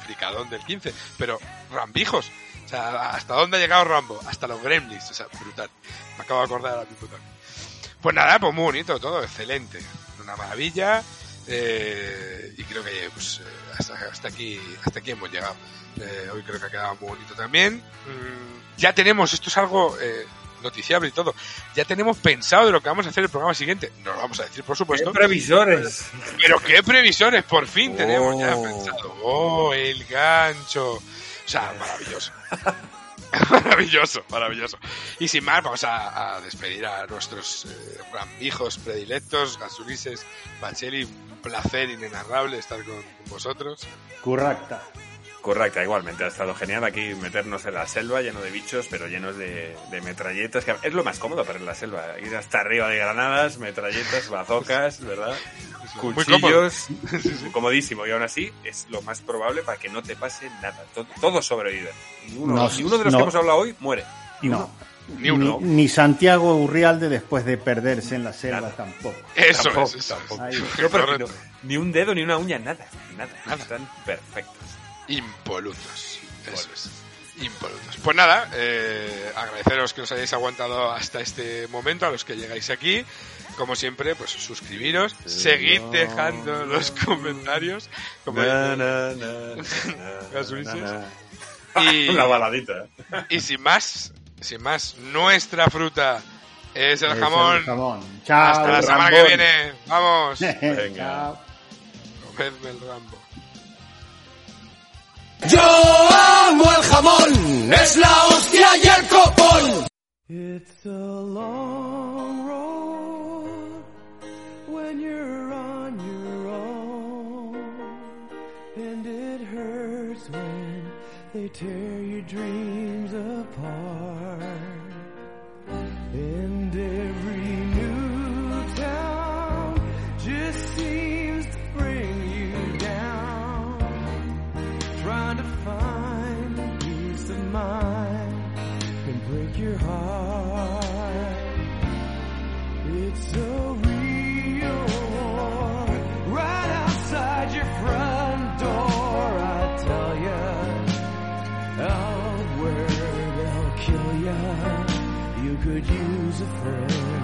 Speaker 2: Fricadón del 15. Pero rambijos. O sea, ¿hasta dónde ha llegado Rambo? Hasta los gremlins. O sea, brutal. Me acabo de acordar ahora mismo también. Pues nada, pues muy bonito todo, excelente. Una maravilla. eh, y creo que pues, eh, hasta, hasta aquí hasta aquí hemos llegado. Eh, hoy creo que ha quedado muy bonito también. Mm, ya tenemos, esto es algo eh, noticiable y todo, ya tenemos pensado de lo que vamos a hacer el programa siguiente. No lo vamos a decir, por supuesto.
Speaker 3: ¿Qué previsores?
Speaker 2: Pero qué previsores, por fin tenemos ya
Speaker 3: Oh.
Speaker 2: pensado. Oh, el gancho. O sea, maravilloso. maravilloso, maravilloso. Y sin más, vamos a, a despedir a nuestros eh, rambijos predilectos, Gasulises, Bacheli. Un placer inenarrable estar con, con vosotros.
Speaker 4: Correcta.
Speaker 3: Correcta, igualmente. Ha estado genial aquí meternos en la selva, lleno de bichos, pero llenos de, de metralletas. Que es lo más cómodo para ir a la selva. Ir hasta arriba de granadas, metralletas, bazocas, ¿verdad? Cuchillos. Comodísimo. Y aún así, es lo más probable para que no te pase nada. To- Todos sobreviven. Ni uno,
Speaker 4: No,
Speaker 3: uno de los
Speaker 4: no.
Speaker 3: que hemos hablado hoy muere. Uno.
Speaker 2: Ni uno.
Speaker 4: Ni, ni Santiago Urrialde después de perderse en la selva
Speaker 3: Nada.
Speaker 4: tampoco.
Speaker 2: Eso
Speaker 3: Tampoco,
Speaker 2: es, eso es.
Speaker 3: tampoco. No, pero ni un dedo, ni una uña, nada. Nada. Están perfectos.
Speaker 2: Impolutos. Eso es. Impolutos. Pues nada, eh, agradeceros que os hayáis aguantado hasta este momento, a los que llegáis aquí. Como siempre, pues suscribiros, seguid dejando los comentarios. Como
Speaker 3: Na,
Speaker 2: dice-
Speaker 3: na, na, na,
Speaker 2: Gasulises.
Speaker 3: na, na.
Speaker 2: Y-
Speaker 3: Una baladita.
Speaker 2: Y sin más, sin más, nuestra fruta es el
Speaker 4: Es
Speaker 2: jamón.
Speaker 4: el jamón. Chao.
Speaker 2: Hasta la semana que viene. Vamos.
Speaker 3: Venga.
Speaker 4: Chao.
Speaker 2: Comedme el Rambo.
Speaker 9: Yo amo el jamón, es la hostia y el copón.
Speaker 10: It's a long road when you're on your own, and it hurts when they tear your dreams apart. Mind can break your heart. It's so real, right outside your front door. I tell ya, out where they'll kill ya. You could use a friend.